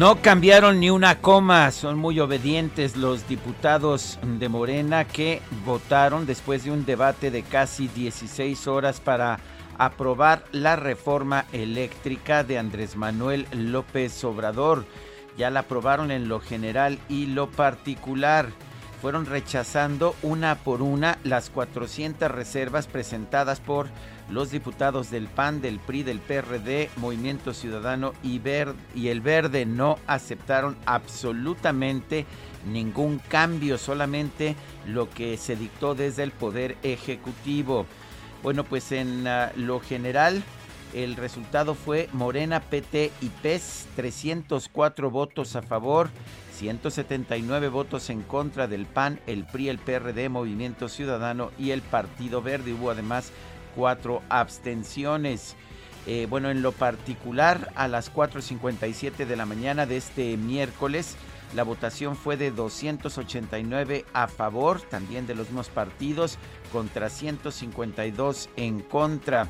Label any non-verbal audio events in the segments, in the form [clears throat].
No cambiaron ni una coma, son muy obedientes los diputados de Morena que votaron después de un debate de casi 16 horas para aprobar la reforma eléctrica de Andrés Manuel López Obrador. Ya la aprobaron en lo general y lo particular. Fueron rechazando una por una las 400 reservas presentadas por los diputados del PAN, del PRI, del PRD, Movimiento Ciudadano y, el Verde no aceptaron absolutamente ningún cambio, solamente lo que se dictó desde el Poder Ejecutivo. Bueno, pues en uh, lo general, el resultado fue Morena, PT y PES, 304 votos a favor, 179 votos en contra del PAN, el PRI, el PRD, Movimiento Ciudadano y el Partido Verde. Hubo además cuatro abstenciones. Eh, bueno, en lo particular, a las 4.57 de la mañana de este miércoles, la votación fue de 289 a favor, también de los mismos partidos, contra 152 en contra.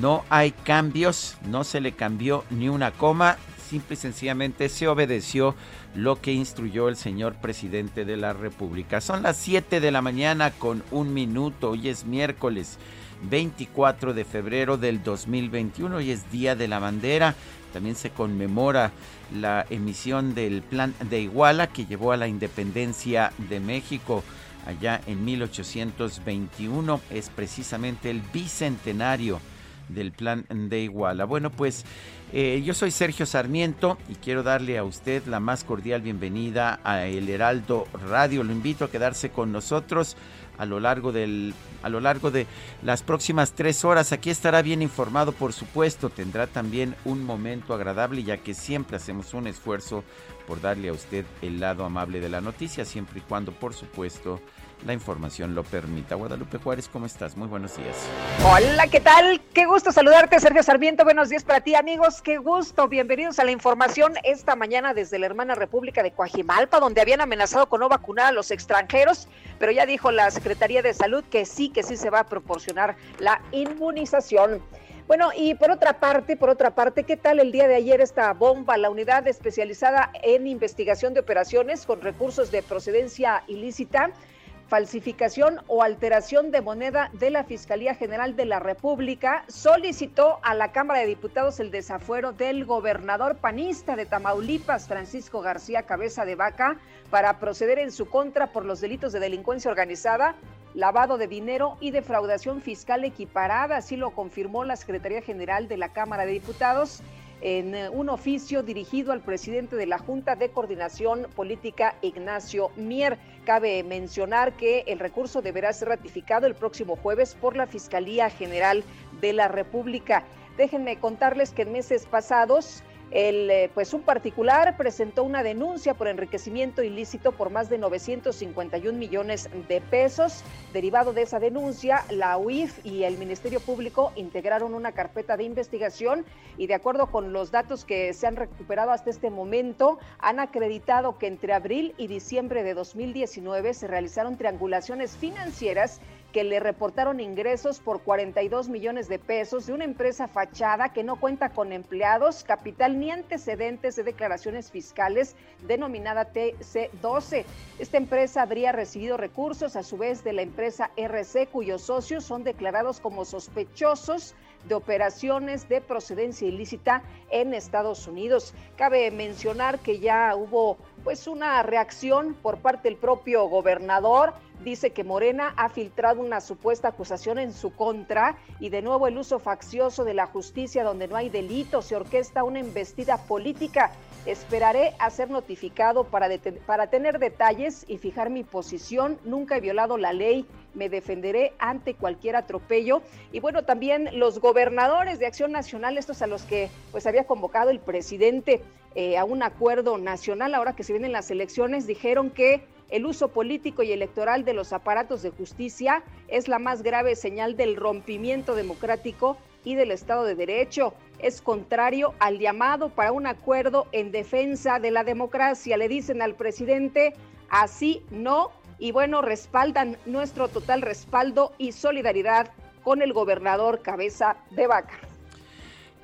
No hay cambios, no se le cambió ni una coma, simple y sencillamente se obedeció lo que instruyó el señor presidente de la República. Son las 7 de la mañana con un minuto, hoy es miércoles. 24 de febrero del 2021 y es Día de la Bandera. También se conmemora la emisión del Plan de Iguala que llevó a la independencia de México allá en 1821. Es precisamente el bicentenario del Plan de Iguala. Bueno, pues eh, yo soy Sergio Sarmiento y quiero darle a usted la más cordial bienvenida a El Heraldo Radio. Lo invito a quedarse con nosotros a lo largo del a lo largo de las próximas tres horas. Aquí estará bien informado, por supuesto. Tendrá también un momento agradable, ya que siempre hacemos un esfuerzo por darle a usted el lado amable de la noticia, siempre y cuando, por supuesto, la información lo permita. Guadalupe Juárez, ¿cómo estás? Muy buenos días. Hola, ¿qué tal? Qué gusto saludarte, Sergio Sarmiento. Buenos días para ti, amigos. Qué gusto. Bienvenidos a la información esta mañana desde la hermana República de Coajimalpa, donde habían amenazado con no vacunar a los extranjeros, pero ya dijo la Secretaría de Salud que sí, que sí se va a proporcionar la inmunización. Bueno, y por otra parte, por otra parte, ¿qué tal el día de ayer esta bomba? La unidad especializada en investigación de operaciones con recursos de procedencia ilícita falsificación o alteración de moneda de la Fiscalía General de la República, solicitó a la Cámara de Diputados el desafuero del gobernador panista de Tamaulipas, Francisco García Cabeza de Vaca, para proceder en su contra por los delitos de delincuencia organizada, lavado de dinero y defraudación fiscal equiparada, así lo confirmó la Secretaría General de la Cámara de Diputados en eh, un oficio dirigido al presidente de la Junta de Coordinación Política, Ignacio Mier. Cabe mencionar que el recurso deberá ser ratificado el próximo jueves por la Fiscalía General de la República. Déjenme contarles que en meses pasados el, eh, pues un particular presentó una denuncia por enriquecimiento ilícito por más de 951 millones de pesos. Derivado de esa denuncia, la UIF y el Ministerio Público integraron una carpeta de investigación y de acuerdo con los datos que se han recuperado hasta este momento, han acreditado que entre abril y diciembre de 2019 se realizaron triangulaciones financieras que le reportaron ingresos por 42 millones de pesos de una empresa fachada que no cuenta con empleados, capital ni antecedentes de declaraciones fiscales denominada TC12. Esta empresa habría recibido recursos a su vez de la empresa RC cuyos socios son declarados como sospechosos de operaciones de procedencia ilícita en Estados Unidos. Cabe mencionar que ya hubo pues una reacción por parte del propio gobernador. Dice que Morena ha filtrado una supuesta acusación en su contra y de nuevo el uso faccioso de la justicia donde no hay delito, se orquesta una embestida política. Esperaré a ser notificado para, para tener detalles y fijar mi posición. Nunca he violado la ley, me defenderé ante cualquier atropello. Y bueno, también los gobernadores de Acción Nacional, estos a los que pues había convocado el presidente eh, a un acuerdo nacional ahora que se vienen las elecciones, dijeron que el uso político y electoral de los aparatos de justicia es la más grave señal del rompimiento democrático y del Estado de Derecho. Es contrario al llamado para un acuerdo en defensa de la democracia. Le dicen al presidente, así no, y bueno, respaldan nuestro total respaldo y solidaridad con el gobernador Cabeza de Vaca.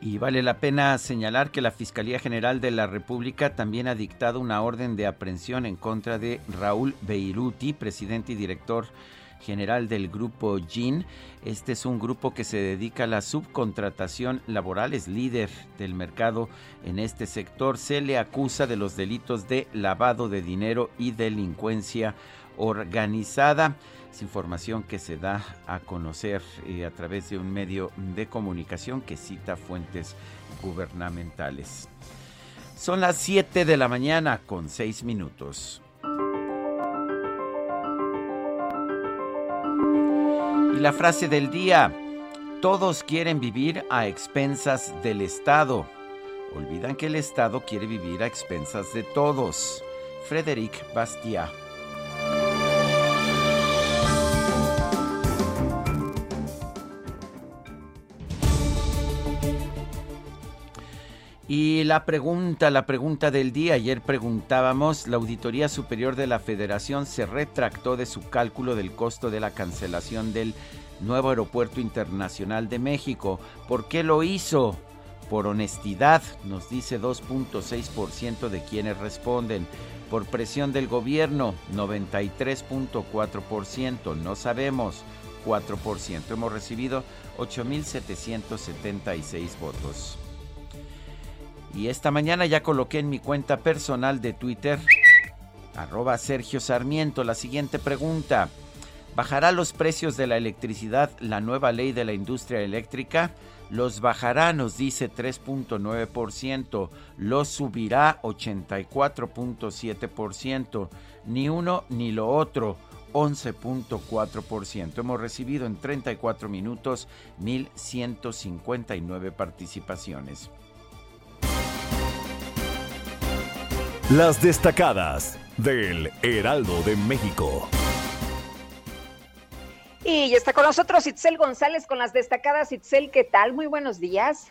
Y vale la pena señalar que la Fiscalía General de la República también ha dictado una orden de aprehensión en contra de Raúl Beiruti, presidente y director general del grupo GIN. Este es un grupo que se dedica a la subcontratación laboral, es líder del mercado en este sector. Se le acusa de los delitos de lavado de dinero y delincuencia organizada. Es información que se da a conocer eh, a través de un medio de comunicación que cita fuentes gubernamentales. Son las 7 de la mañana con 6 minutos. Y la frase del día, todos quieren vivir a expensas del Estado. Olvidan que el Estado quiere vivir a expensas de todos. Frédéric Bastiat. Y la pregunta, la pregunta del día, ayer preguntábamos, la Auditoría Superior de la Federación se retractó de su cálculo del costo de la cancelación del nuevo Aeropuerto Internacional de México. ¿Por qué lo hizo? Por honestidad, nos dice 2.6% de quienes responden. Por presión del gobierno, 93.4%. No sabemos, 4%. Hemos recibido 8.776 votos. Y esta mañana ya coloqué en mi cuenta personal de Twitter, arroba Sergio Sarmiento, la siguiente pregunta. ¿Bajará los precios de la electricidad la nueva ley de la industria eléctrica? Los bajará, nos dice 3.9%, los subirá 84.7%, ni uno ni lo otro. 11.4%. Hemos recibido en 34 minutos 1.159 participaciones. Las destacadas del Heraldo de México. Y ya está con nosotros Itzel González con las destacadas. Itzel, ¿qué tal? Muy buenos días.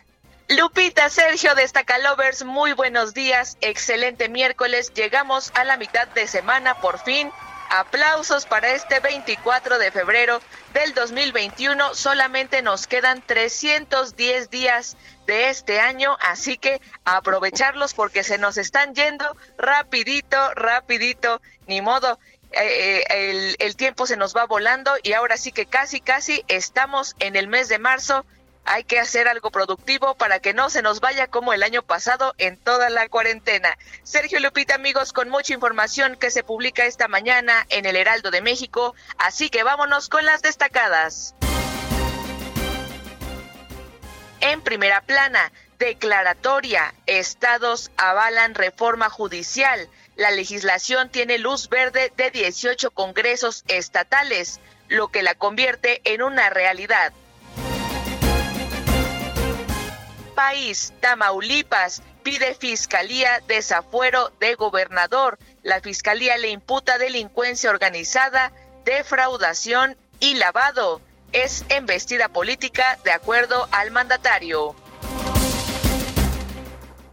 Lupita, Sergio, Destacalovers, muy buenos días. Excelente miércoles. Llegamos a la mitad de semana por fin. Aplausos para este 24 de febrero del 2021. Solamente nos quedan 310 días de este año, así que aprovecharlos porque se nos están yendo rapidito, rapidito, ni modo. Eh, eh, el, el tiempo se nos va volando y ahora sí que casi, casi estamos en el mes de marzo hay que hacer algo productivo para que no se nos vaya como el año pasado en toda la cuarentena. Sergio Lupita, amigos, con mucha información que se publica esta mañana en el Heraldo de México, así que vámonos con las destacadas. En primera plana, declaratoria, estados avalan reforma judicial. La legislación tiene luz verde de 18 congresos estatales, lo que la convierte en una realidad. País, Tamaulipas, pide Fiscalía desafuero de gobernador. La Fiscalía le imputa delincuencia organizada, defraudación y lavado. Es embestida política de acuerdo al mandatario.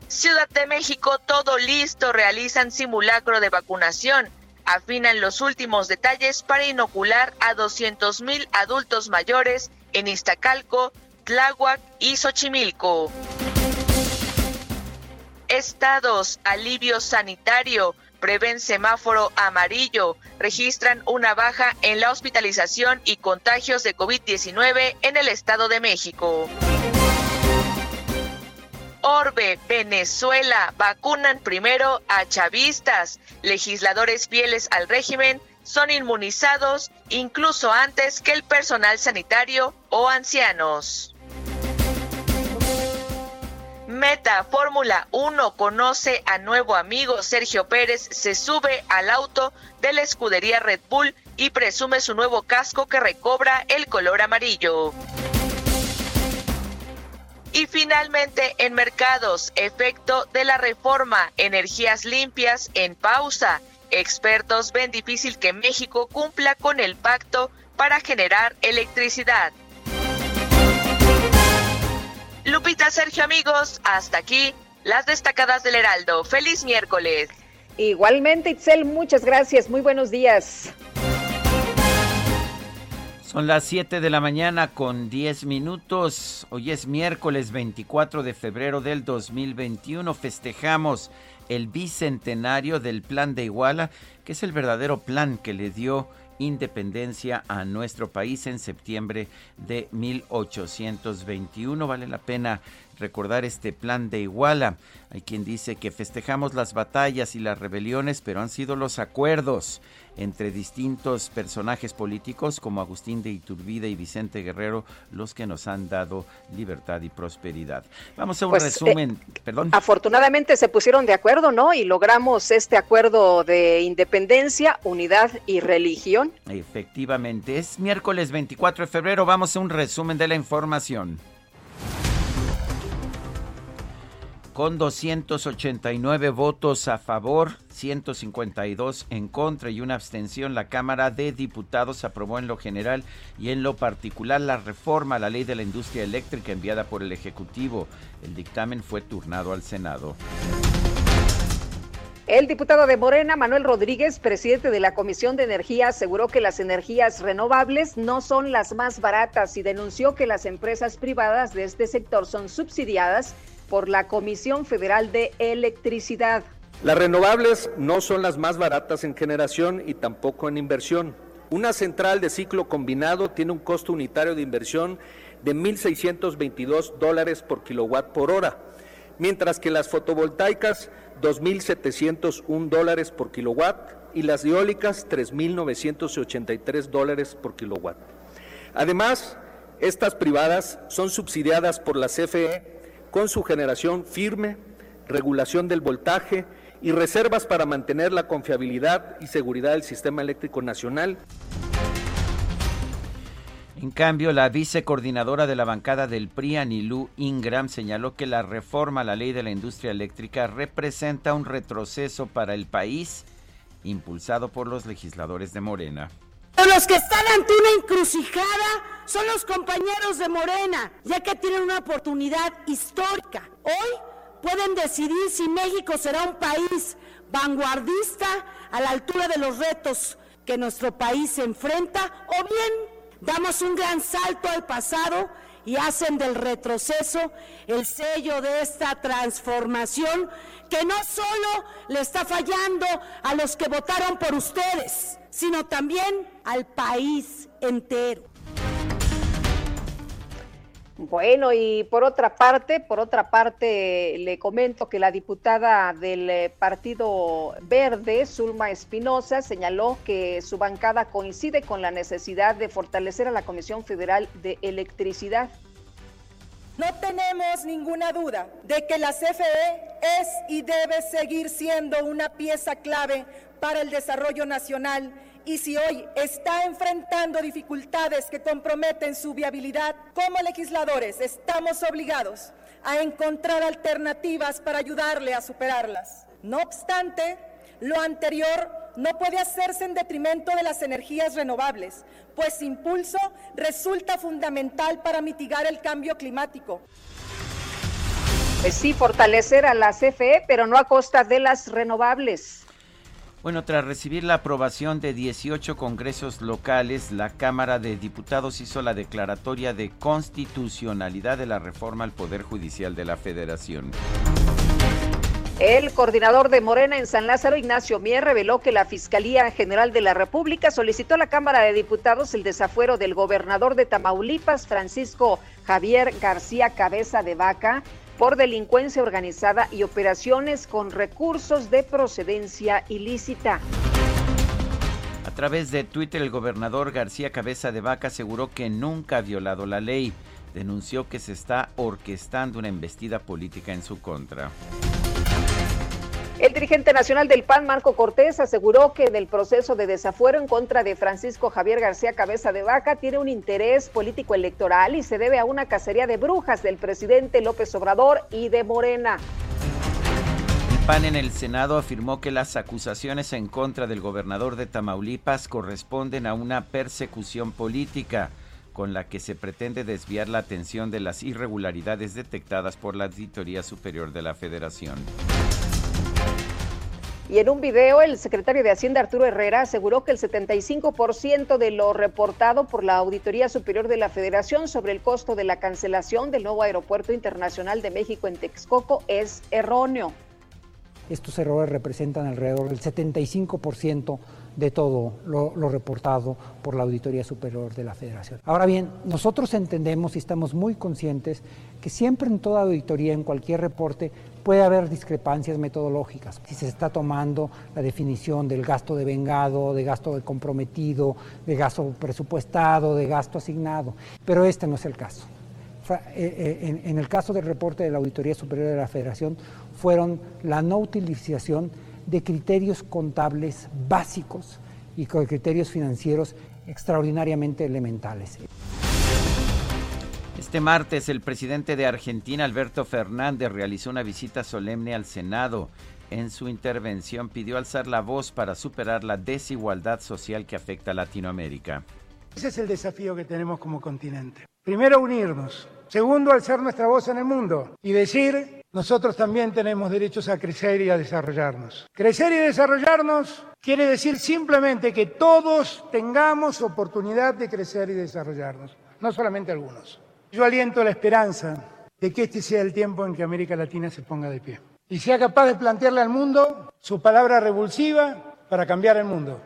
Ciudad de México, todo listo, realizan simulacro de vacunación. Afinan los últimos detalles para inocular a 200 mil adultos mayores en Iztacalco, Tláhuac y Xochimilco. Estados, alivio sanitario, prevén semáforo amarillo, registran una baja en la hospitalización y contagios de COVID-19 en el Estado de México. Orbe, Venezuela, vacunan primero a chavistas. Legisladores fieles al régimen son inmunizados incluso antes que el personal sanitario o ancianos. Meta Fórmula 1 conoce a nuevo amigo Sergio Pérez, se sube al auto de la escudería Red Bull y presume su nuevo casco que recobra el color amarillo. Y finalmente, en mercados, efecto de la reforma, energías limpias en pausa. Expertos ven difícil que México cumpla con el pacto para generar electricidad. Lupita, Sergio, amigos, hasta aquí las destacadas del Heraldo. Feliz miércoles. Igualmente, Itzel, muchas gracias. Muy buenos días. Son las 7 de la mañana con 10 minutos. Hoy es miércoles 24 de febrero del 2021. Festejamos el bicentenario del Plan de Iguala, que es el verdadero plan que le dio independencia a nuestro país en septiembre de 1821. Vale la pena recordar este plan de Iguala. Hay quien dice que festejamos las batallas y las rebeliones, pero han sido los acuerdos entre distintos personajes políticos como Agustín de Iturbide y Vicente Guerrero los que nos han dado libertad y prosperidad. Vamos a un pues, resumen, eh, perdón. Afortunadamente se pusieron de acuerdo, ¿no? Y logramos este acuerdo de independencia, unidad y religión. Efectivamente, es miércoles 24 de febrero, vamos a un resumen de la información. Con 289 votos a favor, 152 en contra y una abstención, la Cámara de Diputados aprobó en lo general y en lo particular la reforma a la ley de la industria eléctrica enviada por el Ejecutivo. El dictamen fue turnado al Senado. El diputado de Morena, Manuel Rodríguez, presidente de la Comisión de Energía, aseguró que las energías renovables no son las más baratas y denunció que las empresas privadas de este sector son subsidiadas por la Comisión Federal de Electricidad. Las renovables no son las más baratas en generación y tampoco en inversión. Una central de ciclo combinado tiene un costo unitario de inversión de 1.622 dólares por kilowatt por hora, mientras que las fotovoltaicas 2.701 dólares por kilowatt y las eólicas 3.983 dólares por kilowatt. Además, estas privadas son subsidiadas por la CFE con su generación firme, regulación del voltaje y reservas para mantener la confiabilidad y seguridad del sistema eléctrico nacional. En cambio, la vicecoordinadora de la bancada del PRI, Anilú Ingram, señaló que la reforma a la ley de la industria eléctrica representa un retroceso para el país impulsado por los legisladores de Morena. Los que están ante una encrucijada son los compañeros de Morena, ya que tienen una oportunidad histórica. Hoy pueden decidir si México será un país vanguardista a la altura de los retos que nuestro país enfrenta o bien damos un gran salto al pasado y hacen del retroceso el sello de esta transformación que no solo le está fallando a los que votaron por ustedes, sino también al país entero. Bueno, y por otra parte, por otra parte, le comento que la diputada del eh, Partido Verde, Zulma Espinosa, señaló que su bancada coincide con la necesidad de fortalecer a la Comisión Federal de Electricidad. No tenemos ninguna duda de que la CFE es y debe seguir siendo una pieza clave para el desarrollo nacional y si hoy está enfrentando dificultades que comprometen su viabilidad, como legisladores estamos obligados a encontrar alternativas para ayudarle a superarlas. No obstante, lo anterior no puede hacerse en detrimento de las energías renovables, pues impulso resulta fundamental para mitigar el cambio climático. Pues sí, fortalecer a la CFE, pero no a costa de las renovables. Bueno, tras recibir la aprobación de 18 congresos locales, la Cámara de Diputados hizo la declaratoria de constitucionalidad de la reforma al Poder Judicial de la Federación. El coordinador de Morena en San Lázaro, Ignacio Mier, reveló que la Fiscalía General de la República solicitó a la Cámara de Diputados el desafuero del gobernador de Tamaulipas, Francisco Javier García Cabeza de Vaca, por delincuencia organizada y operaciones con recursos de procedencia ilícita. A través de Twitter, el gobernador García Cabeza de Vaca aseguró que nunca ha violado la ley. Denunció que se está orquestando una embestida política en su contra. El dirigente nacional del PAN, Marco Cortés, aseguró que el proceso de desafuero en contra de Francisco Javier García Cabeza de Vaca tiene un interés político electoral y se debe a una cacería de brujas del presidente López Obrador y de Morena. El PAN en el Senado afirmó que las acusaciones en contra del gobernador de Tamaulipas corresponden a una persecución política con la que se pretende desviar la atención de las irregularidades detectadas por la Auditoría Superior de la Federación. Y en un video, el secretario de Hacienda Arturo Herrera aseguró que el 75% de lo reportado por la Auditoría Superior de la Federación sobre el costo de la cancelación del nuevo Aeropuerto Internacional de México en Texcoco es erróneo. Estos errores representan alrededor del 75% de todo lo, lo, reportado por la Auditoría Superior de la Federación. Ahora bien, nosotros entendemos y estamos muy conscientes que siempre en toda auditoría, en cualquier reporte, puede haber discrepancias metodológicas. Si se está tomando la definición del gasto de vengado, de gasto de comprometido, de gasto presupuestado, de gasto asignado, pero este no es el caso. En el caso del reporte de la Auditoría Superior de la Federación fueron la no utilización de criterios contables básicos y con criterios financieros extraordinariamente elementales. Este martes el presidente de Argentina, Alberto Fernández, realizó una visita solemne al Senado. En su intervención pidió alzar la voz para superar la desigualdad social que afecta a Latinoamérica. Ese es el desafío que tenemos como continente. Primero, unirnos. Segundo, alzar nuestra voz en el mundo y decir, nosotros también tenemos derechos a crecer y a desarrollarnos. Crecer y desarrollarnos quiere decir simplemente que todos tengamos oportunidad de crecer y desarrollarnos, no solamente algunos. Yo aliento la esperanza de que este sea el tiempo en que América Latina se ponga de pie y sea capaz de plantearle al mundo su palabra revulsiva para cambiar el mundo.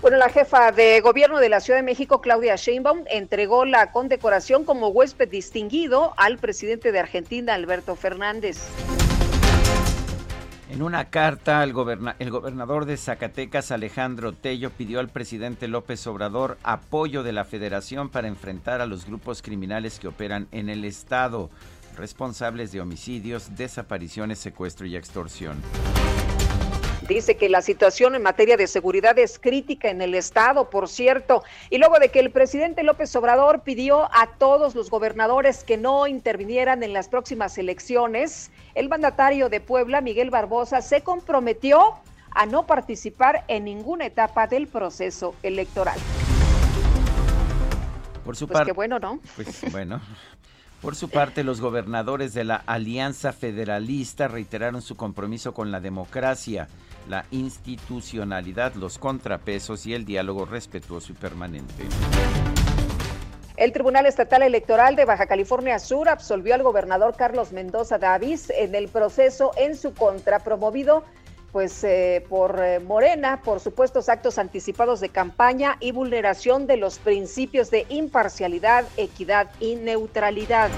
Bueno, la jefa de gobierno de la Ciudad de México, Claudia Sheinbaum, entregó la condecoración como huésped distinguido al presidente de Argentina, Alberto Fernández. En una carta, el, gobernador de Zacatecas, Alejandro Tello, pidió al presidente López Obrador apoyo de la federación para enfrentar a los grupos criminales que operan en el Estado, responsables de homicidios, desapariciones, secuestro y extorsión. Dice que la situación en materia de seguridad es crítica en el Estado, por cierto. Y luego de que el presidente López Obrador pidió a todos los gobernadores que no intervinieran en las próximas elecciones, el mandatario de Puebla, Miguel Barbosa, se comprometió a no participar en ninguna etapa del proceso electoral. Por su pues parte. bueno, ¿no? Pues [laughs] bueno. Por su parte, los gobernadores de la Alianza Federalista reiteraron su compromiso con la democracia, la institucionalidad, los contrapesos y el diálogo respetuoso y permanente. El Tribunal Estatal Electoral de Baja California Sur absolvió al gobernador Carlos Mendoza Davis en el proceso en su contra promovido pues eh, por eh, Morena por supuestos actos anticipados de campaña y vulneración de los principios de imparcialidad, equidad y neutralidad.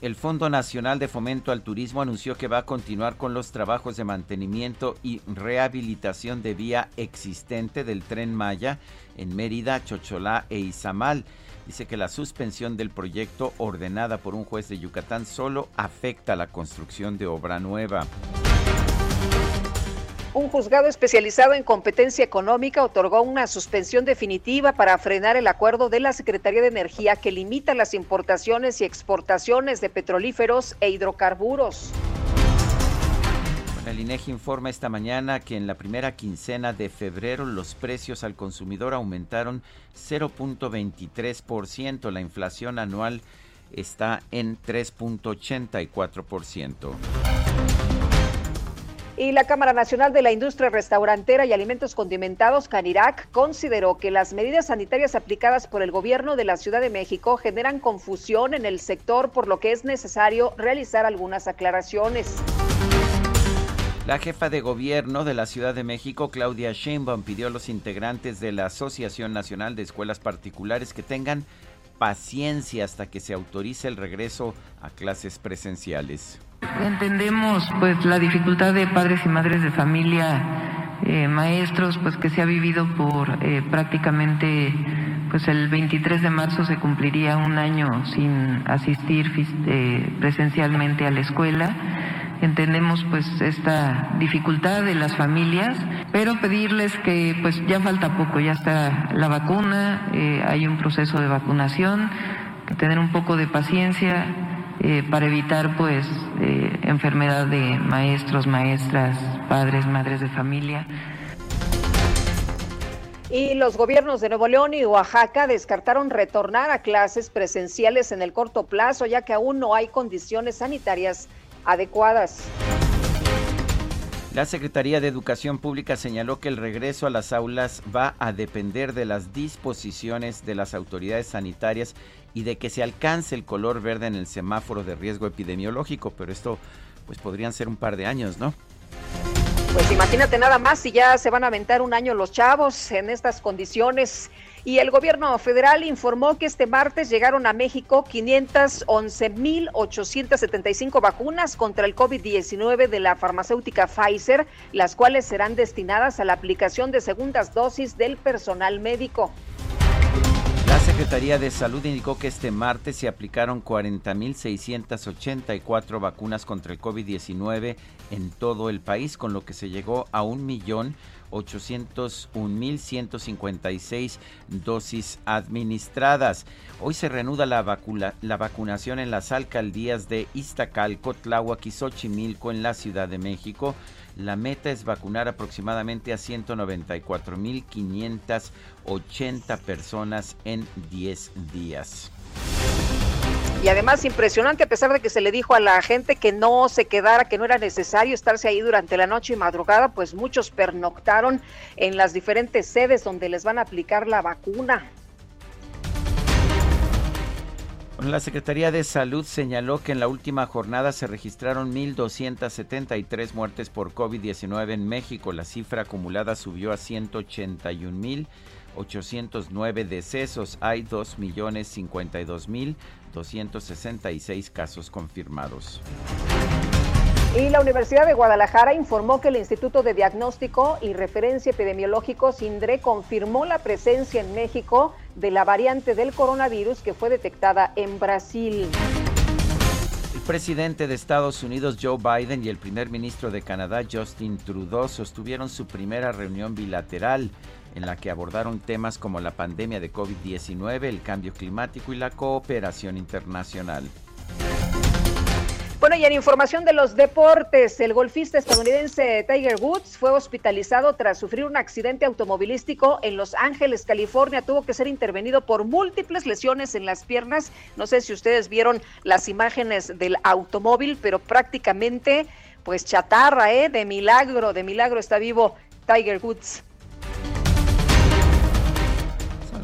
El Fondo Nacional de Fomento al Turismo anunció que va a continuar con los trabajos de mantenimiento y rehabilitación de vía existente del tren Maya en Mérida, Chocholá e Izamal. Dice que la suspensión del proyecto ordenada por un juez de Yucatán solo afecta la construcción de obra nueva. Un juzgado especializado en competencia económica otorgó una suspensión definitiva para frenar el acuerdo de la Secretaría de Energía que limita las importaciones y exportaciones de petrolíferos e hidrocarburos. El INEGI informa esta mañana que en la primera quincena de febrero los precios al consumidor aumentaron 0.23%. La inflación anual está en 3.84%. Y la Cámara Nacional de la Industria Restaurantera y Alimentos Condimentados, Canirac, consideró que las medidas sanitarias aplicadas por el gobierno de la Ciudad de México generan confusión en el sector, por lo que es necesario realizar algunas aclaraciones. La jefa de gobierno de la Ciudad de México, Claudia Sheinbaum, pidió a los integrantes de la Asociación Nacional de Escuelas Particulares que tengan paciencia hasta que se autorice el regreso a clases presenciales. Entendemos pues la dificultad de padres y madres de familia, eh, maestros, pues que se ha vivido por eh, prácticamente pues el 23 de marzo se cumpliría un año sin asistir eh, presencialmente a la escuela. Entendemos pues esta dificultad de las familias, pero pedirles que pues ya falta poco, ya está la vacuna, hay un proceso de vacunación, que tener un poco de paciencia, eh, para evitar pues eh, enfermedad de maestros, maestras, padres, madres de familia. Y los gobiernos de Nuevo León y Oaxaca descartaron retornar a clases presenciales en el corto plazo, ya que aún no hay condiciones sanitarias adecuadas. La Secretaría de Educación Pública señaló que el regreso a las aulas va a depender de las disposiciones de las autoridades sanitarias y de que se alcance el color verde en el semáforo de riesgo epidemiológico, pero esto pues podrían ser un par de años, ¿no? Pues imagínate nada más si ya se van a aventar un año los chavos en estas condiciones. Y el gobierno federal informó que este martes llegaron a México 511.875 vacunas contra el COVID-19 de la farmacéutica Pfizer, las cuales serán destinadas a la aplicación de segundas dosis del personal médico. La Secretaría de Salud indicó que este martes se aplicaron 40.684 vacunas contra el COVID-19 en todo el país, con lo que se llegó a 1.801.156 dosis administradas. Hoy se reanuda la, la vacunación en las alcaldías de Iztacalco, Tláhuac y Xochimilco en la Ciudad de México la meta es vacunar aproximadamente a 194.580 personas en 10 días. Y además impresionante, a pesar de que se le dijo a la gente que no se quedara, que no era necesario estarse ahí durante la noche y madrugada, pues muchos pernoctaron en las diferentes sedes donde les van a aplicar la vacuna. La Secretaría de Salud señaló que en la última jornada se registraron 1.273 muertes por COVID-19 en México. La cifra acumulada subió a 181.809 decesos. Hay 2.052.266 casos confirmados. Y la Universidad de Guadalajara informó que el Instituto de Diagnóstico y Referencia Epidemiológico SINDRE confirmó la presencia en México de la variante del coronavirus que fue detectada en Brasil. El presidente de Estados Unidos Joe Biden y el primer ministro de Canadá Justin Trudeau sostuvieron su primera reunión bilateral en la que abordaron temas como la pandemia de COVID-19, el cambio climático y la cooperación internacional. Bueno, y en información de los deportes, el golfista estadounidense Tiger Woods fue hospitalizado tras sufrir un accidente automovilístico en Los Ángeles, California. Tuvo que ser intervenido por múltiples lesiones en las piernas. No sé si ustedes vieron las imágenes del automóvil, pero prácticamente, pues chatarra, ¿eh? De milagro, de milagro está vivo Tiger Woods.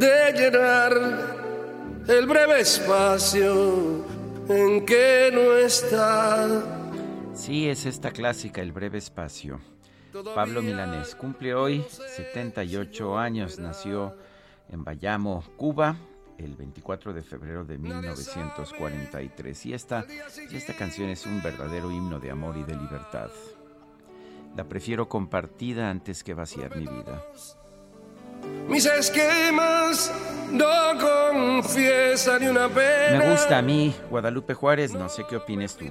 de llenar el breve espacio en que no está. Sí, es esta clásica, El breve espacio. Pablo Milanés cumple hoy 78 años, nació en Bayamo, Cuba, el 24 de febrero de 1943. Y esta, y esta canción es un verdadero himno de amor y de libertad. La prefiero compartida antes que vaciar mi vida. Mis esquemas no confiesan ni una pena. Me gusta a mí, Guadalupe Juárez, no sé qué opines tú.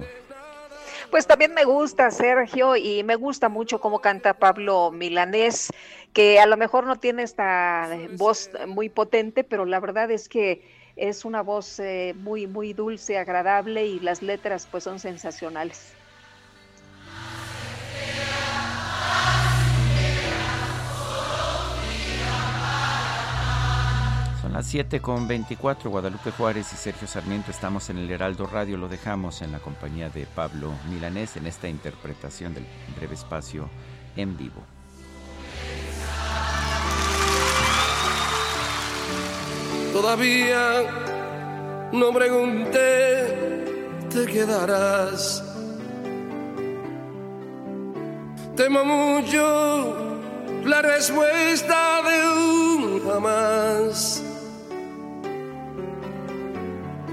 Pues también me gusta Sergio y me gusta mucho cómo canta Pablo Milanés, que a lo mejor no tiene esta voz muy potente, pero la verdad es que es una voz eh, muy muy dulce, agradable y las letras pues son sensacionales. Las A 7 con 24, Guadalupe Juárez y Sergio Sarmiento estamos en el Heraldo Radio. Lo dejamos en la compañía de Pablo Milanés en esta interpretación del breve espacio en vivo. Todavía no pregunté, te quedarás. Temo mucho la respuesta de un jamás.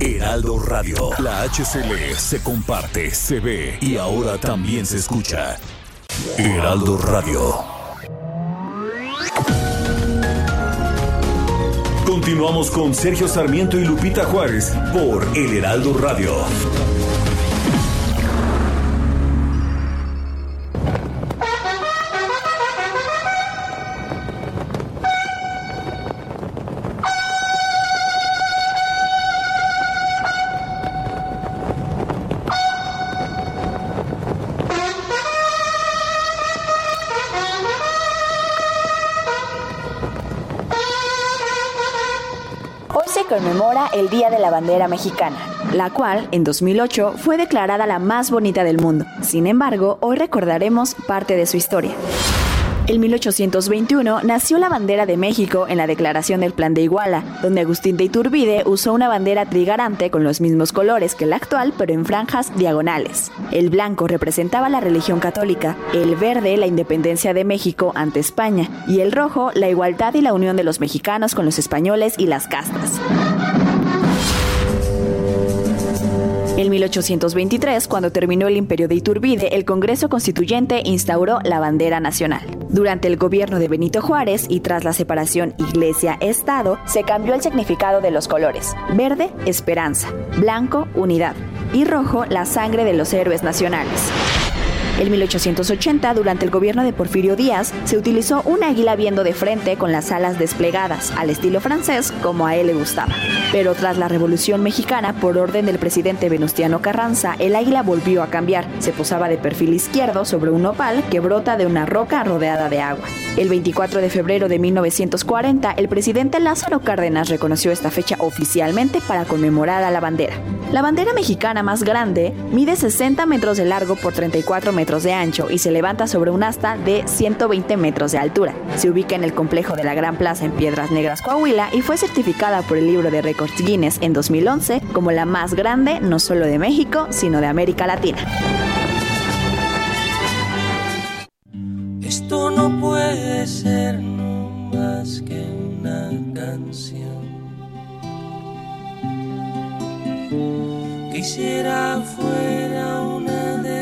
Heraldo Radio, la HCL se comparte, se ve y ahora también se escucha. Heraldo Radio. Continuamos con Sergio Sarmiento y Lupita Juárez por El Heraldo Radio. El Día de la Bandera Mexicana, la cual en 2008 fue declarada la más bonita del mundo. Sin embargo, hoy recordaremos parte de su historia. En 1821 nació la bandera de México en la declaración del Plan de Iguala, donde Agustín de Iturbide usó una bandera trigarante con los mismos colores que la actual, pero en franjas diagonales. El blanco representaba la religión católica, el verde la independencia de México ante España y el rojo la igualdad y la unión de los mexicanos con los españoles y las castas. En 1823, cuando terminó el imperio de Iturbide, el Congreso Constituyente instauró la bandera nacional. Durante el gobierno de Benito Juárez y tras la separación Iglesia-Estado, se cambió el significado de los colores. Verde, esperanza. Blanco, unidad. Y rojo, la sangre de los héroes nacionales. En 1880, durante el gobierno de Porfirio Díaz, se utilizó un águila viendo de frente con las alas desplegadas, al estilo francés, como a él le gustaba. Pero tras la Revolución Mexicana, por orden del presidente Venustiano Carranza, el águila volvió a cambiar. Se posaba de perfil izquierdo sobre un nopal que brota de una roca rodeada de agua. El 24 de febrero de 1940, el presidente Lázaro Cárdenas reconoció esta fecha oficialmente para conmemorar a la bandera. La bandera mexicana más grande mide 60 metros de largo por 34 metros de ancho y se levanta sobre un asta de 120 metros de altura. Se ubica en el complejo de la Gran Plaza en Piedras Negras, Coahuila y fue certificada por el libro de récords Guinness en 2011 como la más grande no solo de México, sino de América Latina. Esto no puede ser más que una canción. Quisiera fuera una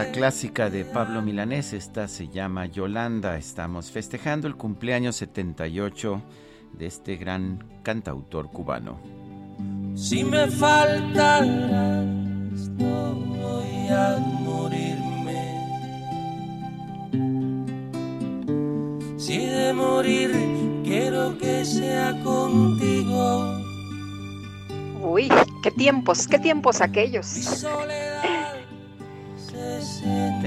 Otra clásica de Pablo Milanés, esta se llama Yolanda. Estamos festejando el cumpleaños 78 de este gran cantautor cubano. Si me faltaras, no voy a morirme. Si de morir quiero que sea contigo. Uy, qué tiempos, qué tiempos aquellos.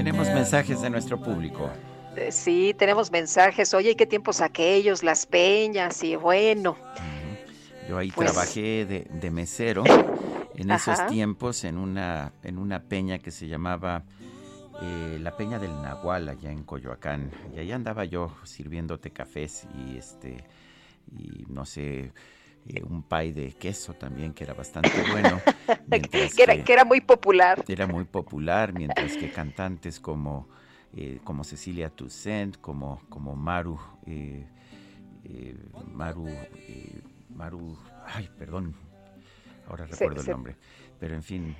Tenemos mensajes de nuestro público. Eh, Sí, tenemos mensajes. Oye, qué tiempos aquellos, las peñas y bueno. Yo ahí Pues- trabajé de, de mesero en esos tiempos en una, en una peña que se llamaba eh, la Peña del Nahual allá en Coyoacán. Y ahí andaba yo sirviéndote cafés y este y no sé eh, un pay de queso también que era bastante bueno. [laughs] que, era, que, era, muy popular. Era muy popular, mientras que cantantes como, eh, como Cecilia Toussaint, como, como Maru, eh, Maru, Maru, ay, perdón, ahora recuerdo el nombre, pero en fin,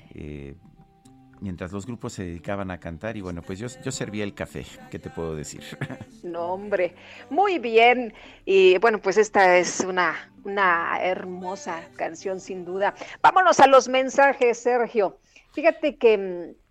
mientras los grupos se dedicaban a cantar y bueno, pues yo, yo servía el café, ¿qué te puedo decir? [laughs] No, hombre, muy bien. Y bueno, pues esta es una, una hermosa canción sin duda. Vámonos a los mensajes, Sergio. Fíjate que mm,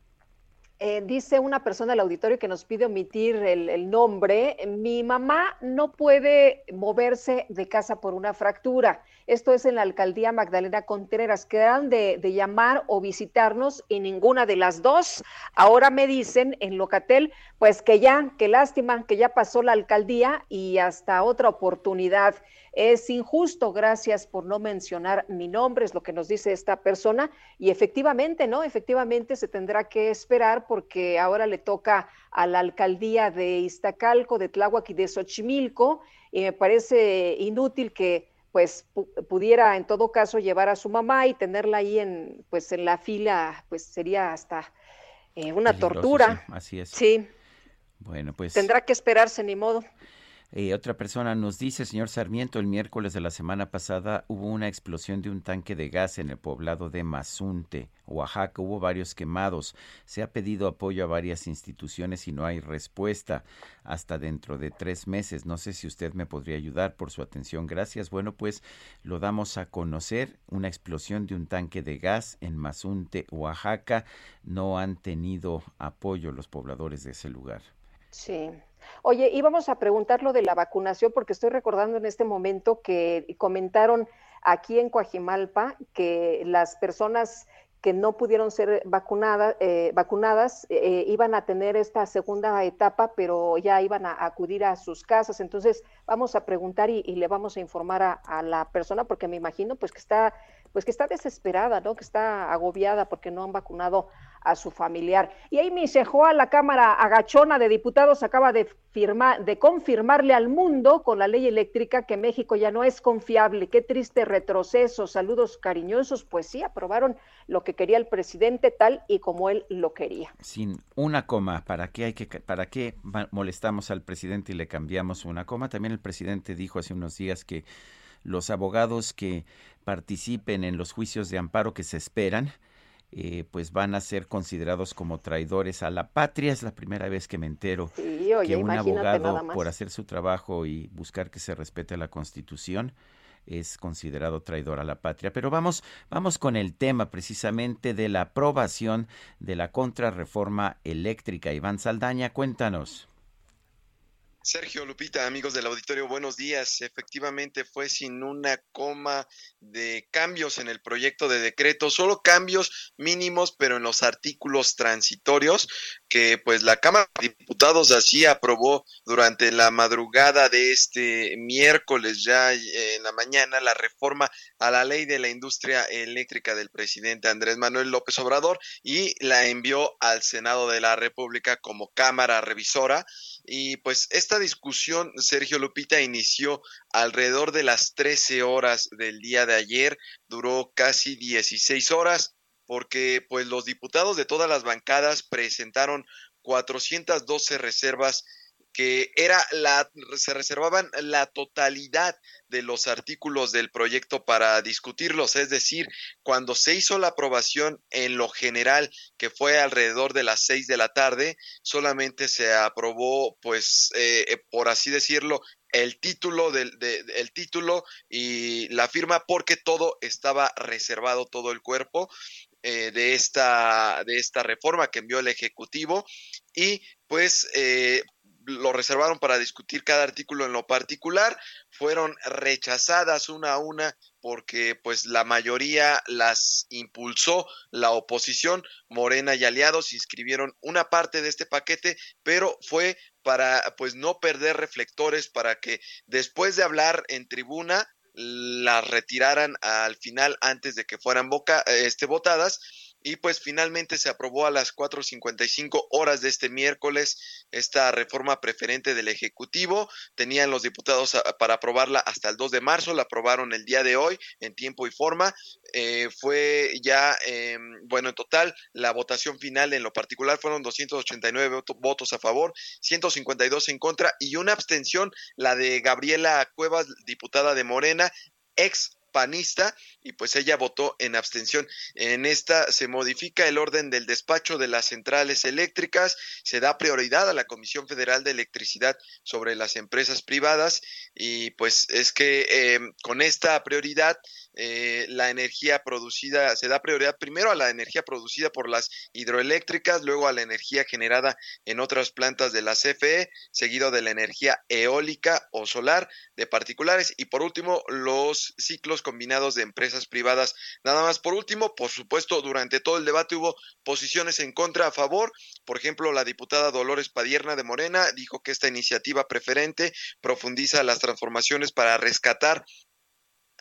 eh, dice una persona del auditorio que nos pide omitir el, nombre, mi mamá no puede moverse de casa por una fractura. Esto es en la alcaldía Magdalena Contreras. Quedan de, de, llamar o visitarnos y ninguna de las dos. Ahora me dicen en Locatel, pues que ya, que lástima, que ya pasó la alcaldía y hasta otra oportunidad. Es injusto, gracias por no mencionar mi nombre, es lo que nos dice esta persona. Y efectivamente, ¿no? Efectivamente se tendrá que esperar porque ahora le toca a la alcaldía de Iztacalco, de Tláhuac y de Xochimilco. Y me parece inútil que pues pudiera en todo caso llevar a su mamá y tenerla ahí en pues en la fila, pues sería hasta eh, una tortura. así es. Sí. Bueno, pues tendrá que esperarse ni modo. Eh, otra persona nos dice, señor Sarmiento, el miércoles de la semana pasada hubo una explosión de un tanque de gas en el poblado de Mazunte, Oaxaca. Hubo varios quemados. Se ha pedido apoyo a varias instituciones y no hay respuesta hasta dentro de tres meses. No sé si usted me podría ayudar por su atención. Gracias. Bueno, pues lo damos a conocer. Una explosión de un tanque de gas en Mazunte, Oaxaca. No han tenido apoyo los pobladores de ese lugar. Sí. Oye, íbamos a preguntar lo de la vacunación porque estoy recordando en este momento que comentaron aquí en Coajimalpa que las personas que no pudieron ser vacunada, eh, vacunadas eh, iban a tener esta segunda etapa, pero ya iban a acudir a sus casas. Entonces, vamos a preguntar y, le vamos a informar a, a, la persona, porque me imagino pues que está, pues que está desesperada, ¿no? Que está agobiada porque no han vacunado a su familiar. Y Amy a la Cámara Agachona de Diputados, acaba de, firmar, de confirmarle al mundo con la ley eléctrica que México ya no es confiable. Qué triste retroceso. Saludos cariñosos. Pues sí, aprobaron lo que quería el presidente tal y como él lo quería. Sin una coma, ¿para qué hay que para qué molestamos al presidente y le cambiamos una coma? También el presidente dijo hace unos días que los abogados que participen en los juicios de amparo que se esperan, eh, pues van a ser considerados como traidores a la patria. Es la primera vez que me entero que un abogado, por hacer su trabajo y buscar que se respete la Constitución, es considerado traidor a la patria. Pero vamos, vamos con el tema precisamente de la aprobación de la contrarreforma eléctrica. Iván Saldaña, cuéntanos. Sergio Lupita, amigos del auditorio, buenos días. Efectivamente fue sin una coma de cambios en el proyecto de decreto, solo cambios mínimos, pero en los artículos transitorios que pues la Cámara de Diputados así aprobó durante la madrugada de este miércoles ya en la mañana la reforma a la ley de la industria eléctrica del presidente Andrés Manuel López Obrador y la envió al Senado de la República como Cámara revisora y pues esta discusión, Sergio Lupita, inició alrededor de las 13 horas del día de ayer, duró casi 16 horas, porque pues los diputados de todas las bancadas presentaron 412 reservas que era la se reservaban la totalidad de los artículos del proyecto para discutirlos, es decir, cuando se hizo la aprobación en lo general, que fue alrededor de las seis de la tarde, solamente se aprobó, pues, eh, eh, por así decirlo, el título del el título y la firma porque todo estaba reservado todo el cuerpo eh, de esta de esta reforma que envió el ejecutivo. Y pues eh, lo reservaron para discutir cada artículo en lo particular, fueron rechazadas una a una porque pues la mayoría las impulsó la oposición, Morena y aliados inscribieron una parte de este paquete, pero fue para pues no perder reflectores para que después de hablar en tribuna las retiraran al final antes de que fueran boca, este, votadas y pues finalmente se aprobó a las 4.55 horas de este miércoles esta reforma preferente del Ejecutivo. Tenían los diputados para aprobarla hasta el 2 de marzo, la aprobaron el día de hoy en tiempo y forma. Eh, fue ya, eh, bueno, en total, la votación final en lo particular fueron 289 votos a favor, 152 en contra y una abstención, la de Gabriela Cuevas, diputada de Morena, ex panista y pues ella votó en abstención. En esta se modifica el orden del despacho de las centrales eléctricas, se da prioridad a la Comisión Federal de Electricidad sobre las empresas privadas y pues es que eh, con esta prioridad eh, la energía producida, se da prioridad primero a la energía producida por las hidroeléctricas, luego a la energía generada en otras plantas de la CFE, seguido de la energía eólica o solar de particulares y por último los ciclos combinados de empresas privadas. Nada más por último, por supuesto, durante todo el debate hubo posiciones en contra a favor. Por ejemplo, la diputada Dolores Padierna de Morena dijo que esta iniciativa preferente profundiza las transformaciones para rescatar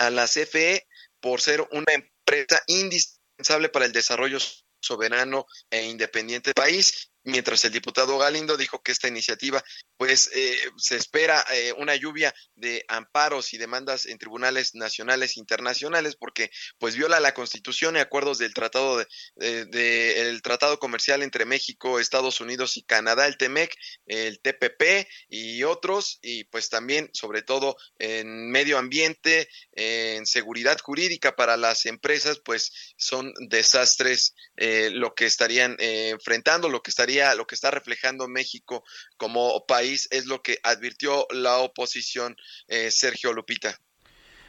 a la CFE por ser una empresa indispensable para el desarrollo soberano e independiente del país mientras el diputado Galindo dijo que esta iniciativa, pues eh, se espera eh, una lluvia de amparos y demandas en tribunales nacionales e internacionales, porque pues viola la Constitución y acuerdos del tratado de, el tratado comercial entre México, Estados Unidos y Canadá, el TEMEC, el TPP y otros, y pues también, sobre todo en medio ambiente, en seguridad jurídica para las empresas, pues son desastres eh, lo que estarían enfrentando, lo que estaría lo que está reflejando México como país es lo que advirtió la oposición, eh, Sergio Lupita.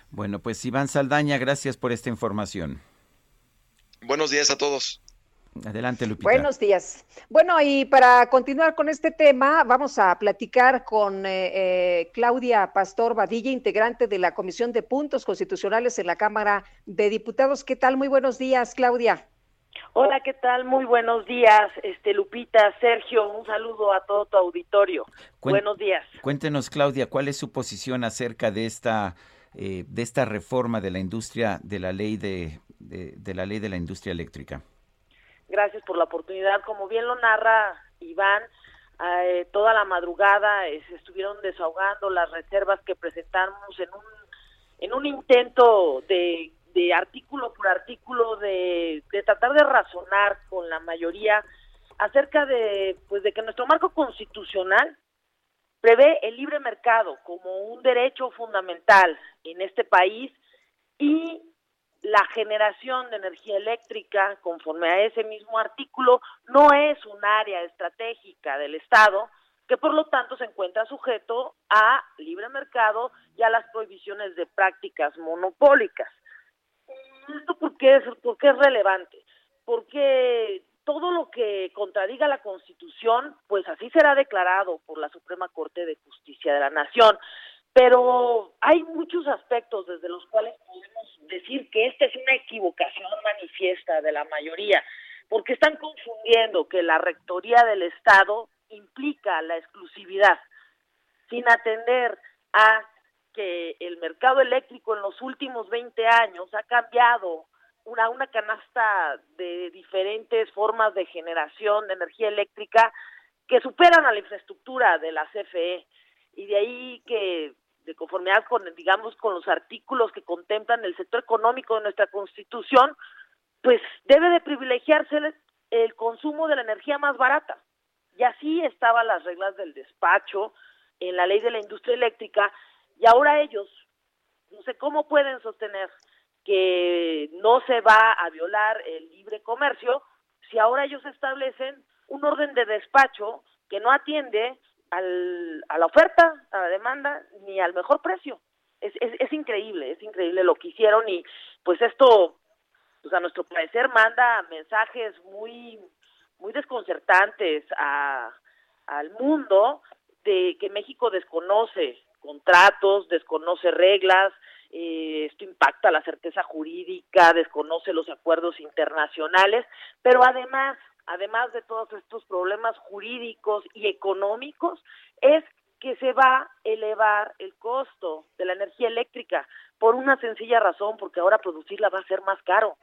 Bueno, pues Iván Saldaña, gracias por esta información. Buenos días a todos. Adelante, Lupita. Buenos días. Bueno, y para continuar con este tema, vamos a platicar con eh, eh, Claudia Pastor Badilla, integrante de la Comisión de Puntos Constitucionales en la Cámara de Diputados. ¿Qué tal? Muy buenos días, Claudia. Hola, ¿qué tal? Muy buenos días, este Lupita, Sergio, un saludo a todo tu auditorio. buenos días. Cuéntenos, Claudia, ¿cuál es su posición acerca de esta eh, de esta reforma de la industria de la ley de, de, la ley de la industria eléctrica? Gracias por la oportunidad. Como bien lo narra Iván, eh, toda la madrugada eh, se estuvieron desahogando las reservas que presentamos en un en un intento de de artículo por artículo de, tratar de razonar con la mayoría acerca de pues de que nuestro marco constitucional prevé el libre mercado como un derecho fundamental en este país y la generación de energía eléctrica conforme a ese mismo artículo no es un área estratégica del Estado que por lo tanto se encuentra sujeto a libre mercado y a las prohibiciones de prácticas monopólicas. ¿Esto por qué es, por es relevante? Porque todo lo que contradiga la Constitución, pues así será declarado por la Suprema Corte de Justicia de la Nación. Pero hay muchos aspectos desde los cuales podemos decir que esta es una equivocación manifiesta de la mayoría, porque están confundiendo que la rectoría del Estado implica la exclusividad, sin atender a que el mercado eléctrico en los últimos 20 años ha cambiado una, una canasta de diferentes formas de generación de energía eléctrica que superan a la infraestructura de la CFE y de ahí que de conformidad con digamos con los artículos que contemplan el sector económico de nuestra Constitución, pues debe de privilegiarse el, el consumo de la energía más barata. Y así estaban las reglas del despacho en la ley de la industria eléctrica y ahora ellos, no sé cómo pueden sostener que no se va a violar el libre comercio si ahora ellos establecen un orden de despacho que no atiende al, a la oferta, a la demanda, ni al mejor precio. Es, es, increíble, es increíble lo que hicieron y pues esto, pues a nuestro parecer manda mensajes muy, muy desconcertantes a, al mundo de que México desconoce contratos, desconoce reglas, eh, esto impacta la certeza jurídica, desconoce los acuerdos internacionales, pero además, además de todos estos problemas jurídicos y económicos, es que se va a elevar el costo de la energía eléctrica por una sencilla razón, porque ahora producirla va a ser más caro.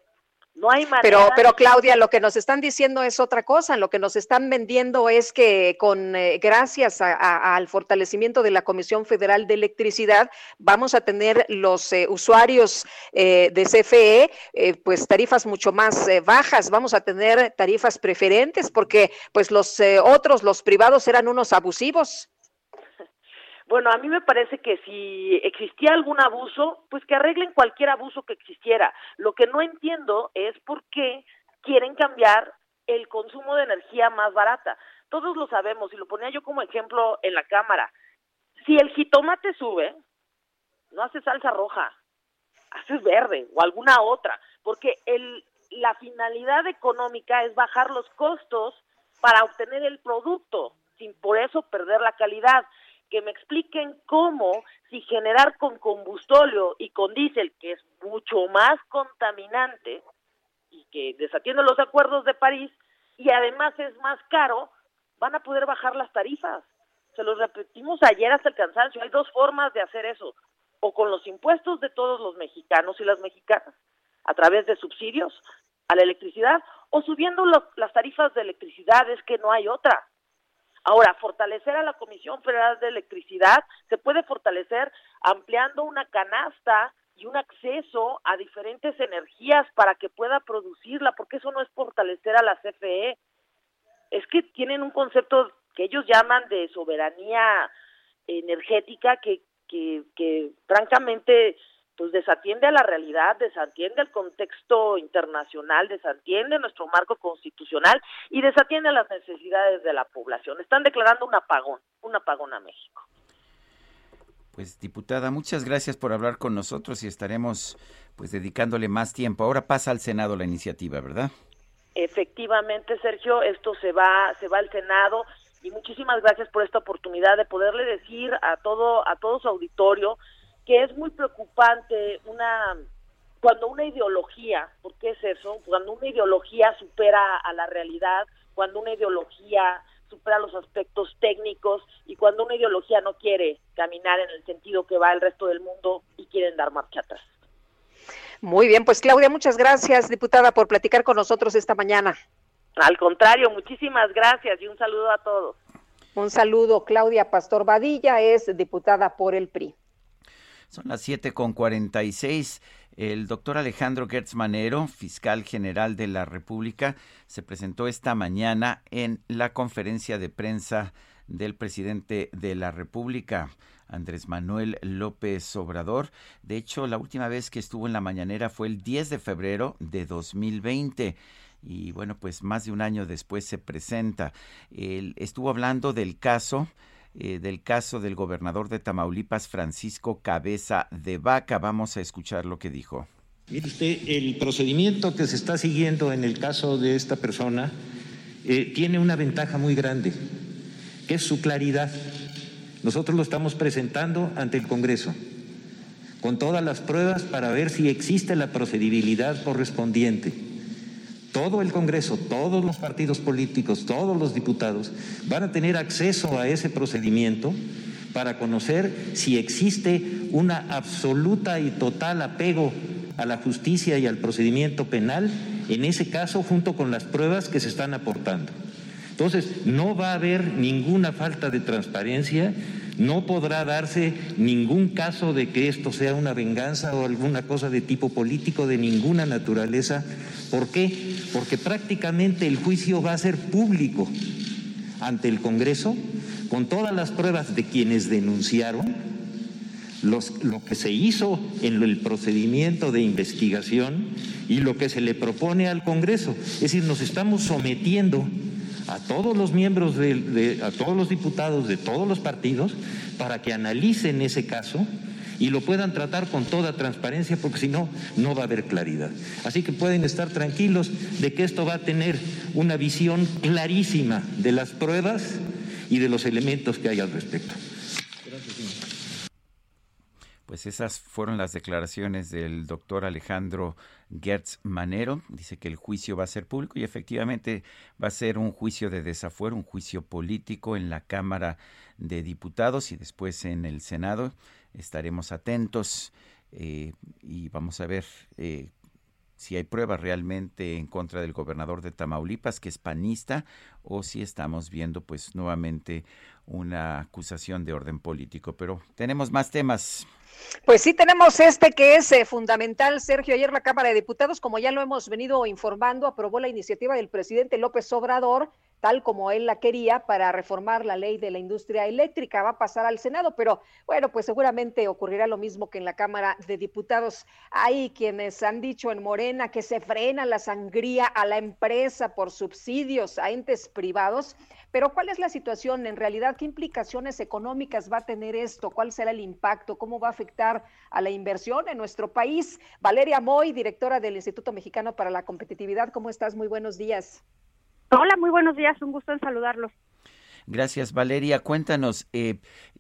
No hay manera. Pero, pero Claudia, lo que nos están diciendo es otra cosa. Lo que nos están vendiendo es que con eh, gracias al fortalecimiento de la Comisión Federal de Electricidad vamos a tener los eh, usuarios eh, de CFE pues tarifas mucho más bajas. Vamos a tener tarifas preferentes porque pues los otros, los privados, eran unos abusivos. Bueno, a mí me parece que si existía algún abuso, pues que arreglen cualquier abuso que existiera. Lo que no entiendo es por qué quieren cambiar el consumo de energía más barata. Todos lo sabemos, y lo ponía yo como ejemplo en la cámara. Si el jitomate sube, no hace salsa roja, haces verde o alguna otra, porque el, la finalidad económica es bajar los costos para obtener el producto, sin por eso perder la calidad que me expliquen cómo si generar con combustóleo y con diésel, que es mucho más contaminante y que desatiende los acuerdos de París y además es más caro, van a poder bajar las tarifas. Se los repetimos ayer hasta el cansancio. Hay dos formas de hacer eso. O con los impuestos de todos los mexicanos y las mexicanas, a través de subsidios a la electricidad, o subiendo las tarifas de electricidad, es que no hay otra. Ahora, fortalecer a la Comisión Federal de Electricidad se puede fortalecer ampliando una canasta y un acceso a diferentes energías para que pueda producirla, porque eso no es fortalecer a la CFE. Es que tienen un concepto que ellos llaman de soberanía energética que, que, que francamente pues desatiende a la realidad, desatiende el contexto internacional, desatiende nuestro marco constitucional y desatiende a las necesidades de la población. Están declarando un apagón, un apagón a México. Pues diputada, muchas gracias por hablar con nosotros y estaremos pues dedicándole más tiempo. Ahora pasa al Senado la iniciativa, ¿verdad? Efectivamente, Sergio, esto se va se va al Senado y muchísimas gracias por esta oportunidad de poderle decir a todo a todo su auditorio que es muy preocupante una cuando una ideología, ¿por qué es eso? Cuando una ideología supera a la realidad, cuando una ideología supera los aspectos técnicos y cuando una ideología no quiere caminar en el sentido que va el resto del mundo y quieren dar marcha atrás. Muy bien, pues Claudia, muchas gracias, diputada, por platicar con nosotros esta mañana. Al contrario, muchísimas gracias y un saludo a todos. Un saludo, Claudia Pastor Badilla es diputada por el PRI. Son las 7 con 46. El doctor Alejandro Gertz Manero, fiscal general de la República, se presentó esta mañana en la conferencia de prensa del presidente de la República, Andrés Manuel López Obrador. De hecho, la última vez que estuvo en la mañanera fue el 10 de febrero de 2020 y bueno, pues más de un año después se presenta. Él estuvo hablando del caso eh, del caso del gobernador de Tamaulipas, Francisco Cabeza de Vaca. Vamos a escuchar lo que dijo. Mire usted, el procedimiento que se está siguiendo en el caso de esta persona eh, tiene una ventaja muy grande, que es su claridad. Nosotros lo estamos presentando ante el Congreso con todas las pruebas para ver si existe la procedibilidad correspondiente todo el Congreso, todos los partidos políticos, todos los diputados van a tener acceso a ese procedimiento para conocer si existe una absoluta y total apego a la justicia y al procedimiento penal, en ese caso junto con las pruebas que se están aportando. Entonces, no va a haber ninguna falta de transparencia, no podrá darse ningún caso de que esto sea una venganza o alguna cosa de tipo político de ninguna naturaleza. ¿Por qué? porque prácticamente el juicio va a ser público ante el Congreso, con todas las pruebas de quienes denunciaron, lo que se hizo en el procedimiento de investigación y lo que se le propone al Congreso. Es decir, nos estamos sometiendo a todos los miembros, a todos los diputados de todos los partidos para que analicen ese caso y lo puedan tratar con toda transparencia porque si no, no va a haber claridad. Así que pueden estar tranquilos de que esto va a tener una visión clarísima de las pruebas y de los elementos que hay al respecto. Pues esas fueron las declaraciones del doctor Alejandro Gertz Manero. Dice que el juicio va a ser público y efectivamente va a ser un juicio de desafuero, un juicio político en la Cámara de Diputados y después en el Senado estaremos atentos eh, y vamos a ver eh, si hay pruebas realmente en contra del gobernador de Tamaulipas, que es panista, o si estamos viendo pues nuevamente una acusación de orden político. Pero tenemos más temas. Pues sí, tenemos este que es eh, fundamental, Sergio. Ayer la Cámara de Diputados, como ya lo hemos venido informando, aprobó la iniciativa del presidente López Obrador tal como él la quería para reformar la ley de la industria eléctrica. Va a pasar al Senado, pero bueno, pues seguramente ocurrirá lo mismo que en la Cámara de Diputados. Hay quienes han dicho en Morena que se frena la sangría a la empresa por subsidios a entes privados. Pero ¿cuál es la situación en realidad? ¿Qué implicaciones económicas va a tener esto? ¿Cuál será el impacto? ¿Cómo va a afectar a la inversión en nuestro país? Valeria Moy, directora del Instituto Mexicano para la Competitividad, ¿cómo estás? Muy buenos días. Hola, muy buenos días, un gusto en saludarlos. Gracias, Valeria. Cuéntanos, eh,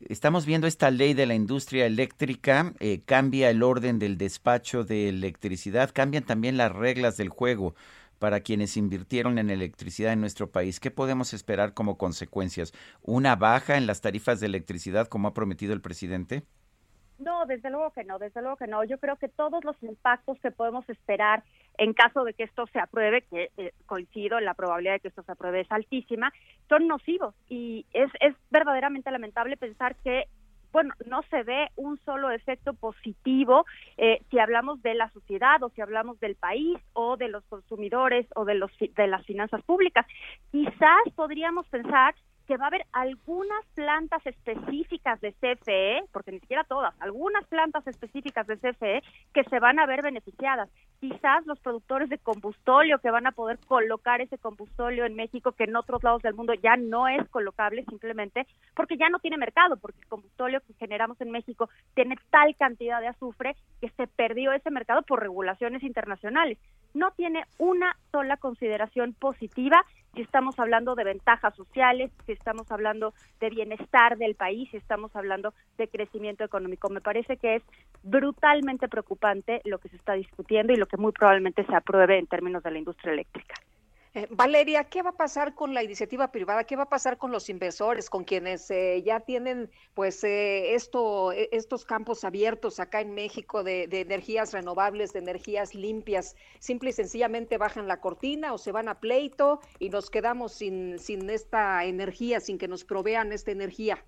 estamos viendo esta ley de la industria eléctrica, eh, cambia el orden del despacho de electricidad, cambian también las reglas del juego para quienes invirtieron en electricidad en nuestro país. ¿Qué podemos esperar como consecuencias? ¿Una baja en las tarifas de electricidad como ha prometido el presidente? No, desde luego que no, desde luego que no. Yo creo que todos los impactos que podemos esperar en caso de que esto se apruebe, que eh, coincido, la probabilidad de que esto se apruebe es altísima, son nocivos y es, es verdaderamente lamentable pensar que bueno, no se ve un solo efecto positivo eh, si hablamos de la sociedad o si hablamos del país o de los consumidores o de los de las finanzas públicas. Quizás podríamos pensar que va a haber algunas plantas específicas de CFE, porque ni siquiera todas, algunas plantas específicas de CFE que se van a ver beneficiadas. Quizás los productores de combustóleo que van a poder colocar ese combustóleo en México que en otros lados del mundo ya no es colocable simplemente porque ya no tiene mercado, porque el combustóleo que generamos en México tiene tal cantidad de azufre que se perdió ese mercado por regulaciones internacionales. No tiene una sola consideración positiva si estamos hablando de ventajas sociales, si estamos hablando de bienestar del país, si estamos hablando de crecimiento económico. Me parece que es brutalmente preocupante lo que se está discutiendo y lo que muy probablemente se apruebe en términos de la industria eléctrica. Eh, Valeria, ¿qué va a pasar con la iniciativa privada? ¿Qué va a pasar con los inversores, con quienes eh, ya tienen pues eh, esto, e, estos campos abiertos acá en México de, de, energías renovables, de energías limpias? ¿Simple y sencillamente bajan la cortina o se van a pleito y nos quedamos sin, sin esta energía, sin que nos provean esta energía?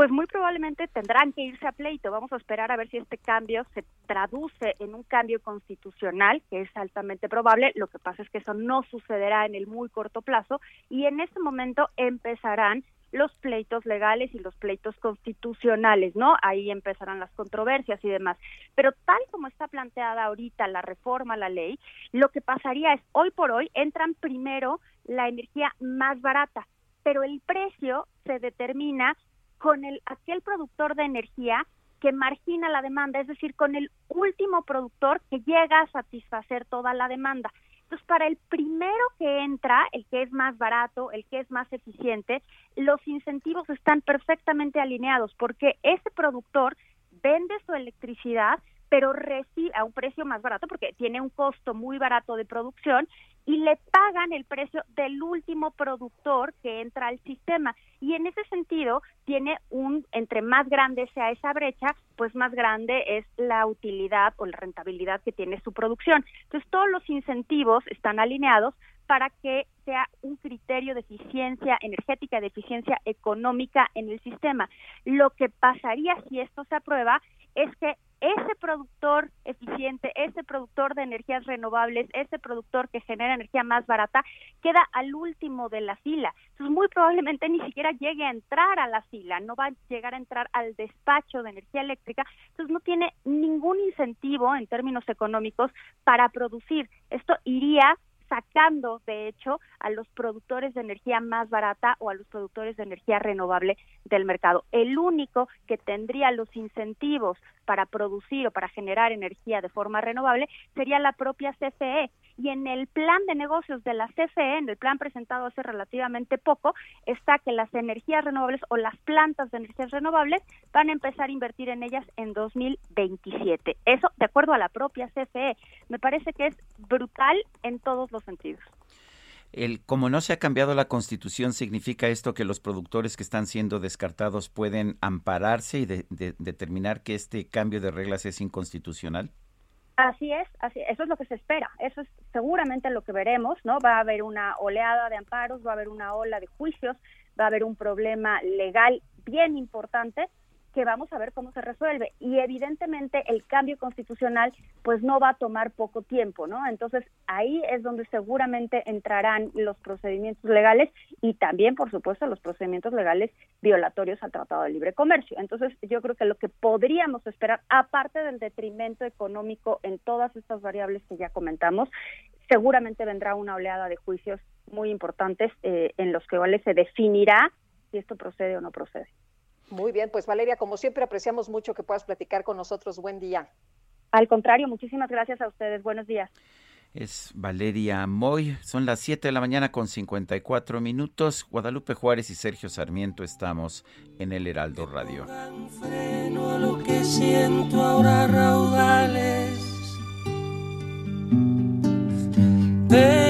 Pues muy probablemente tendrán que irse a pleito. Vamos a esperar a ver si este cambio se traduce en un cambio constitucional, que es altamente probable. Lo que pasa es que eso no sucederá en el muy corto plazo y en ese momento empezarán los pleitos legales y los pleitos constitucionales, ¿no? Ahí empezarán las controversias y demás. Pero tal como está planteada ahorita la reforma la ley, lo que pasaría es, hoy por hoy, entran primero la energía más barata, pero el precio se determina con el aquel productor de energía que margina la demanda, es decir, con el último productor que llega a satisfacer toda la demanda. Entonces, para el primero que entra, el que es más barato, el que es más eficiente, los incentivos están perfectamente alineados porque ese productor vende su electricidad pero recibe a un precio más barato porque tiene un costo muy barato de producción y le pagan el precio del último productor que entra al sistema. Y en ese sentido, tiene un, entre más grande sea esa brecha, pues más grande es la utilidad o la rentabilidad que tiene su producción. Entonces, todos los incentivos están alineados para que sea un criterio de eficiencia energética, de eficiencia económica en el sistema. Lo que pasaría si esto se aprueba es que ese productor eficiente, ese productor de energías renovables, ese productor que genera energía más barata, queda al último de la fila. Entonces, muy probablemente ni siquiera llegue a entrar a la fila, no va a llegar a entrar al despacho de energía eléctrica. Entonces, no tiene ningún incentivo en términos económicos para producir. Esto iría sacando, de hecho, a los productores de energía más barata o a los productores de energía renovable del mercado. El único que tendría los incentivos para producir o para generar energía de forma renovable sería la propia CFE. Y en el plan de negocios de la CFE, en el plan presentado hace relativamente poco, está que las energías renovables o las plantas de energías renovables van a empezar a invertir en ellas en 2027. Eso de acuerdo a la propia CFE. Me parece que es brutal en todos los sentidos. El, como no se ha cambiado la constitución, ¿significa esto que los productores que están siendo descartados pueden ampararse y determinar que este cambio de reglas es inconstitucional? Así es, así, eso es lo que se espera, eso es seguramente lo que veremos, ¿no? Va a haber una oleada de amparos, va a haber una ola de juicios, va a haber un problema legal bien importante que vamos a ver cómo se resuelve. Y evidentemente el cambio constitucional pues no va a tomar poco tiempo, ¿no? Entonces ahí es donde seguramente entrarán los procedimientos legales y también, por supuesto, los procedimientos legales violatorios al Tratado de Libre Comercio. Entonces yo creo que lo que podríamos esperar, aparte del detrimento económico en todas estas variables que ya comentamos, seguramente vendrá una oleada de juicios muy importantes eh, en los que se definirá si esto procede o no procede. Muy bien, pues Valeria, como siempre apreciamos mucho que puedas platicar con nosotros. Buen día. Al contrario, muchísimas gracias a ustedes. Buenos días. Es Valeria Moy. Son las 7 de la mañana con 54 minutos. Guadalupe Juárez y Sergio Sarmiento estamos en el Heraldo Radio. lo que siento ahora raudales. Te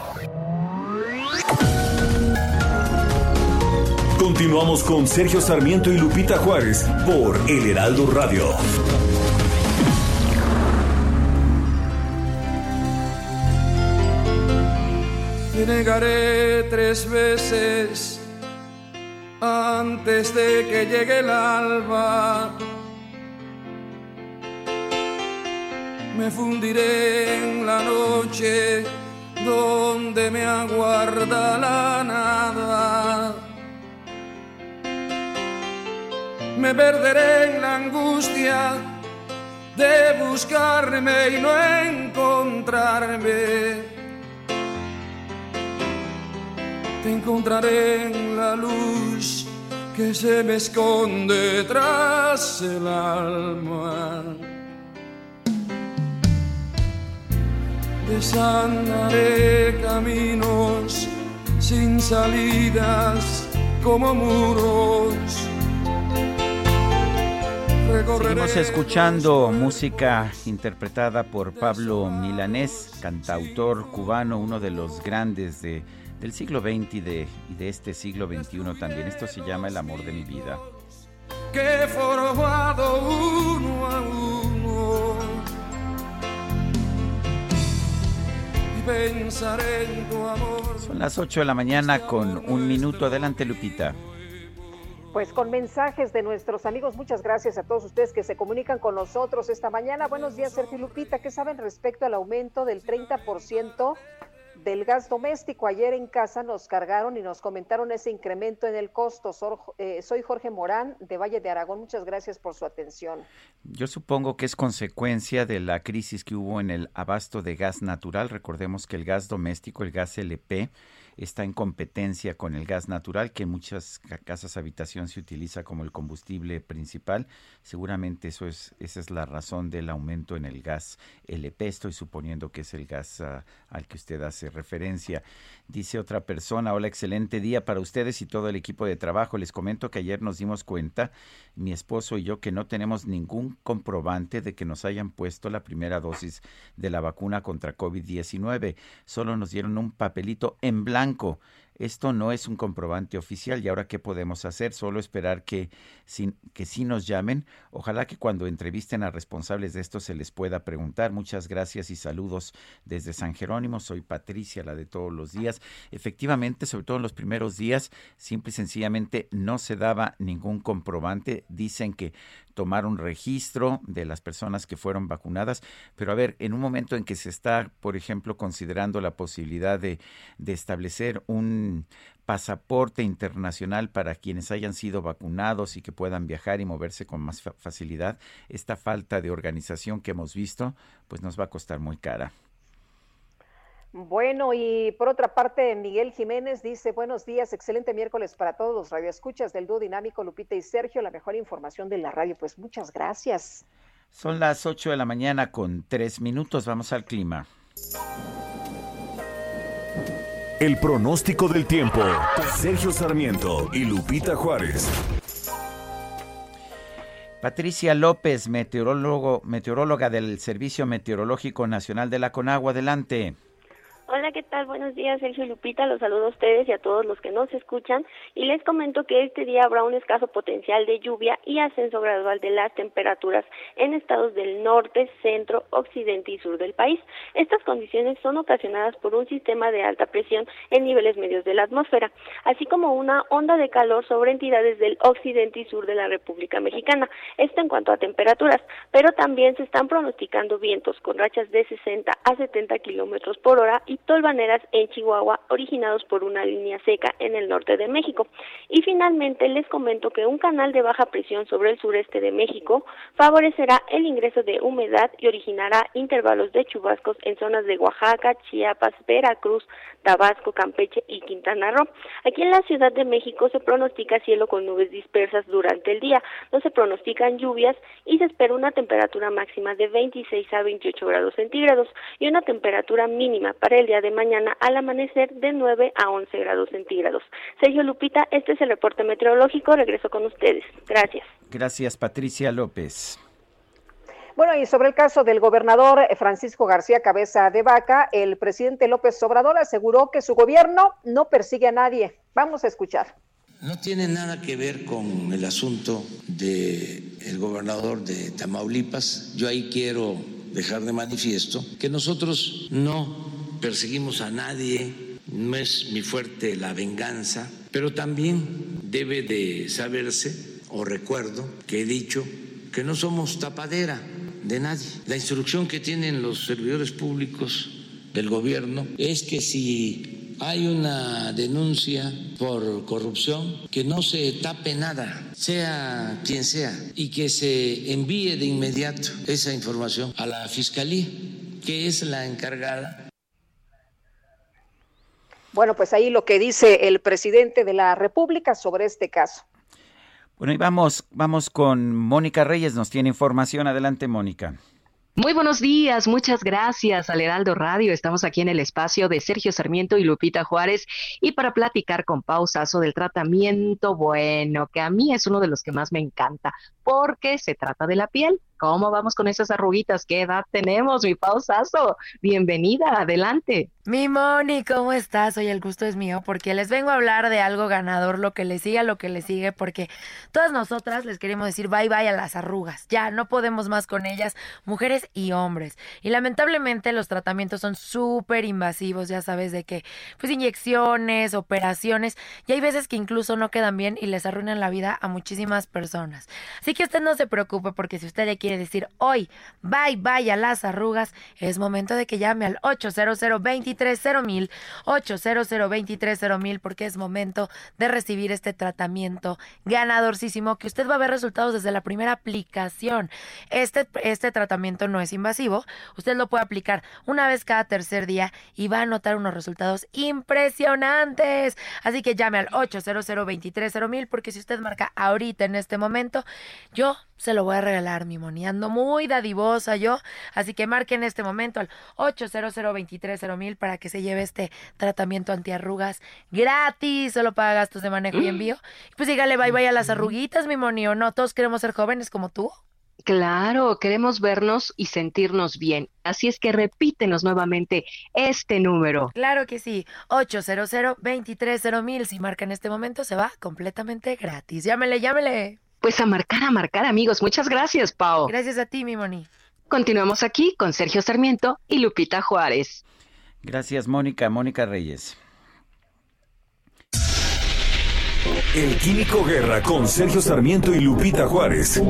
Continuamos con Sergio Sarmiento y Lupita Juárez por El Heraldo Radio. Te negaré tres veces antes de que llegue el alba. Me fundiré en la noche donde me aguarda la nada me perderé en la angustia de buscarme y no encontrarme. Te encontraré en la luz que se me esconde tras el alma. Desandaré caminos sin salidas como muros Seguimos escuchando música interpretada por Pablo Milanés, cantautor cubano, uno de los grandes de, del siglo XX y de, y de este siglo XXI también. Esto se llama El amor de mi vida. Que formado uno a uno y pensaré en tu amor. Son las 8 de la mañana con un minuto. Adelante, Lupita. Pues con mensajes de nuestros amigos, muchas gracias a todos ustedes que se comunican con nosotros esta mañana. Buenos días, Sergio Lupita. ¿Qué saben respecto al aumento del 30% del gas doméstico? Ayer en casa nos cargaron y nos comentaron ese incremento en el costo. Eh, soy Jorge Morán de Valle de Aragón. Muchas gracias por su atención. Yo supongo que es consecuencia de la crisis que hubo en el abasto de gas natural. Recordemos que el gas doméstico, el gas LP, está en competencia con el gas natural, que en muchas casas habitación se utiliza como el combustible principal. Seguramente eso es, esa es la razón del aumento en el gas LP. Estoy suponiendo que es el gas ah, al que usted hace referencia. Dice otra persona, hola, excelente día para ustedes y todo el equipo de trabajo. Les comento que ayer nos dimos cuenta, mi esposo y yo, que no tenemos ningún comprobante de que nos hayan puesto la primera dosis de la vacuna contra COVID-19. Solo nos dieron un papelito en blanco esto no es un comprobante oficial y ahora qué podemos hacer? Solo esperar que, que sí nos llamen. Ojalá que cuando entrevisten a responsables de esto se les pueda preguntar. Muchas gracias y saludos desde San Jerónimo. Soy Patricia, la de todos los días. Efectivamente, sobre todo en los primeros días, simple y sencillamente no se daba ningún comprobante. Dicen que tomaron registro de las personas que fueron vacunadas, pero a ver, en un momento en que se está, por ejemplo, considerando la posibilidad de establecer un pasaporte internacional para quienes hayan sido vacunados y que puedan viajar y moverse con más facilidad, esta falta de organización que hemos visto, pues nos va a costar muy cara. Bueno, y por otra parte, Miguel Jiménez dice, buenos días, excelente miércoles para todos los radioescuchas del dúo dinámico Lupita y Sergio, la mejor información de la radio. Pues muchas gracias. Son las 8 de la mañana con 3 minutos. Vamos al clima. El pronóstico del tiempo. Sergio Sarmiento y Lupita Juárez. Patricia López, meteorólogo, meteoróloga del Servicio Meteorológico Nacional de la Conagua. Adelante. Hola, ¿qué tal? Buenos días, Sergio Lupita. Los saludo a ustedes y a todos los que nos escuchan. Y les comento que este día habrá un escaso potencial de lluvia y ascenso gradual de las temperaturas en estados del norte, centro, occidente y sur del país. Estas condiciones son ocasionadas por un sistema de alta presión en niveles medios de la atmósfera, así como una onda de calor sobre entidades del occidente y sur de la República Mexicana. Esto en cuanto a temperaturas, pero también se están pronosticando vientos con rachas de 60 a 70 kilómetros por hora y tolvaneras en Chihuahua originados por una línea seca en el norte de México. Y finalmente les comento que un canal de baja presión sobre el sureste de México favorecerá el ingreso de humedad y originará intervalos de chubascos en zonas de Oaxaca, Chiapas, Veracruz, Tabasco, Campeche y Quintana Roo. Aquí en la Ciudad de México se pronostica cielo con nubes dispersas durante el día, no se pronostican lluvias y se espera una temperatura máxima de 26 a 28 grados centígrados y una temperatura mínima para el día de mañana al amanecer de 9 a 11 grados centígrados. Sergio Lupita, este es el reporte meteorológico. Regreso con ustedes. Gracias. Gracias, Patricia López. Bueno, y sobre el caso del gobernador Francisco García Cabeza de Vaca, el presidente López Obrador aseguró que su gobierno no persigue a nadie. Vamos a escuchar. No tiene nada que ver con el asunto del el gobernador de Tamaulipas. Yo ahí quiero dejar de manifiesto que nosotros no perseguimos a nadie, no es mi fuerte la venganza, pero también debe de saberse, o recuerdo, que he dicho que no somos tapadera de nadie. La instrucción que tienen los servidores públicos del gobierno es que si hay una denuncia por corrupción, que no se tape nada, sea quien sea, y que se envíe de inmediato esa información a la Fiscalía, que es la encargada bueno, pues ahí lo que dice el presidente de la República sobre este caso. Bueno, y vamos, vamos con Mónica Reyes, nos tiene información. Adelante, Mónica. Muy buenos días, muchas gracias al Heraldo Radio. Estamos aquí en el espacio de Sergio Sarmiento y Lupita Juárez y para platicar con pausazo del tratamiento bueno, que a mí es uno de los que más me encanta, porque se trata de la piel. ¿Cómo vamos con esas arruguitas? ¿Qué edad tenemos, mi pausazo? Bienvenida, adelante. Mi Moni, ¿cómo estás? Hoy el gusto es mío porque les vengo a hablar de algo ganador, lo que le siga, lo que le sigue, porque todas nosotras les queremos decir bye bye a las arrugas. Ya, no podemos más con ellas, mujeres y hombres. Y lamentablemente los tratamientos son súper invasivos, ya sabes, de que, pues inyecciones, operaciones, y hay veces que incluso no quedan bien y les arruinan la vida a muchísimas personas. Así que usted no se preocupe porque si usted le quiere decir hoy bye bye a las arrugas, es momento de que llame al 800 230 800 230 porque es momento de recibir este tratamiento ganadorcísimo que usted va a ver resultados desde la primera aplicación. Este, este tratamiento no es invasivo, usted lo puede aplicar una vez cada tercer día y va a notar unos resultados impresionantes. Así que llame al 800 230 porque si usted marca ahorita en este momento, yo se lo voy a regalar, mi moniando muy dadivosa yo. Así que marque en este momento al 800 mil para que se lleve este tratamiento antiarrugas gratis, solo paga gastos de manejo y envío. Pues dígale bye bye a las arruguitas, mi moni, o no, todos queremos ser jóvenes como tú. Claro, queremos vernos y sentirnos bien. Así es que repítenos nuevamente este número. Claro que sí, 800 mil Si marca en este momento, se va completamente gratis. Llámele, llámele. Pues a marcar, a marcar, amigos. Muchas gracias, Pau. Gracias a ti, mi Moni. Continuamos aquí con Sergio Sarmiento y Lupita Juárez. Gracias, Mónica. Mónica Reyes. El Químico Guerra con Sergio Sarmiento y Lupita Juárez.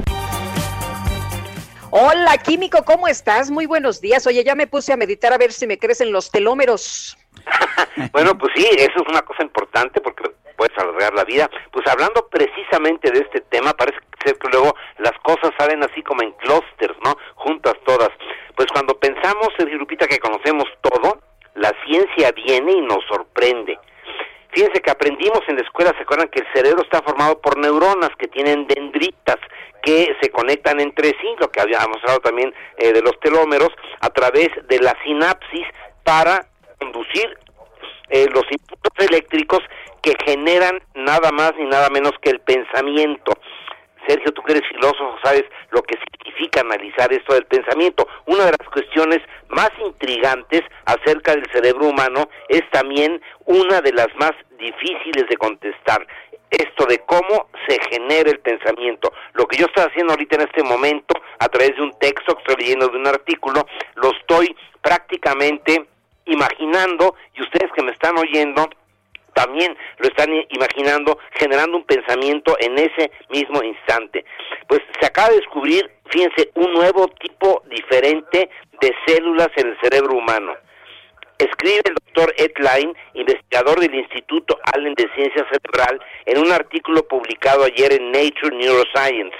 Hola, Químico, ¿cómo estás? Muy buenos días. Oye, ya me puse a meditar a ver si me crecen los telómeros. [laughs] bueno, pues sí, eso es una cosa importante porque puedes alargar la vida. Pues hablando precisamente de este tema, parece ser que luego las cosas salen así como en clústeres, ¿no? Juntas todas. Pues cuando pensamos, Sergio Lupita, que conocemos todo, la ciencia viene y nos sorprende. Fíjense que aprendimos en la escuela, se acuerdan que el cerebro está formado por neuronas que tienen dendritas, que se conectan entre sí, lo que habíamos hablado también eh, de los telómeros, a través de la sinapsis para conducir eh, los impulsos eléctricos que generan nada más ni nada menos que el pensamiento. Sergio, tú que eres filósofo, sabes lo que significa analizar esto del pensamiento. Una de las cuestiones más intrigantes acerca del cerebro humano es también una de las más difíciles de contestar. Esto de cómo se genera el pensamiento. Lo que yo estoy haciendo ahorita en este momento, a través de un texto que estoy leyendo de un artículo, lo estoy prácticamente imaginando y ustedes que me están oyendo también lo están imaginando, generando un pensamiento en ese mismo instante. Pues se acaba de descubrir, fíjense, un nuevo tipo diferente de células en el cerebro humano. Escribe el doctor Ed Line, investigador del Instituto Allen de Ciencia Cerebral, en un artículo publicado ayer en Nature Neuroscience.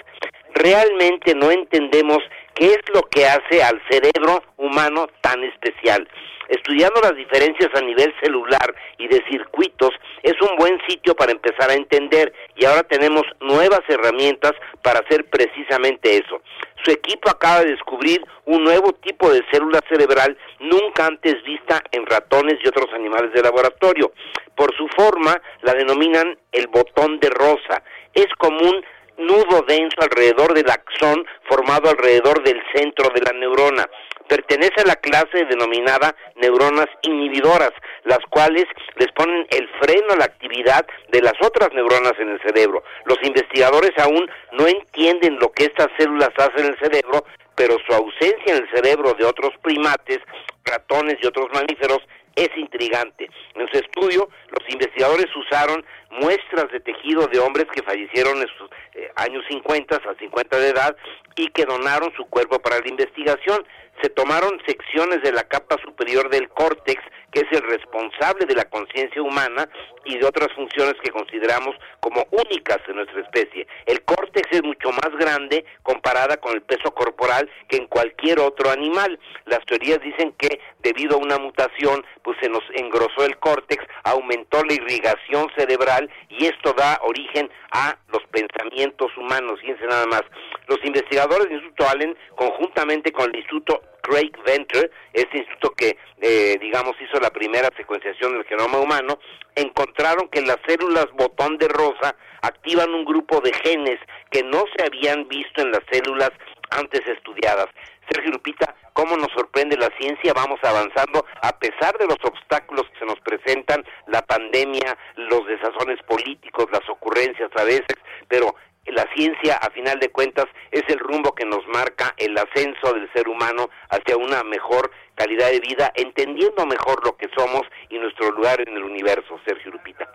Realmente no entendemos qué es lo que hace al cerebro humano tan especial. Estudiando las diferencias a nivel celular y de circuitos es un buen sitio para empezar a entender y ahora tenemos nuevas herramientas para hacer precisamente eso. Su equipo acaba de descubrir un nuevo tipo de célula cerebral nunca antes vista en ratones y otros animales de laboratorio. Por su forma la denominan el botón de rosa. Es común nudo denso alrededor del axón formado alrededor del centro de la neurona. Pertenece a la clase denominada neuronas inhibidoras, las cuales les ponen el freno a la actividad de las otras neuronas en el cerebro. Los investigadores aún no entienden lo que estas células hacen en el cerebro, pero su ausencia en el cerebro de otros primates, ratones y otros mamíferos es intrigante. En su estudio, los investigadores usaron muestras de tejido de hombres que fallecieron en sus eh, años 50 a 50 de edad y que donaron su cuerpo para la investigación. Se tomaron secciones de la capa superior del córtex, que es el responsable de la conciencia humana y de otras funciones que consideramos como únicas en nuestra especie. El córtex es mucho más grande comparada con el peso corporal que en cualquier otro animal. Las teorías dicen que debido a una mutación, pues se nos engrosó el córtex, aumentó la irrigación cerebral y esto da origen a los pensamientos humanos. Fíjense nada más. Los investigadores del Instituto Allen, conjuntamente con el Instituto Craig Venter, este instituto que, eh, digamos, hizo la primera secuenciación del genoma humano, encontraron que las células botón de rosa activan un grupo de genes que no se habían visto en las células antes estudiadas. Sergio Lupita, ¿cómo nos sorprende la ciencia? Vamos avanzando a pesar de los obstáculos que se nos presentan, la pandemia, los desazones políticos, las ocurrencias a veces, pero la ciencia, a final de cuentas, es el rumbo que nos marca el ascenso del ser humano hacia una mejor calidad de vida, entendiendo mejor lo que somos y nuestro lugar en el universo, Sergio Lupita.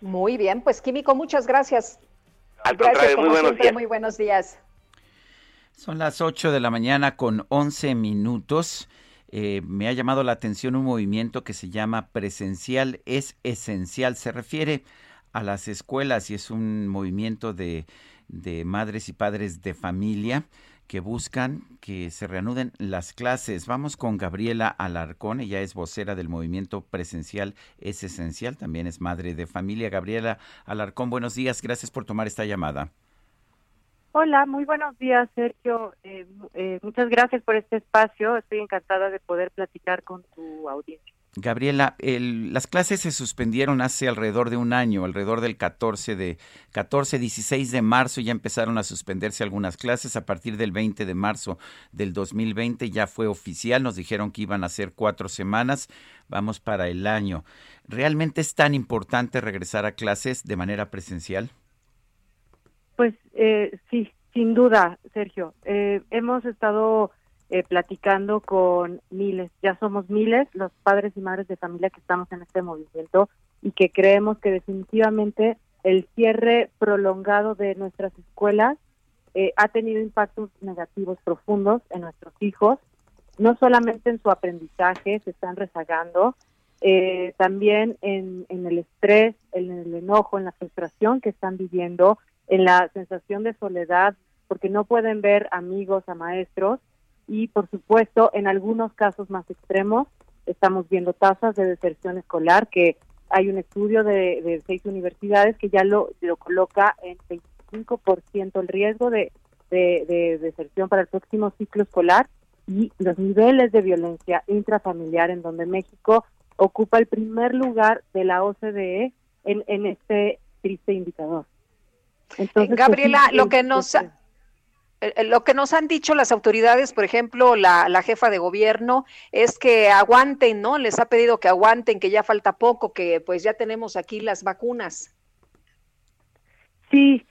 Muy bien, pues Químico, muchas gracias. Al gracias, contrario, muy buenos días. Muy buenos días. Son las 8 de la mañana con 11 minutos. Eh, me ha llamado la atención un movimiento que se llama Presencial es Esencial. Se refiere a las escuelas y es un movimiento de, de madres y padres de familia que buscan que se reanuden las clases. Vamos con Gabriela Alarcón, ella es vocera del movimiento presencial Es Esencial, también es madre de familia. Gabriela Alarcón, buenos días, gracias por tomar esta llamada. Hola, muy buenos días, Sergio. Eh, eh, muchas gracias por este espacio. Estoy encantada de poder platicar con tu audiencia. Gabriela, las clases se suspendieron hace alrededor de un año, alrededor del 14 de 14, 16 de marzo ya empezaron a suspenderse algunas clases. A partir del 20 de marzo del 2020 ya fue oficial. Nos dijeron que iban a ser cuatro semanas. Vamos para el año. ¿Realmente es tan importante regresar a clases de manera presencial? Pues eh, sí, sin duda, Sergio. Eh, hemos estado eh, platicando con miles, ya somos miles los padres y madres de familia que estamos en este movimiento y que creemos que definitivamente el cierre prolongado de nuestras escuelas ha tenido impactos negativos profundos en nuestros hijos, no solamente en su aprendizaje, se están rezagando, también en, en el estrés, en el enojo, en la frustración que están viviendo en la sensación de soledad porque no pueden ver amigos a maestros y por supuesto en algunos casos más extremos estamos viendo tasas de deserción escolar que hay un estudio de, seis universidades que ya lo, lo coloca en 25% el riesgo de, de deserción para el próximo ciclo escolar y los niveles de violencia intrafamiliar en donde México ocupa el primer lugar de la OCDE en, en este triste indicador. Entonces, pues, Gabriela, lo que nos eh, eh, lo que nos han dicho las autoridades, por ejemplo, la, la, jefa de gobierno, es que aguanten, ¿no? Les ha pedido que aguanten, que ya falta poco, que pues ya tenemos aquí las vacunas. Sí,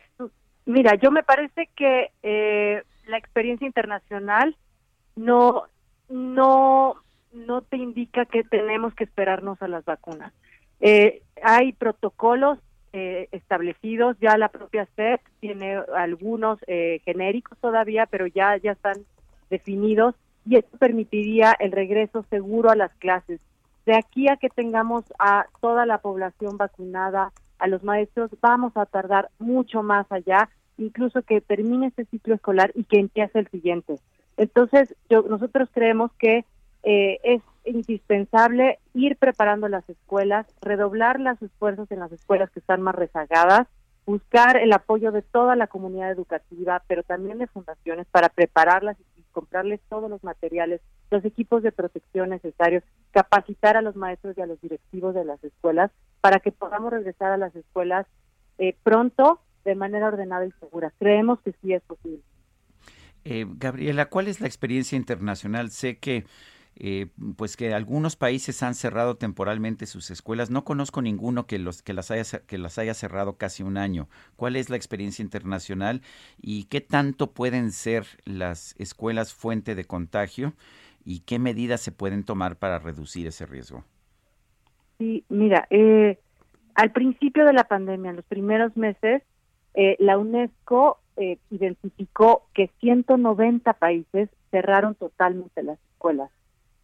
mira, yo me parece que eh, la experiencia internacional no, no, no te indica que tenemos que esperarnos a las vacunas. Eh, hay protocolos eh, establecidos, ya la propia SEP tiene algunos eh, genéricos todavía, pero ya, ya están definidos y esto permitiría el regreso seguro a las clases. De aquí a que tengamos a toda la población vacunada, a los maestros, vamos a tardar mucho más allá, incluso que termine este ciclo escolar y que empiece el siguiente. Entonces, yo, nosotros creemos que eh, es indispensable ir preparando las escuelas, redoblar los esfuerzos en las escuelas que están más rezagadas, buscar el apoyo de toda la comunidad educativa, pero también de fundaciones para prepararlas y comprarles todos los materiales, los equipos de protección necesarios, capacitar a los maestros y a los directivos de las escuelas para que podamos regresar a las escuelas eh, pronto de manera ordenada y segura. Creemos que sí es posible. Eh, Gabriela, ¿cuál es la experiencia internacional? Sé que eh, pues que algunos países han cerrado temporalmente sus escuelas. No conozco ninguno que los que las haya que las haya cerrado casi un año. ¿Cuál es la experiencia internacional y qué tanto pueden ser las escuelas fuente de contagio y qué medidas se pueden tomar para reducir ese riesgo? Sí, mira, eh, al principio de la pandemia, en los primeros meses, eh, la UNESCO eh, identificó que 190 países cerraron totalmente las escuelas.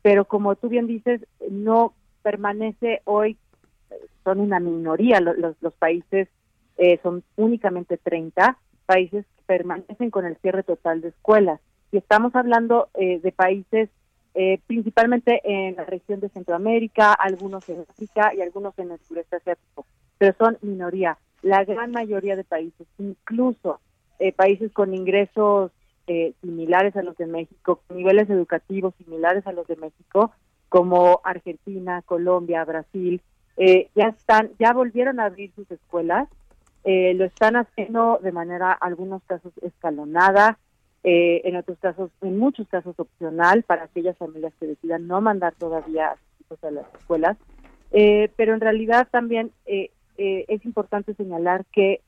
Pero como tú bien dices, no permanece hoy, son una minoría los, los, países, eh, son únicamente 30 países que permanecen con el cierre total de escuelas. Y estamos hablando eh, de países principalmente en la región de Centroamérica, algunos en África y algunos en el sureste asiático, pero son minoría. La gran mayoría de países, incluso eh, países con ingresos eh, similares a los de México, niveles educativos similares a los de México, como Argentina, Colombia, Brasil, eh, ya están, ya volvieron a abrir sus escuelas, lo están haciendo de manera, algunos casos escalonada, en otros casos, en muchos casos opcional para aquellas familias que decidan no mandar todavía a sus hijos a las escuelas, pero en realidad también es importante señalar que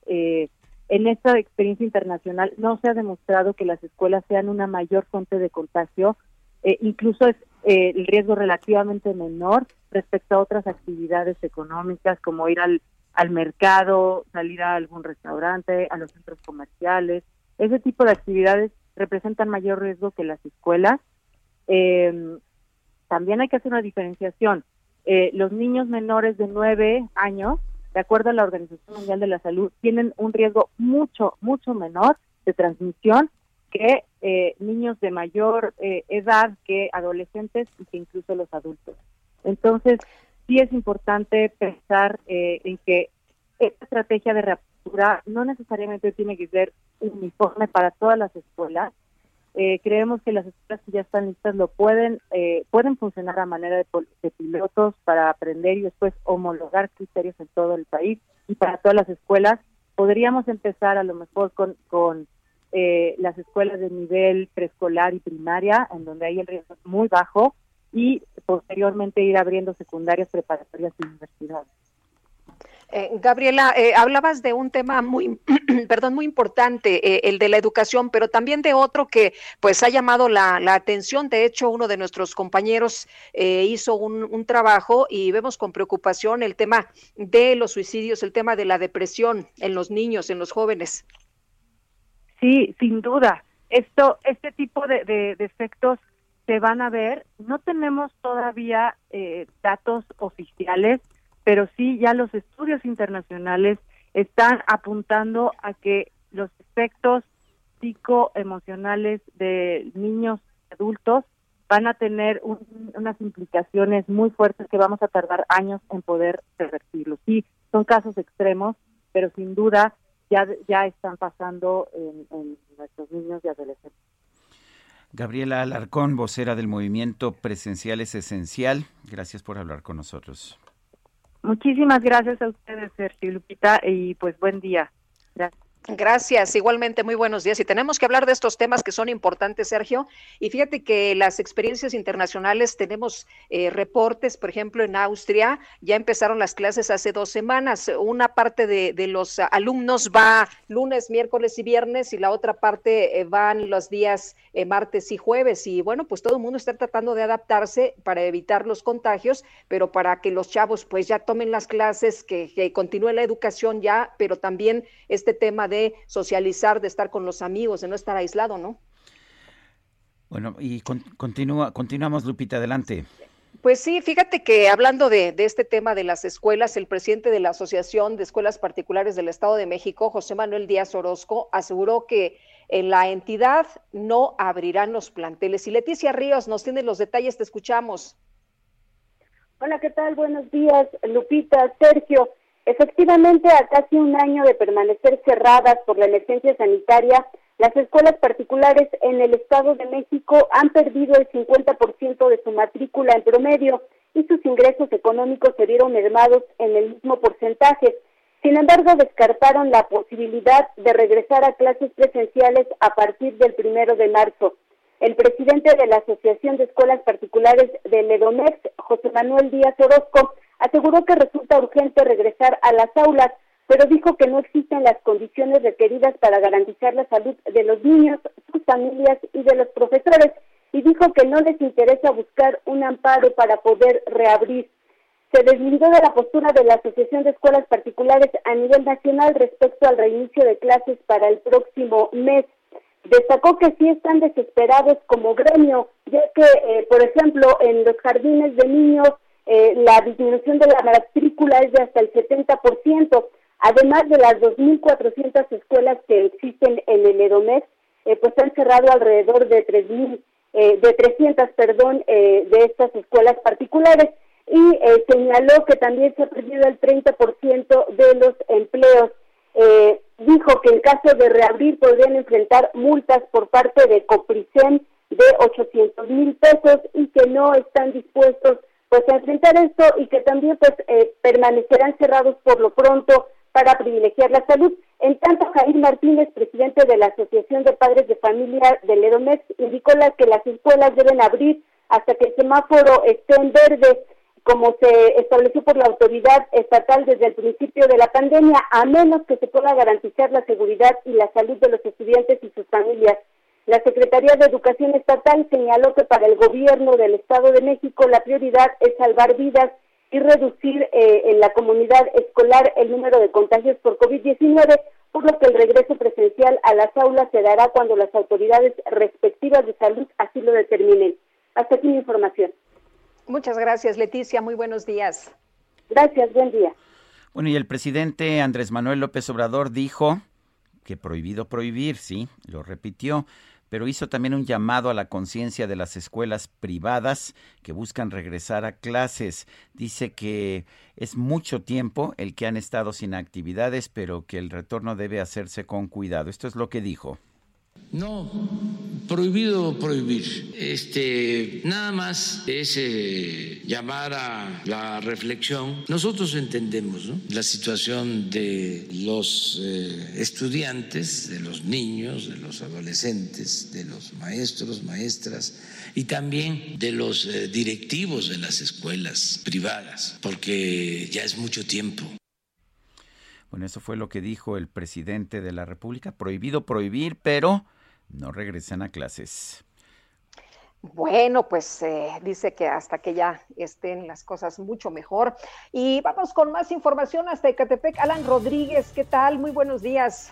en esta experiencia internacional no se ha demostrado que las escuelas sean una mayor fuente de contagio, eh, incluso es eh, el riesgo relativamente menor respecto a otras actividades económicas como ir al, al mercado, salir a algún restaurante, a los centros comerciales. Ese tipo de actividades representan mayor riesgo que las escuelas. Eh, también hay que hacer una diferenciación. los niños menores de nueve años de acuerdo a la Organización Mundial de la Salud, tienen un riesgo mucho, mucho menor de transmisión que eh, niños de mayor eh, edad, que adolescentes y que incluso los adultos. Entonces, sí es importante pensar eh, en que esta estrategia de reapertura no necesariamente tiene que ser uniforme para todas las escuelas, eh, creemos que las escuelas que ya están listas lo pueden eh, pueden funcionar a manera de, pilotos para aprender y después homologar criterios en todo el país y para todas las escuelas. Podríamos empezar a lo mejor con con eh, las escuelas de nivel preescolar y primaria en donde hay el riesgo muy bajo y posteriormente ir abriendo secundarias preparatorias y universidades eh, Gabriela, eh, hablabas de un tema muy, [clears throat] perdón, muy importante, eh, el de la educación, pero también de otro que pues ha llamado la, atención. De hecho, uno de nuestros compañeros hizo un, trabajo y vemos con preocupación el tema de los suicidios, el tema de la depresión en los niños, en los jóvenes. Sí, sin duda. Esto, este tipo de, de, de efectos se van a ver. No tenemos todavía datos oficiales pero sí ya los estudios internacionales están apuntando a que los efectos psicoemocionales de niños y adultos van a tener unas implicaciones muy fuertes que vamos a tardar años en poder revertirlos. Sí, son casos extremos, pero sin duda ya, ya están pasando en, en nuestros niños y adolescentes. Gabriela Alarcón, vocera del movimiento Presencial es Esencial, gracias por hablar con nosotros. Muchísimas gracias a ustedes, Sergio y Lupita, y pues buen día. Gracias. Gracias, igualmente muy buenos días. Y tenemos que hablar de estos temas que son importantes, Sergio. Y fíjate que las experiencias internacionales, tenemos eh, reportes, por ejemplo, en Austria ya empezaron las clases hace dos semanas. Una parte de, los alumnos va lunes, miércoles y viernes y la otra parte eh, van los días eh, martes y jueves. Y bueno, pues todo el mundo está tratando de adaptarse para evitar los contagios, pero para que los chavos pues ya tomen las clases, que, que continúe la educación ya, pero también este tema de socializar, de estar con los amigos, de no estar aislado, ¿no? Bueno, y con, continúa, continuamos, Lupita, adelante. Pues sí, fíjate que hablando de, de, este tema de las escuelas, el presidente de la Asociación de Escuelas Particulares del Estado de México, José Manuel Díaz Orozco, aseguró que en la entidad no abrirán los planteles. Y Leticia Ríos nos tiene los detalles, te escuchamos. Hola, ¿qué tal? Buenos días, Lupita, Sergio. Efectivamente, a casi un año de permanecer cerradas por la emergencia sanitaria, las escuelas particulares en el Estado de México han perdido el 50% de su matrícula en promedio y sus ingresos económicos se vieron mermados en el mismo porcentaje. Sin embargo, descartaron la posibilidad de regresar a clases presenciales a partir del primero de marzo. El presidente de la Asociación de Escuelas Particulares del EDOMEX, José Manuel Díaz Orozco, aseguró que resulta urgente regresar a las aulas, pero dijo que no existen las condiciones requeridas para garantizar la salud de los niños, sus familias y de los profesores, y dijo que no les interesa buscar un amparo para poder reabrir. Se deslindó de la postura de la Asociación de Escuelas Particulares a nivel nacional respecto al reinicio de clases para el próximo mes. Destacó que sí están desesperados como gremio, ya que, eh, por ejemplo, en los jardines de niños eh, la disminución de la matrícula es de hasta el 70%, además de las 2.400 escuelas que existen en el EDOMEX, eh, pues han cerrado alrededor de 3.000, eh, de 300, perdón, eh, de estas escuelas particulares y eh, señaló que también se ha perdido el 30% de los empleos. Eh, dijo que en caso de reabrir podrían enfrentar multas por parte de Copricen de 800 mil pesos y que no están dispuestos pues a enfrentar esto y que también pues eh, permanecerán cerrados por lo pronto para privilegiar la salud. En tanto, Jair Martínez, presidente de la Asociación de Padres de Familia del EDOMEX, indicó que las escuelas deben abrir hasta que el semáforo esté en verde, como se estableció por la autoridad estatal desde el principio de la pandemia, a menos que se pueda garantizar la seguridad y la salud de los estudiantes y sus familias. La Secretaría de Educación Estatal señaló que para el gobierno del Estado de México la prioridad es salvar vidas y reducir eh, en la comunidad escolar el número de contagios por COVID-19, por lo que el regreso presencial a las aulas se dará cuando las autoridades respectivas de salud así lo determinen. Hasta aquí mi información. Muchas gracias, Leticia. Muy buenos días. Gracias, buen día. Bueno, y el presidente Andrés Manuel López Obrador dijo que prohibido prohibir, sí, lo repitió, pero hizo también un llamado a la conciencia de las escuelas privadas que buscan regresar a clases. Dice que es mucho tiempo el que han estado sin actividades, pero que el retorno debe hacerse con cuidado. Esto es lo que dijo. No, prohibido prohibir. Este, nada más es eh, llamar a la reflexión. Nosotros entendemos la situación de los eh, estudiantes, de los niños, de los adolescentes, de los maestros, maestras y también de los eh, directivos de las escuelas privadas, porque ya es mucho tiempo. Bueno, eso fue lo que dijo el presidente de la República. Prohibido prohibir, pero no regresan a clases. Bueno, pues eh, dice que hasta que ya estén las cosas mucho mejor. Y vamos con más información hasta Ecatepec. Alan Rodríguez, ¿qué tal? Muy buenos días.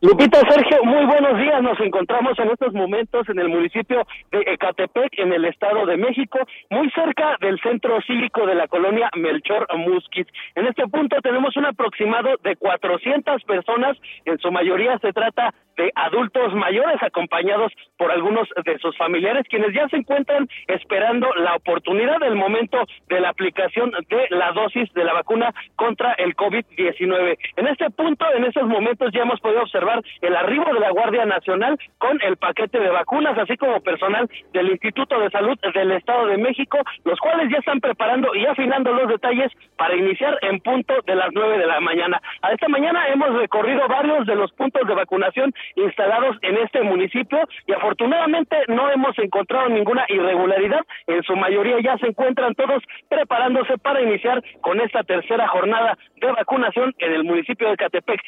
Lupita Sergio, muy buenos días. Nos encontramos en estos momentos en el municipio de Ecatepec, en el Estado de México, muy cerca del centro cívico de la colonia Melchor Musquiz. En este punto tenemos un aproximado de 400 personas, en su mayoría se trata de adultos mayores acompañados por algunos de sus familiares, quienes ya se encuentran esperando la oportunidad del momento de la aplicación de la dosis de la vacuna contra el COVID-19. En este punto, en estos momentos ya hemos podido observar el arribo de la Guardia Nacional con el paquete de vacunas, así como personal del Instituto de Salud del Estado de México, los cuales ya están preparando y afinando los detalles para iniciar en punto de las nueve de la mañana. A esta mañana hemos recorrido varios de los puntos de vacunación instalados en este municipio y afortunadamente no hemos encontrado ninguna irregularidad. En su mayoría ya se encuentran todos preparándose para iniciar con esta tercera jornada de vacunación en el municipio de Catepec.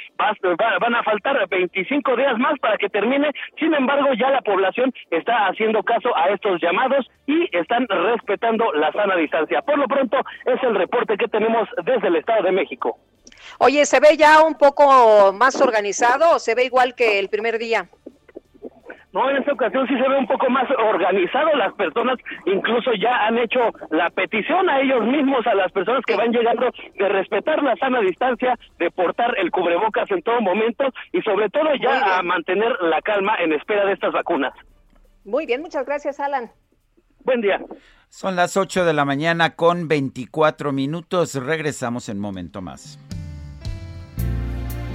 Van a faltar 25 días más para que termine. Sin embargo, ya la población está haciendo caso a estos llamados y están respetando la sana distancia. Por lo pronto, es el reporte que tenemos desde el Estado de México. Oye, ¿se ve ya un poco más organizado o se ve igual que el primer día? No, en esta ocasión sí se ve un poco más organizado. Las personas incluso ya han hecho la petición a ellos mismos, a las personas que van llegando, de respetar la sana distancia, de portar el cubrebocas en todo momento y sobre todo ya a mantener la calma en espera de estas vacunas. Muy bien, muchas gracias, Alan. Buen día. Son las 8 de la mañana con 24 minutos. Regresamos en momento más.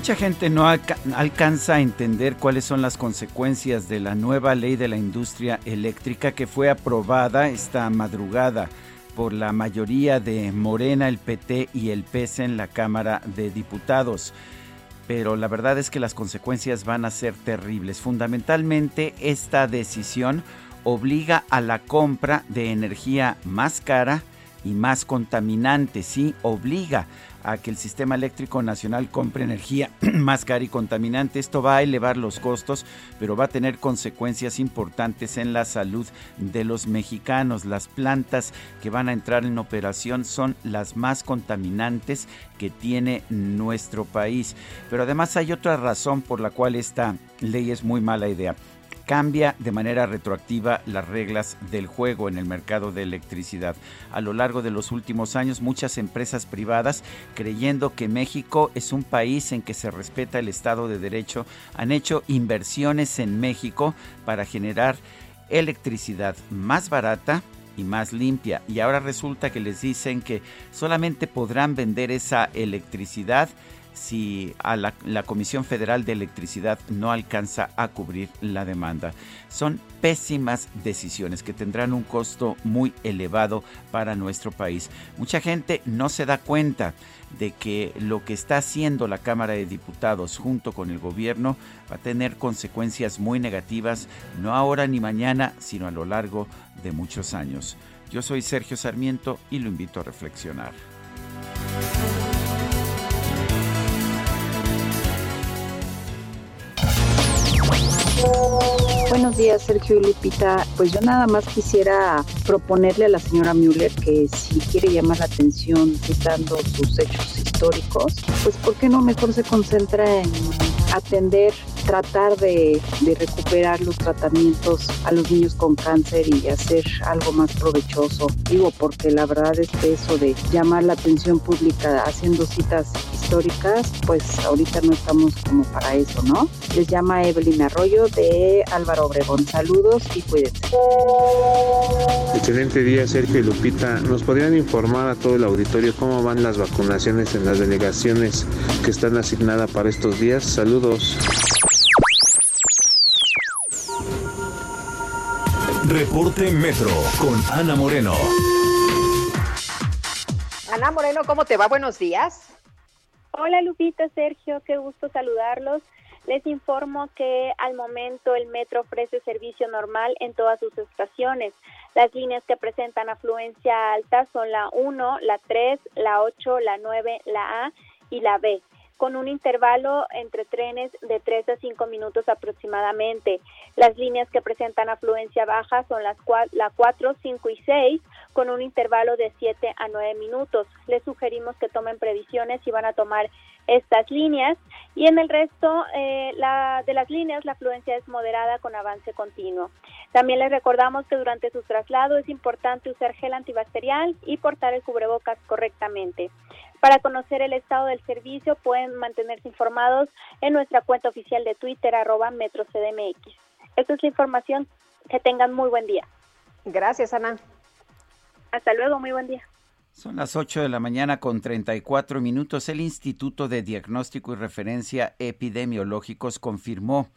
Mucha gente no alcanza a entender cuáles son las consecuencias de la nueva ley de la industria eléctrica que fue aprobada esta madrugada por la mayoría de Morena, el PT y el PS en la Cámara de Diputados. Pero la verdad es que las consecuencias van a ser terribles. Fundamentalmente esta decisión obliga a la compra de energía más cara y más contaminante, sí, obliga a que el sistema eléctrico nacional compre energía [clears throat] más cara y contaminante. Esto va a elevar los costos, pero va a tener consecuencias importantes en la salud de los mexicanos. Las plantas que van a entrar en operación son las más contaminantes que tiene nuestro país. Pero además hay otra razón por la cual esta ley es muy mala idea cambia de manera retroactiva las reglas del juego en el mercado de electricidad. A lo largo de los últimos años, muchas empresas privadas, creyendo que México es un país en que se respeta el Estado de Derecho, han hecho inversiones en México para generar electricidad más barata y más limpia. Y ahora resulta que les dicen que solamente podrán vender esa electricidad si a la, Comisión Federal de Electricidad no alcanza a cubrir la demanda. Son pésimas decisiones que tendrán un costo muy elevado para nuestro país. Mucha gente no se da cuenta de que lo que está haciendo la Cámara de Diputados junto con el gobierno va a tener consecuencias muy negativas, no ahora ni mañana, sino a lo largo de muchos años. Yo soy Sergio Sarmiento y lo invito a reflexionar. Buenos días, Sergio y Lupita. Pues yo nada más quisiera proponerle a la señora Müller que si quiere llamar la atención citando sus hechos históricos, pues ¿por qué no mejor se concentra en atender tratar de, recuperar los tratamientos a los niños con cáncer y hacer algo más provechoso. Digo, porque la verdad es que eso de llamar la atención pública haciendo citas históricas, pues ahorita no estamos como para eso, ¿no? Les llama Evelyn Arroyo de Álvaro Obregón. Saludos y cuídense. Excelente día, Sergio y Lupita. ¿Nos podrían informar a todo el auditorio cómo van las vacunaciones en las delegaciones que están asignadas para estos días? Saludos. Reporte Metro con Ana Moreno. Ana Moreno, ¿cómo te va? Buenos días. Hola Lupita, Sergio, qué gusto saludarlos. Les informo que al momento el metro ofrece servicio normal en todas sus estaciones. Las líneas que presentan afluencia alta son la 1, la 3, la 8, la 9, la A y la B con un intervalo entre trenes de 3 a 5 minutos aproximadamente. Las líneas que presentan afluencia baja son las la 4, 5 y 6 con un intervalo de 7 a 9 minutos. Les sugerimos que tomen previsiones si van a tomar estas líneas y en el resto eh, la, de las líneas la afluencia es moderada con avance continuo. También les recordamos que durante su traslado es importante usar gel antibacterial y portar el cubrebocas correctamente. Para conocer el estado del servicio pueden mantenerse informados en nuestra cuenta oficial de Twitter arroba metrocdmx. Esta es la información. Que tengan muy buen día. Gracias, Ana. Hasta luego, muy buen día. Son las 8 de la mañana con 34 minutos. El Instituto de Diagnóstico y Referencia Epidemiológicos confirmó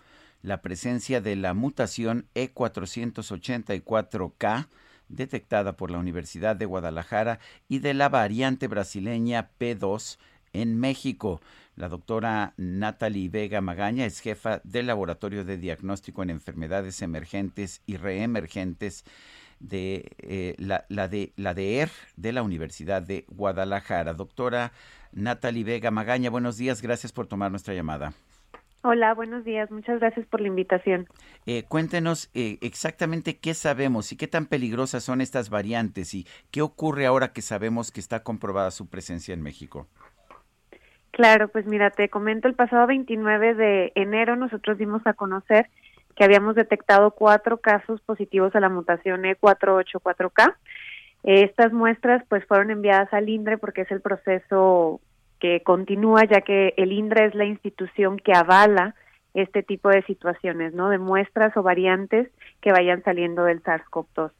la presencia de la mutación E484K detectada por la Universidad de Guadalajara y de la variante brasileña P2 en México. La doctora Natalie Vega Magaña es jefa del Laboratorio de Diagnóstico en Enfermedades Emergentes y Reemergentes de eh, la, de la de ER de la Universidad de Guadalajara. Doctora Natalie Vega Magaña, buenos días, gracias por tomar nuestra llamada. Hola, buenos días. Muchas gracias por la invitación. Eh, cuéntenos eh, exactamente qué sabemos y qué tan peligrosas son estas variantes y qué ocurre ahora que sabemos que está comprobada su presencia en México. Claro, pues mira, te comento, el pasado 29 de enero nosotros dimos a conocer que habíamos detectado cuatro casos positivos a la mutación E484K. Estas muestras pues fueron enviadas al INDRE porque es el proceso que continúa ya que el INDRE es la institución que avala este tipo de situaciones, ¿no? De muestras o variantes que vayan saliendo del SARS-CoV-2.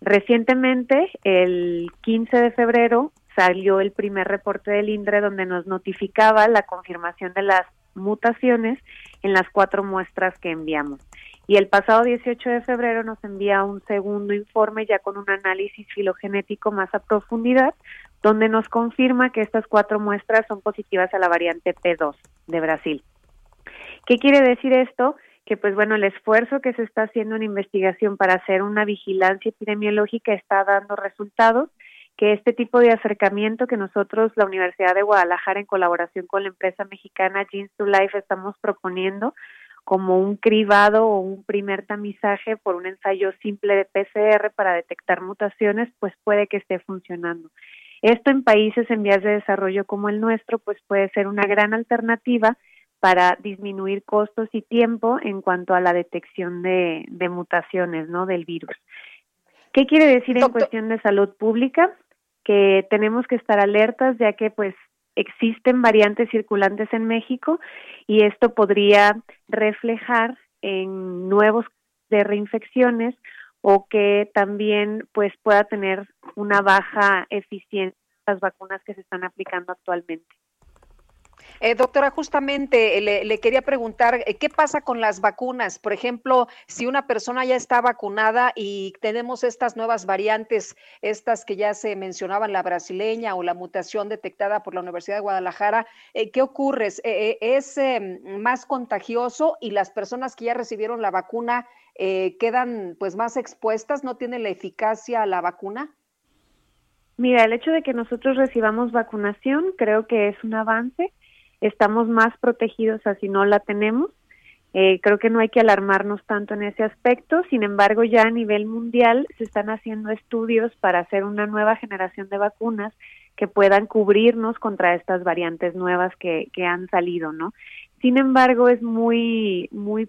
Recientemente, el 15 de febrero, salió el primer reporte del INDRE donde nos notificaba la confirmación de las mutaciones en las cuatro muestras que enviamos. Y el pasado 18 de febrero nos envía un segundo informe ya con un análisis filogenético más a profundidad, donde nos confirma que estas cuatro muestras son positivas a la variante P2 de Brasil. ¿Qué quiere decir esto? Que pues bueno, el esfuerzo que se está haciendo en investigación para hacer una vigilancia epidemiológica está dando resultados, que este tipo de acercamiento que nosotros, la Universidad de Guadalajara, en colaboración con la empresa mexicana Genes to Life, estamos proponiendo como un cribado o un primer tamizaje por un ensayo simple de PCR para detectar mutaciones, pues puede que esté funcionando. Esto en países en vías de desarrollo como el nuestro, pues puede ser una gran alternativa para disminuir costos y tiempo en cuanto a la detección de, mutaciones, ¿no? Del virus. ¿Qué quiere decir en cuestión de salud pública? Que tenemos que estar alertas ya que pues existen variantes circulantes en México y esto podría reflejar en nuevos de reinfecciones o que también pues pueda tener una baja eficiencia las vacunas que se están aplicando actualmente. Eh, doctora, justamente eh, le, quería preguntar, eh, ¿qué pasa con las vacunas? Por ejemplo, si una persona ya está vacunada y tenemos estas nuevas variantes, estas que ya se mencionaban, la brasileña o la mutación detectada por la Universidad de Guadalajara, ¿qué ocurre? ¿Es em, más contagioso y las personas que ya recibieron la vacuna quedan pues más expuestas? ¿No tiene la eficacia la vacuna? Mira, el hecho de que nosotros recibamos vacunación creo que es un avance estamos más protegidos así no la tenemos. Eh, creo que no hay que alarmarnos tanto en ese aspecto, sin embargo ya a nivel mundial se están haciendo estudios para hacer una nueva generación de vacunas que puedan cubrirnos contra estas variantes nuevas que, que han salido, ¿no? Sin embargo, es muy, muy,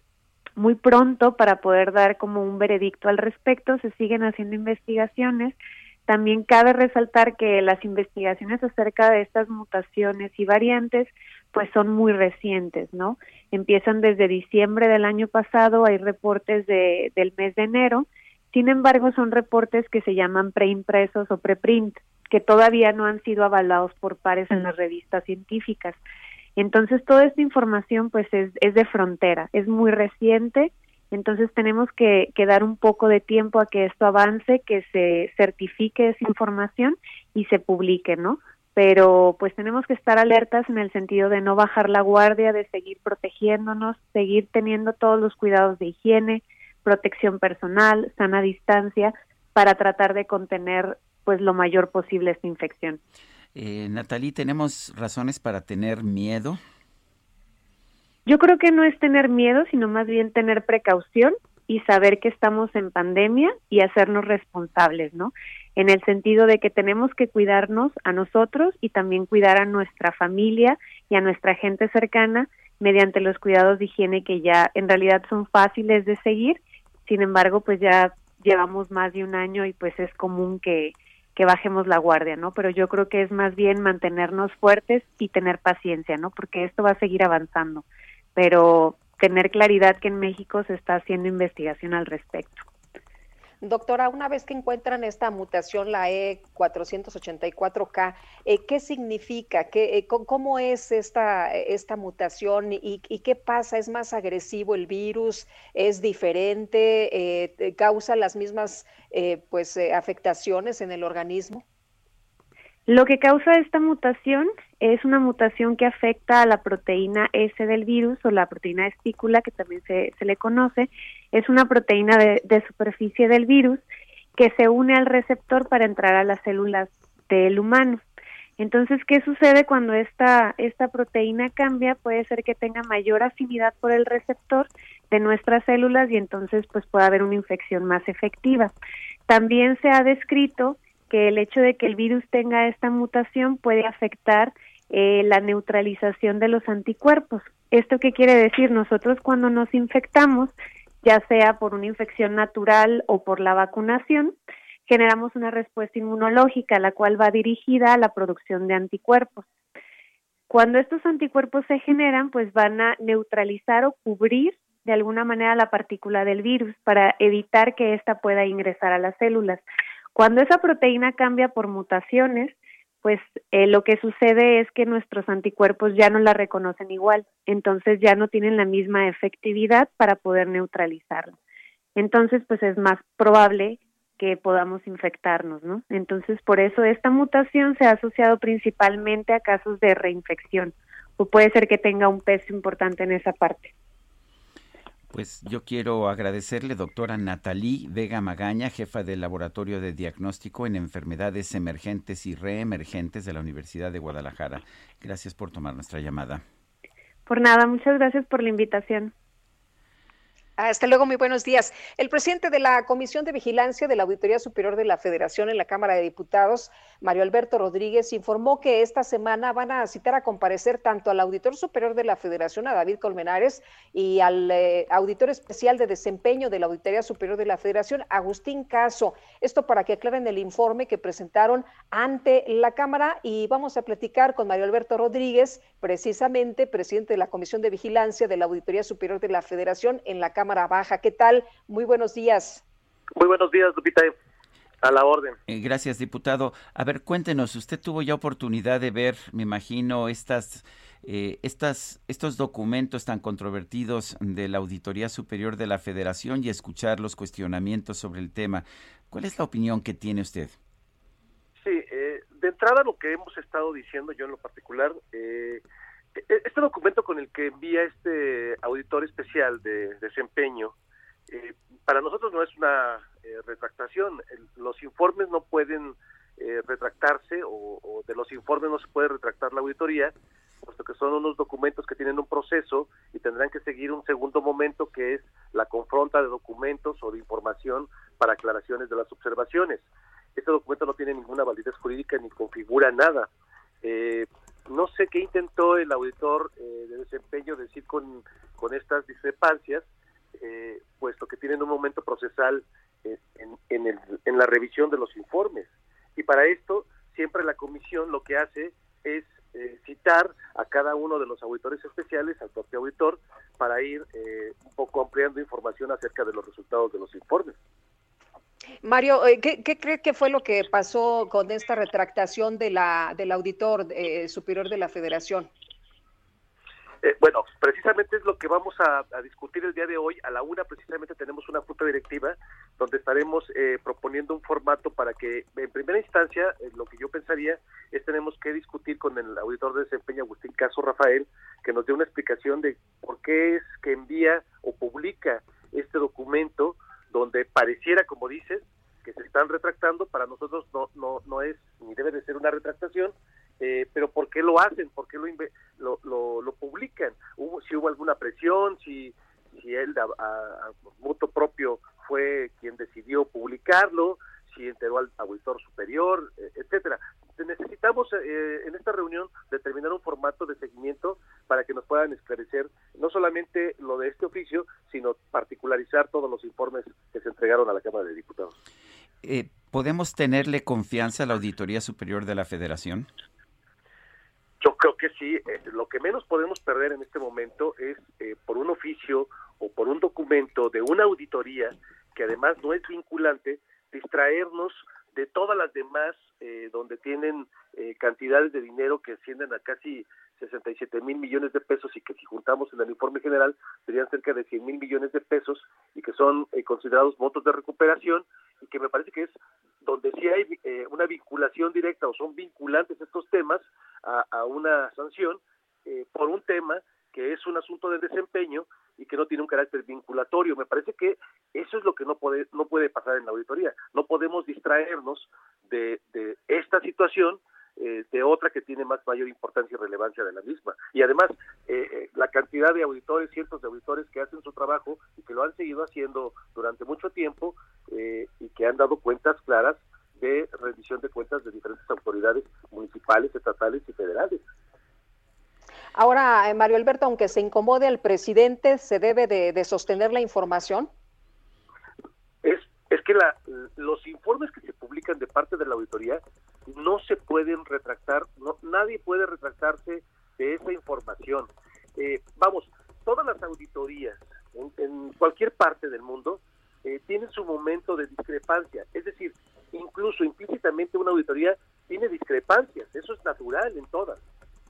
muy pronto para poder dar como un veredicto al respecto. Se siguen haciendo investigaciones. También cabe resaltar que las investigaciones acerca de estas mutaciones y variantes pues son muy recientes, ¿no? Empiezan desde diciembre del año pasado, hay reportes de, del mes de enero, sin embargo son reportes que se llaman preimpresos o preprint, que todavía no han sido avalados por pares en las revistas científicas. Entonces toda esta información pues es, de frontera, es muy reciente, entonces tenemos que, que dar un poco de tiempo a que esto avance, que se certifique esa información y se publique, ¿no? pero pues tenemos que estar alertas en el sentido de no bajar la guardia, de seguir protegiéndonos, seguir teniendo todos los cuidados de higiene, protección personal, sana distancia, para tratar de contener pues lo mayor posible esta infección. Eh, Natalie, ¿tenemos razones para tener miedo? Yo creo que no es tener miedo, sino más bien tener precaución y saber que estamos en pandemia y hacernos responsables, ¿no? en el sentido de que tenemos que cuidarnos a nosotros y también cuidar a nuestra familia y a nuestra gente cercana mediante los cuidados de higiene que ya en realidad son fáciles de seguir. Sin embargo, pues ya llevamos más de un año y pues es común que, que bajemos la guardia, ¿no? Pero yo creo que es más bien mantenernos fuertes y tener paciencia, ¿no? Porque esto va a seguir avanzando. Pero tener claridad que en México se está haciendo investigación al respecto. Doctora, una vez que encuentran esta mutación, la E484K, eh, ¿qué significa? ¿Qué, eh, ¿Cómo es esta, mutación y, qué pasa? ¿Es más agresivo el virus? ¿Es diferente? Eh, ¿Causa las mismas pues, afectaciones en el organismo? Lo que causa esta mutación es una mutación que afecta a la proteína S del virus o la proteína estícula, que también se, le conoce. Es una proteína de, de, superficie del virus que se une al receptor para entrar a las células del humano. Entonces, ¿qué sucede cuando esta, esta proteína cambia? Puede ser que tenga mayor afinidad por el receptor de nuestras células y entonces pues puede haber una infección más efectiva. También se ha descrito que el hecho de que el virus tenga esta mutación puede afectar eh, la neutralización de los anticuerpos. ¿Esto qué quiere decir? Nosotros cuando nos infectamos, ya sea por una infección natural o por la vacunación, generamos una respuesta inmunológica, la cual va dirigida a la producción de anticuerpos. Cuando estos anticuerpos se generan, pues van a neutralizar o cubrir de alguna manera la partícula del virus para evitar que ésta pueda ingresar a las células. Cuando esa proteína cambia por mutaciones, pues eh, lo que sucede es que nuestros anticuerpos ya no la reconocen igual, entonces ya no tienen la misma efectividad para poder neutralizarla. Entonces, pues es más probable que podamos infectarnos, ¿no? Entonces, por eso esta mutación se ha asociado principalmente a casos de reinfección, o puede ser que tenga un peso importante en esa parte. Pues yo quiero agradecerle, doctora Natalí Vega Magaña, jefa del Laboratorio de Diagnóstico en Enfermedades Emergentes y Reemergentes de la Universidad de Guadalajara. Gracias por tomar nuestra llamada. Por nada, muchas gracias por la invitación. Hasta luego, muy buenos días. El presidente de la Comisión de Vigilancia de la Auditoría Superior de la Federación en la Cámara de Diputados, Mario Alberto Rodríguez, informó que esta semana van a citar a comparecer tanto al Auditor Superior de la Federación, a David Colmenares, y al eh, Auditor Especial de Desempeño de la Auditoría Superior de la Federación, Agustín Caso. Esto para que aclaren el informe que presentaron ante la Cámara y vamos a platicar con Mario Alberto Rodríguez, precisamente presidente de la Comisión de Vigilancia de la Auditoría Superior de la Federación en la Cámara Baja. ¿Qué tal? Muy buenos días. Muy buenos días, Lupita. A la orden. Eh, gracias, diputado. A ver, cuéntenos, usted tuvo ya oportunidad de ver, me imagino, estas, eh, estas, estos documentos tan controvertidos de la Auditoría Superior de la Federación y escuchar los cuestionamientos sobre el tema. ¿Cuál es la opinión que tiene usted? Sí, eh, de entrada lo que hemos estado diciendo yo en lo particular, eh, este documento con el que envía este auditor especial de desempeño, eh, para nosotros no es una eh, retractación. los informes no pueden eh, retractarse o, de los informes no se puede retractar la auditoría, puesto que son unos documentos que tienen un proceso y tendrán que seguir un segundo momento que es la confronta de documentos o de información para aclaraciones de las observaciones. Este documento no tiene ninguna validez jurídica ni configura nada. Eh, no sé qué intentó el auditor eh, de desempeño decir con, con estas discrepancias, eh, puesto que tienen un momento procesal en, en, el, en la revisión de los informes. Y para esto, siempre la comisión lo que hace es eh, citar a cada uno de los auditores especiales, al propio auditor, para ir eh, un poco ampliando información acerca de los resultados de los informes. Mario, eh, ¿qué, ¿qué, cree que fue lo que pasó con esta retractación de la, del auditor superior de la federación? Eh, bueno, precisamente es lo que vamos a, discutir el día de hoy. A la una precisamente tenemos una junta directiva donde estaremos eh, proponiendo un formato para que, en primera instancia, eh, lo que yo pensaría es tenemos que discutir con el auditor de desempeño Agustín Caso Rafael, que nos dé una explicación de por qué es que envía o publica este documento donde pareciera, como dices, que se están retractando. Para nosotros no, no, no es ni debe de ser una retractación, eh, pero ¿por qué lo hacen? ¿Por qué lo, lo, lo, publican? ¿Hubo, si hubo alguna presión, si, si él a, a, voto propio fue quien decidió publicarlo, si enteró al auditor superior, eh, etcétera. Necesitamos eh, en esta reunión determinar un formato de seguimiento para que nos puedan esclarecer no solamente lo de este oficio, sino particularizar todos los informes que se entregaron a la Cámara de Diputados. ¿Podemos tenerle confianza a la Auditoría Superior de la Federación? Yo creo que sí, eh, lo que menos podemos perder en este momento es eh, por un oficio o por un documento de una auditoría que además no es vinculante, distraernos de todas las demás eh, donde tienen cantidades de dinero que ascienden a casi 67 mil millones de pesos y que si juntamos en el informe general serían cerca de 100 mil millones de pesos y que son considerados votos de recuperación y que me parece que es donde sí hay una vinculación directa o son vinculantes estos temas a, una sanción eh, por un tema que es un asunto de desempeño y que no tiene un carácter vinculatorio. Me parece que eso es lo que no puede, no puede pasar en la auditoría. No podemos distraernos de, de esta situación eh, de otra que tiene más mayor importancia y relevancia de la misma. Y además, eh, la cantidad de auditores, cientos de auditores que hacen su trabajo y que lo han seguido haciendo durante mucho tiempo y que han dado cuentas claras de rendición de cuentas de diferentes autoridades municipales, estatales y federales. Ahora, eh, Mario Alberto, aunque se incomode al presidente, ¿se debe de, sostener la información? Es, es que la, los informes que se publican de parte de la auditoría no se pueden retractar, no, nadie puede retractarse de esa información. Eh, vamos, todas las auditorías en, cualquier parte del mundo eh, tienen su momento de discrepancia, es decir, incluso implícitamente una auditoría tiene discrepancias, eso es natural en todas.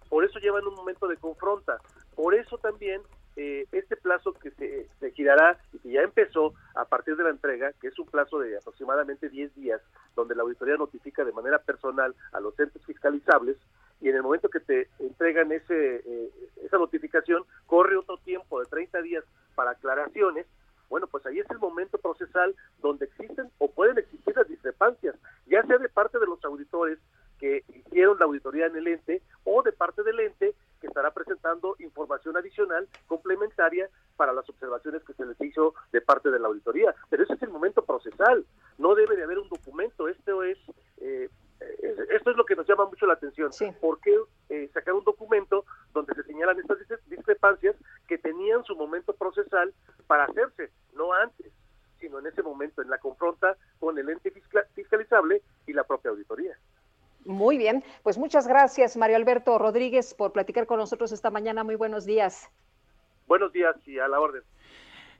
Por eso llevan un momento de confronta. Por eso también eh, este plazo que se, se, girará y que ya empezó a partir de la entrega, que es un plazo de aproximadamente 10 días, donde la auditoría notifica de manera personal a los entes fiscalizables, y en el momento que te entregan ese, eh, esa notificación, corre otro tiempo de 30 días para aclaraciones, bueno, pues ahí es el momento procesal donde existen o pueden existir las discrepancias, ya sea de parte de los auditores que hicieron la auditoría en el ente o de parte del ente que estará presentando información adicional complementaria para las observaciones que se les hizo de parte de la auditoría. Pero ese es el momento procesal, no debe de haber un documento, esto es... Eh, esto es lo que nos llama mucho la atención. ¿Por qué eh, sacar un documento donde se señalan estas discrepancias que tenían su momento procesal para hacerse, no antes, sino en ese momento, en la confronta con el ente fiscalizable y la propia auditoría. Muy bien, pues muchas gracias Mario Alberto Rodríguez por platicar con nosotros esta mañana. Muy buenos días. Buenos días y a la orden.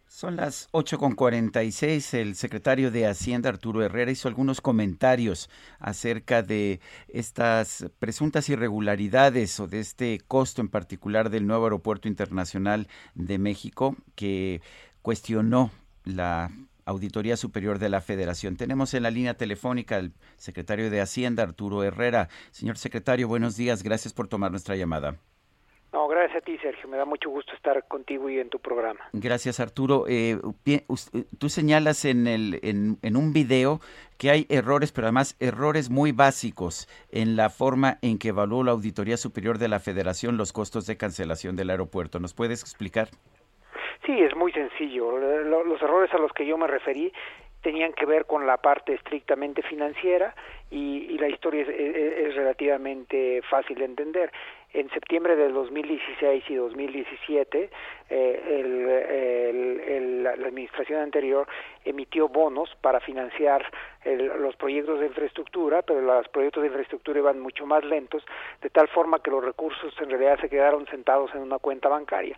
Son las 8.46. El secretario de Hacienda, Arturo Herrera, hizo algunos comentarios acerca de estas presuntas irregularidades o de este costo en particular del nuevo aeropuerto internacional de México que cuestionó la Auditoría Superior de la Federación. Tenemos en la línea telefónica al secretario de Hacienda, Arturo Herrera. Señor secretario, buenos días. Gracias por tomar nuestra llamada. No, gracias a ti, Sergio. Me da mucho gusto estar contigo y en tu programa. Gracias, Arturo. Eh, eh, tú señalas en, el, en, un video que hay errores, pero además errores muy básicos en la forma en que evaluó la Auditoría Superior de la Federación los costos de cancelación del aeropuerto. ¿Nos puedes explicar? Sí, es muy sencillo. Los errores a los que yo me referí tenían que ver con la parte estrictamente financiera y, la historia es, relativamente fácil de entender. en septiembre del 2016 y 2017 eh, la administración anterior emitió bonos para financiar los proyectos de infraestructura, pero los proyectos de infraestructura iban mucho más lentos, de tal forma que los recursos en realidad se quedaron sentados en una cuenta bancaria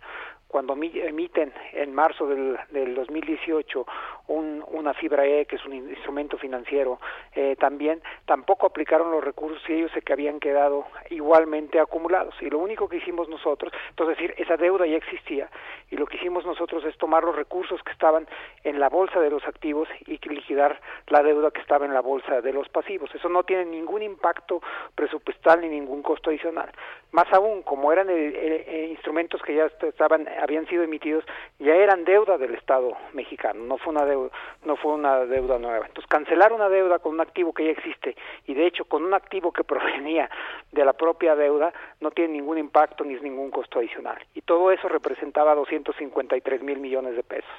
cuando emiten en marzo del, del 2018 un, una fibra E, que es un instrumento financiero, eh, también tampoco aplicaron los recursos y ellos se que habían quedado igualmente acumulados. Y lo único que hicimos nosotros, entonces decir, esa deuda ya existía, y lo que hicimos nosotros es tomar los recursos que estaban en la bolsa de los activos y liquidar la deuda que estaba en la bolsa de los pasivos. Eso no tiene ningún impacto presupuestal ni ningún costo adicional. Más aún, como eran eh, eh, instrumentos que ya estaban habían sido emitidos ya eran deuda del Estado mexicano, no fue una deuda, no fue una deuda nueva. Entonces, cancelar una deuda con un activo que ya existe y de hecho con un activo que [laughs] provenía de la propia deuda no tiene ningún impacto ni es ningún costo adicional. Y todo eso representaba 253 mil millones de pesos.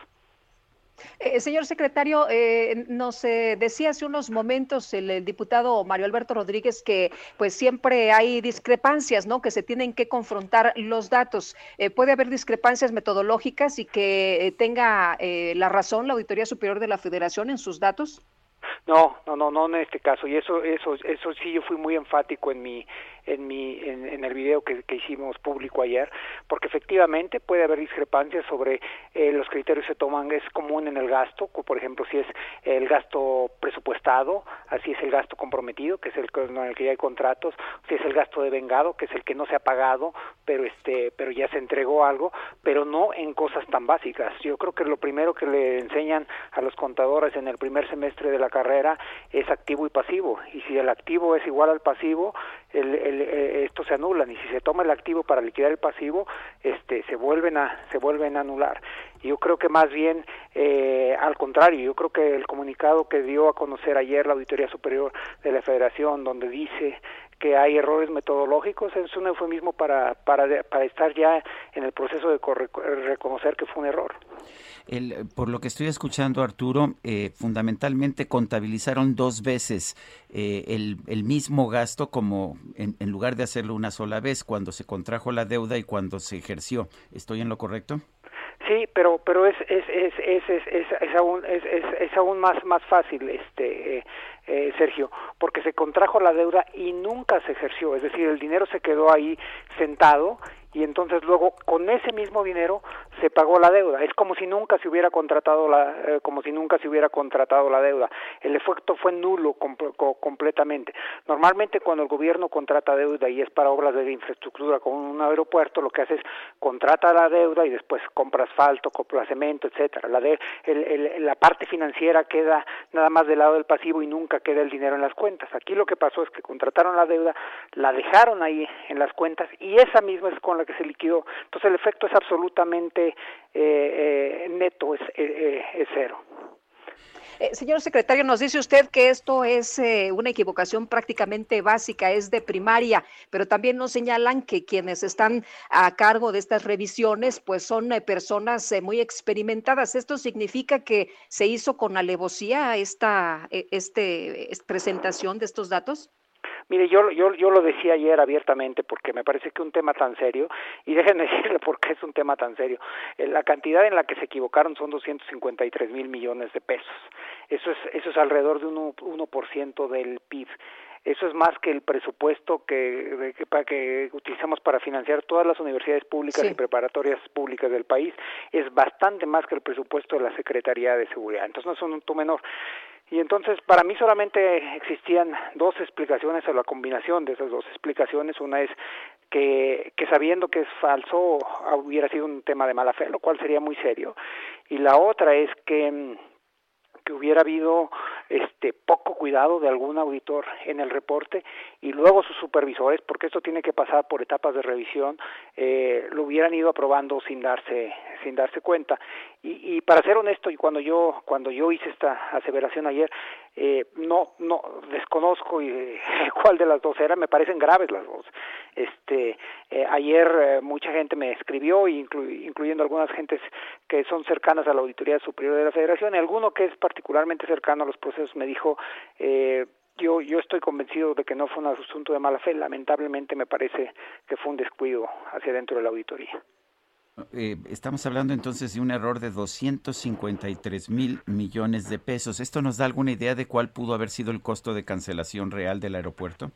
Eh, señor secretario, eh, nos eh, decía hace unos momentos el, diputado Mario Alberto Rodríguez que pues siempre hay discrepancias, ¿no? Que se tienen que confrontar los datos. Eh, puede haber discrepancias metodológicas y que tenga la razón la Auditoría Superior de la Federación en sus datos. No, no, no, no en este caso. Y eso, eso, eso sí, yo fui muy enfático en mi, en, mi, en, el video que, hicimos público ayer, porque efectivamente puede haber discrepancias sobre eh, los criterios que se toman, es común en el gasto, por ejemplo, si es el gasto presupuestado, así es el gasto comprometido, que es el en el que ya hay contratos, si es el gasto de vengado, que es el que no se ha pagado, pero este, pero ya se entregó algo, pero no en cosas tan básicas. Yo creo que lo primero que le enseñan a los contadores en el primer semestre de la carrera es activo y pasivo, y si el activo es igual al pasivo, el, eh, esto se anula y si se toma el activo para liquidar el pasivo este se vuelven a se vuelven a anular yo creo que más bien eh, al contrario yo creo que el comunicado que dio a conocer ayer la auditoría superior de la Federación donde dice que hay errores metodológicos es un eufemismo para, para, para estar ya en el proceso de reconocer que fue un error. El, por lo que estoy escuchando, Arturo, eh, fundamentalmente contabilizaron dos veces eh, el, el, mismo gasto como en, lugar de hacerlo una sola vez, cuando se contrajo la deuda y cuando se ejerció. ¿Estoy en lo correcto? Sí, pero pero es es es es es, es, aún es, es, aún más más fácil este eh, eh, Sergio, porque se contrajo la deuda y nunca se ejerció, es decir, el dinero se quedó ahí sentado y entonces luego con ese mismo dinero se pagó la deuda. Es como si nunca se hubiera contratado la eh, como si nunca se hubiera contratado la deuda. El efecto fue nulo completamente. Normalmente cuando el gobierno contrata deuda y es para obras de infraestructura como un aeropuerto, lo que hace es contrata la deuda y después compra asfalto, compra cemento, etcétera. La de, el, la parte financiera queda nada más del lado del pasivo y nunca queda el dinero en las cuentas. Aquí lo que pasó es que contrataron la deuda, la dejaron ahí en las cuentas y esa misma es con la que se liquidó. Entonces el efecto es absolutamente eh, eh, neto, es, eh, es cero. Señor secretario, nos dice usted que esto es una equivocación prácticamente básica, es de primaria, pero también nos señalan que quienes están a cargo de estas revisiones, pues son personas muy experimentadas. ¿Esto significa que se hizo con alevosía esta este, presentación de estos datos? Mire, yo, yo, yo lo decía ayer abiertamente porque me parece que un tema tan serio, y déjenme [laughs] decirle por qué es un tema tan serio, eh, la cantidad en la que se equivocaron son 253 mil millones de pesos. Eso es, eso es alrededor de un 1%, del PIB. Eso es más que el presupuesto que, que, para que utilizamos para financiar todas las universidades públicas y preparatorias públicas del país. Es bastante más que el presupuesto de la Secretaría de Seguridad. Entonces no es un monto menor. Y entonces para mí solamente existían dos explicaciones o la combinación de esas dos explicaciones. Una es que, que sabiendo que es falso hubiera sido un tema de mala fe, lo cual sería muy serio. Y la otra es que que hubiera habido este poco cuidado de algún auditor en el reporte y luego sus supervisores, porque esto tiene que pasar por etapas de revisión, eh, lo hubieran ido aprobando sin darse sin darse cuenta. Y, y para ser honesto, y cuando yo cuando yo hice esta aseveración ayer, eh, no no desconozco eh, [laughs] cuál de las dos era, me parecen graves las dos. Este eh, ayer eh, mucha gente me escribió, incluyendo algunas gentes que son cercanas a la auditoría superior de la Federación, y alguno que es particularmente cercano a los procesos me dijo yo, yo estoy convencido de que no fue un asunto de mala fe. Lamentablemente me parece que fue un descuido hacia dentro de la auditoría. Eh, estamos hablando entonces de un error de 253 mil millones de pesos. ¿Esto nos da alguna idea de cuál pudo haber sido el costo de cancelación real del aeropuerto?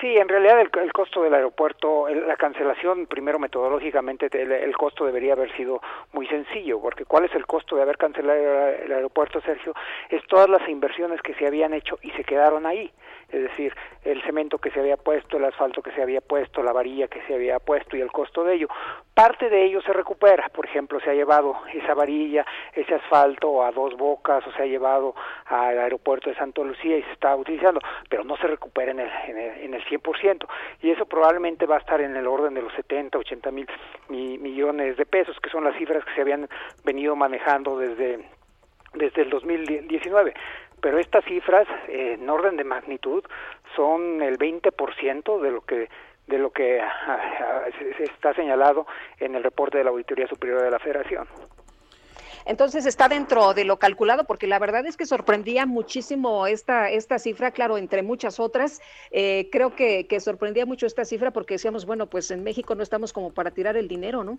Sí, en realidad el, costo del aeropuerto, la cancelación, primero metodológicamente, el, costo debería haber sido muy sencillo, porque ¿cuál es el costo de haber cancelado el aeropuerto, Sergio? Es todas las inversiones que se habían hecho y se quedaron ahí es decir, el cemento que se había puesto, el asfalto que se había puesto, la varilla que se había puesto y el costo de ello. Parte de ello se recupera, por ejemplo, se ha llevado esa varilla, ese asfalto a dos bocas o se ha llevado al aeropuerto de Santo Lucía y se está utilizando, pero no se recupera en el, en el, en el 100% y eso probablemente va a estar en el orden de los 70, 80 mil millones de pesos, que son las cifras que se habían venido manejando desde desde el 2019 pero estas cifras en orden de magnitud son el 20% de lo que de lo que ah, ah, está señalado en el reporte de la Auditoría Superior de la Federación. Entonces está dentro de lo calculado, porque la verdad es que sorprendía muchísimo esta, esta cifra, claro, entre muchas otras. Eh, creo que, que sorprendía mucho esta cifra porque decíamos, bueno, pues en México no estamos como para tirar el dinero, ¿no?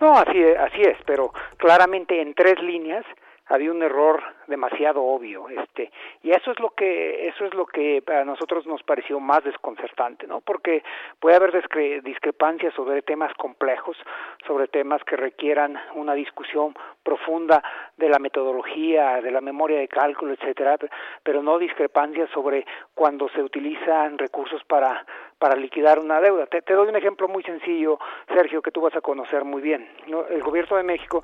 No, así, así es, pero claramente en tres líneas había un error demasiado obvio este y eso es lo que eso es lo que a nosotros nos pareció más desconcertante no porque puede haber discrepancias sobre temas complejos sobre temas que requieran una discusión profunda de la metodología de la memoria de cálculo etcétera pero no discrepancias sobre cuando se utilizan recursos para para liquidar una deuda. Te, te, doy un ejemplo muy sencillo, Sergio, que tú vas a conocer muy bien. El gobierno de México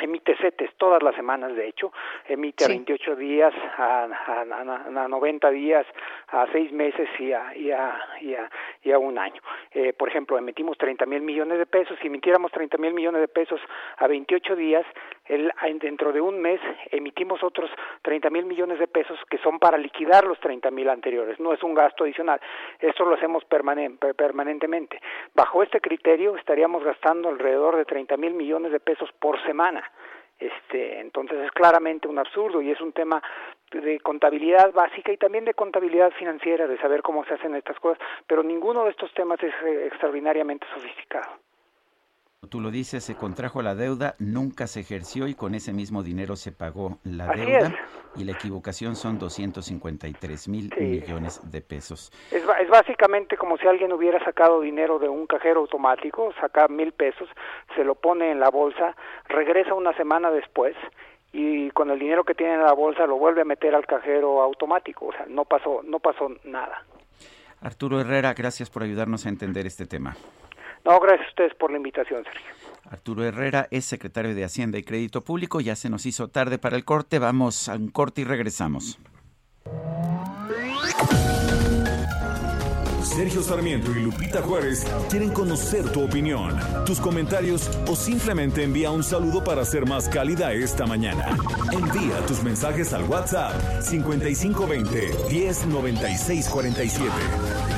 emite CETES todas las semanas, de hecho, emite a 28 días, a, a, a, 90 días, a 6 meses y a, y a, y a, y a un año. Eh, por ejemplo, emitimos 30 mil millones de pesos, si emitiéramos 30 mil millones de pesos a 28 días, el, dentro de un mes emitimos otros 30 mil millones de pesos que son para liquidar los 30 mil anteriores, no es un gasto adicional, esto lo hacemos permanentemente. Bajo este criterio estaríamos gastando alrededor de 30 mil millones de pesos por semana. Este, entonces es claramente un absurdo y es un tema de contabilidad básica y también de contabilidad financiera, de saber cómo se hacen estas cosas, pero ninguno de estos temas es eh, extraordinariamente sofisticado. Tú lo dices, se contrajo la deuda, nunca se ejerció y con ese mismo dinero se pagó la deuda y la equivocación son 253 mil millones de pesos. Es, es, básicamente como si alguien hubiera sacado dinero de un cajero automático, saca mil pesos, se lo pone en la bolsa, regresa una semana después y con el dinero que tiene en la bolsa lo vuelve a meter al cajero automático, o sea, no pasó, no pasó nada. Arturo Herrera, gracias por ayudarnos a entender este tema. No, gracias a ustedes por la invitación, Sergio. Arturo Herrera es secretario de Hacienda y Crédito Público. Ya se nos hizo tarde para el corte. Vamos a un corte y regresamos. Sergio Sarmiento y Lupita Juárez quieren conocer tu opinión, tus comentarios o simplemente envía un saludo para ser más cálida esta mañana. Envía tus mensajes al WhatsApp 5520 109647.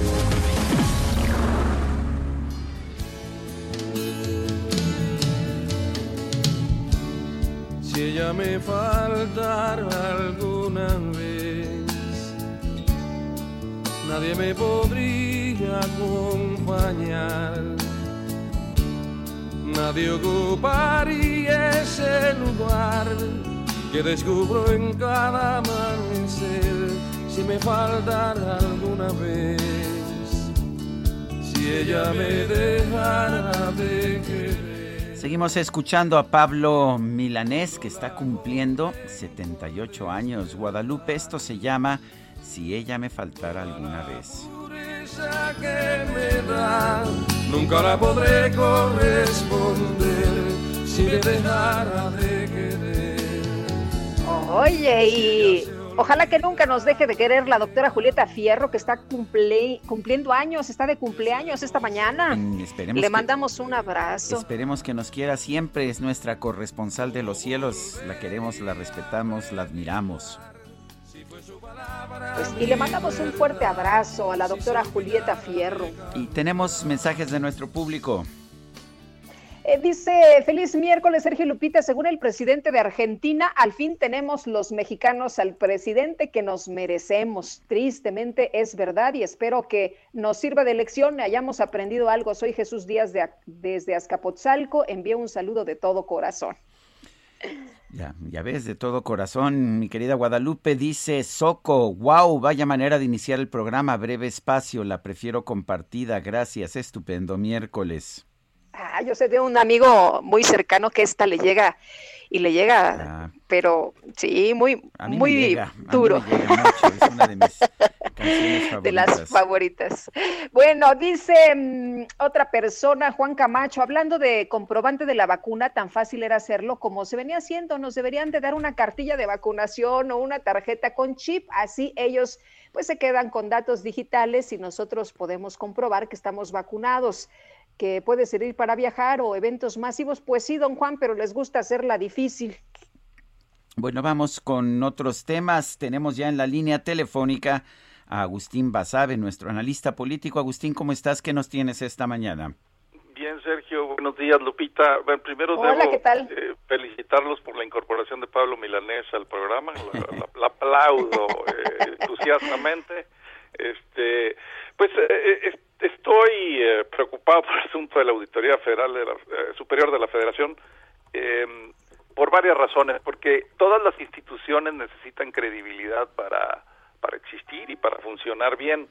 Ella me faltara alguna vez, nadie me podría acompañar, nadie ocuparía ese lugar que descubro en cada amanecer, si me faltara alguna vez, si ella me dejara de querer. Seguimos escuchando a Pablo Milanés, que está cumpliendo 78 años. Guadalupe, esto se llama Si ella me faltara alguna vez. Que me da, nunca la podré corresponder si me dejara de querer. Oye, y Ojalá que nunca nos deje de querer la doctora Julieta Fierro, que está cumpliendo años, está de cumpleaños esta mañana. Mm, Le mandamos un abrazo. Esperemos que nos quiera siempre, es nuestra corresponsal de los cielos. La queremos, la respetamos, la admiramos. Pues, y le mandamos un fuerte abrazo a la doctora Julieta Fierro. Y tenemos mensajes de nuestro público. Eh, dice, feliz miércoles, Sergio Lupita. Según el presidente de Argentina, al fin tenemos los mexicanos al presidente que nos merecemos. Tristemente es verdad y espero que nos sirva de lección hayamos aprendido algo. Soy Jesús Díaz de, desde Azcapotzalco. Envío un saludo de todo corazón. Ya, ya ves, de todo corazón, mi querida Guadalupe dice, Soco, wow, vaya manera de iniciar el programa, breve espacio, la prefiero compartida, gracias, estupendo miércoles. Ah, yo sé de un amigo muy cercano que esta le llega y le llega, ah. pero sí, muy, muy duro. es una de mis [laughs] De las favoritas. Bueno, dice mm, otra persona, Juan Camacho, hablando de comprobante de la vacuna, tan fácil era hacerlo como se venía haciendo. Nos deberían de dar una cartilla de vacunación o una tarjeta con chip, así ellos pues se quedan con datos digitales y nosotros podemos comprobar que estamos vacunados que puede servir para viajar o eventos masivos, pues sí, don Juan, pero les gusta hacerla difícil. Bueno, vamos con otros temas. Tenemos ya en la línea telefónica a Agustín Basabe, nuestro analista político. Agustín, ¿cómo estás? ¿Qué nos tienes esta mañana? Bien, Sergio. Buenos días, Lupita. Bueno, primero debo eh, felicitarlos por la incorporación de Pablo Milanés al programa. La, aplaudo [laughs] eh, entusiastamente. Este, pues eh, Estoy eh, preocupado [laughs] por el asunto de la Auditoría Federal de la, eh, Superior de la Federación em, por varias razones, porque todas las instituciones necesitan credibilidad para, para existir y para funcionar bien,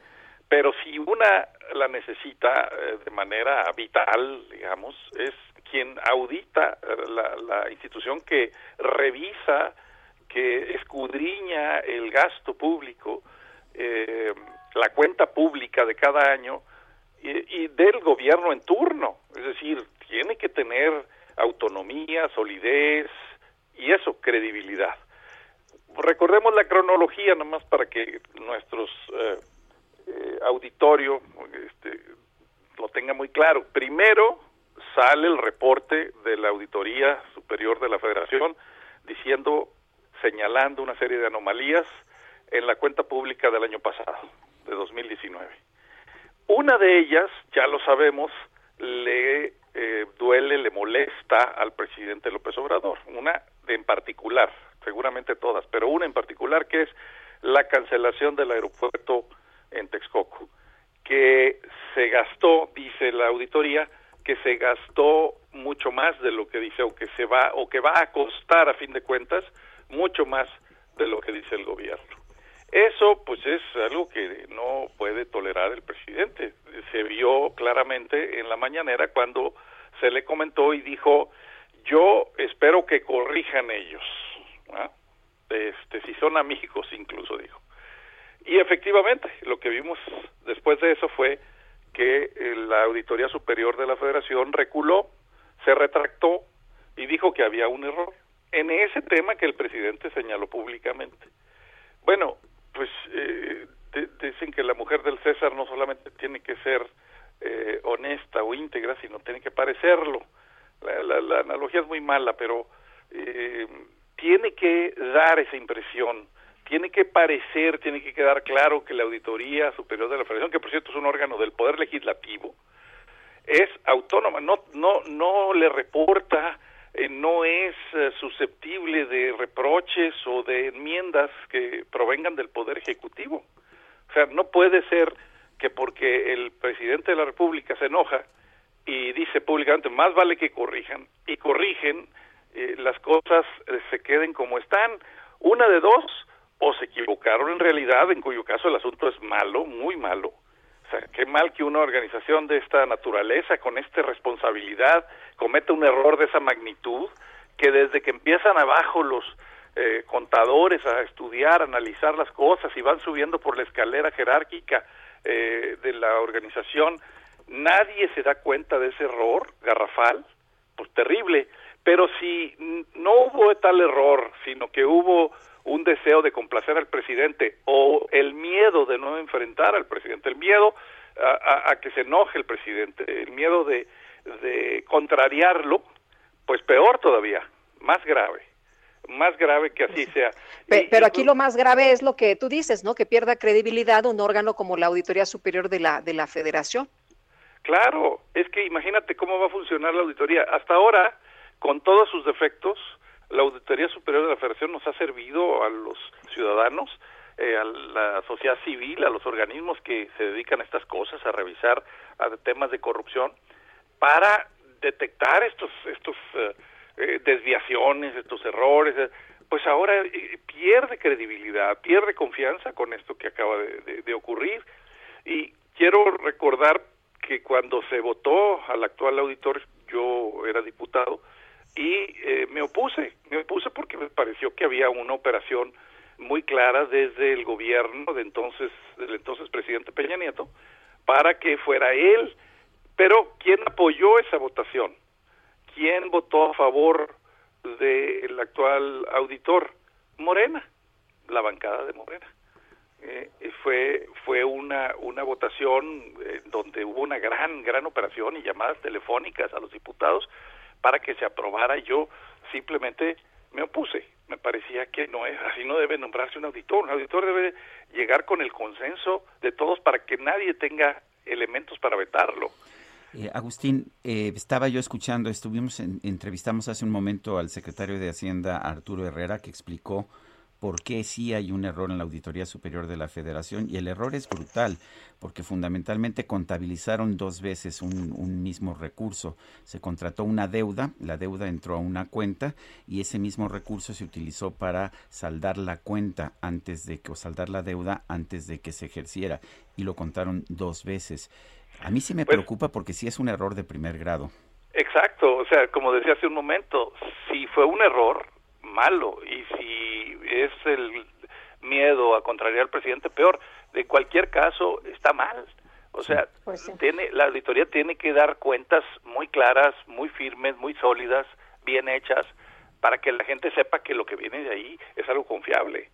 pero si una la necesita eh, de manera vital, digamos, es quien audita la, la institución que revisa, que escudriña el gasto público, la cuenta pública de cada año, y, del gobierno en turno. Es decir, tiene que tener autonomía, solidez y eso, credibilidad. Recordemos la cronología nomás para que nuestros eh, eh, auditorio este, lo tenga muy claro. Primero sale el reporte de la Auditoría Superior de la Federación diciendo, señalando una serie de anomalías en la cuenta pública del año pasado, de 2019 una de ellas, ya lo sabemos, le eh, duele, le molesta al presidente López Obrador, una en particular, seguramente todas, pero una en particular que es la cancelación del aeropuerto en Texcoco, que se gastó, dice la auditoría, que se gastó mucho más de lo que dice o que se va o que va a costar a fin de cuentas mucho más de lo que dice el gobierno. Eso pues es algo que no puede tolerar el presidente. Se vio claramente en la mañanera cuando se le comentó y dijo, yo espero que corrijan ellos, este, si son amigos incluso dijo. Y efectivamente, lo que vimos después de eso fue que la Auditoría Superior de la Federación reculó, se retractó y dijo que había un error en ese tema que el presidente señaló públicamente. Bueno, pues eh, dicen que la mujer del César no solamente tiene que ser eh, honesta o íntegra, sino tiene que parecerlo. La, analogía es muy mala, pero eh, tiene que dar esa impresión, tiene que parecer, tiene que quedar claro que la Auditoría Superior de la Federación, que por cierto es un órgano del Poder Legislativo, es autónoma, no, no, no le reporta eh, no es eh, susceptible de reproches o de enmiendas que provengan del Poder Ejecutivo. O sea, no puede ser que porque el presidente de la República se enoja y dice públicamente, más vale que corrijan, y corrigen, eh, las cosas se queden como están. Una de dos, o se equivocaron en realidad, en cuyo caso el asunto es malo, muy malo, qué mal que una organización de esta naturaleza, con esta responsabilidad, cometa un error de esa magnitud, que desde que empiezan abajo los eh, contadores a estudiar, a analizar las cosas y van subiendo por la escalera jerárquica eh, de la organización, nadie se da cuenta de ese error garrafal, pues terrible. Pero si no hubo tal error, sino que hubo un deseo de complacer al presidente o el miedo de no enfrentar al presidente, el miedo a, que se enoje el presidente, el miedo de, de contrariarlo, pues peor todavía, más grave más grave que así sea. Pero, aquí lo más grave es lo que tú dices, ¿no? Que pierda credibilidad un órgano como la Auditoría Superior de la, de la Federación. Claro, es que imagínate cómo va a funcionar la auditoría. Hasta ahora, con todos sus defectos, la Auditoría Superior de la Federación nos ha servido a los ciudadanos, eh, a la sociedad civil, a los organismos que se dedican a estas cosas, a revisar a temas de corrupción, para detectar estos, estos eh, eh, desviaciones, estos errores, pues ahora pierde credibilidad, pierde confianza con esto que acaba de ocurrir. Y quiero recordar que cuando se votó al actual auditor, yo era diputado, y eh, me opuse, me opuse porque me pareció que había una operación muy clara desde el gobierno de entonces, del entonces presidente Peña Nieto, para que fuera él. Pero ¿quién apoyó esa votación? ¿Quién votó a favor del actual auditor? Morena, la bancada de Morena. Eh, fue fue una una votación eh, donde hubo una gran gran operación y llamadas telefónicas a los diputados para que se aprobara yo simplemente me opuse. Me parecía que no es así no debe nombrarse un auditor. Un auditor debe llegar con el consenso de todos para que nadie tenga elementos para vetarlo. Eh, Agustín, estaba yo escuchando, estuvimos entrevistamos hace un momento al secretario de Hacienda Arturo Herrera que explicó por qué sí hay un error en la Auditoría Superior de la Federación y el error es brutal porque fundamentalmente contabilizaron dos veces un, mismo recurso. Se contrató una deuda, la deuda entró a una cuenta y ese mismo recurso se utilizó para saldar la cuenta antes de que, o saldar la deuda antes de que se ejerciera y lo contaron dos veces. A mí sí me preocupa porque sí es un error de primer grado. Exacto, o sea, como decía hace un momento, si fue un error, malo. Y si es el miedo a contrariar al presidente peor. De cualquier caso está mal. O sea pues tiene la auditoría tiene que dar cuentas muy claras muy firmes muy sólidas bien hechas para que la gente sepa que lo que viene de ahí es algo confiable.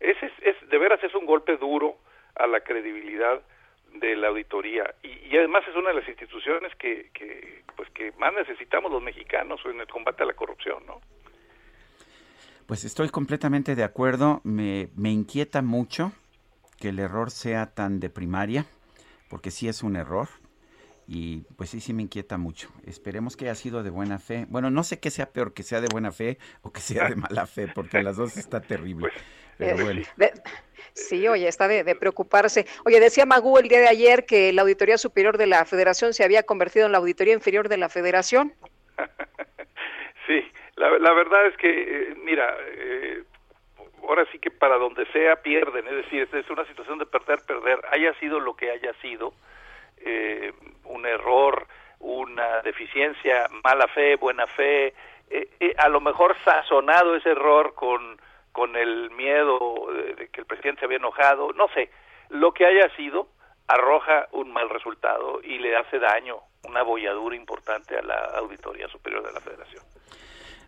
Ese es, es de veras es un golpe duro a la credibilidad de la auditoría. Y, y, además es una de las instituciones que, que pues que más necesitamos los mexicanos en el combate a la corrupción no pues estoy completamente de acuerdo. Me, me inquieta mucho que el error sea tan de primaria, porque sí es un error. Y pues sí, sí me inquieta mucho. Esperemos que haya sido de buena fe. Bueno, no sé qué sea peor, que sea de buena fe o que sea de mala fe, porque las dos está terrible. [laughs] Pero eh, bueno. sí, oye, está de, de, preocuparse. Oye, decía Magú el día de ayer que la Auditoría Superior de la Federación se había convertido en la Auditoría Inferior de la Federación. [laughs] sí, la, verdad es que, eh, mira, eh, ahora sí que para donde sea pierden, es decir, es una situación de perder, perder, haya sido lo que haya sido, eh, un error, una deficiencia, mala fe, buena fe, a lo mejor sazonado ese error con, con el miedo de, que el presidente se había enojado, no sé, lo que haya sido arroja un mal resultado y le hace daño, una bolladura importante a la Auditoría Superior de la Federación.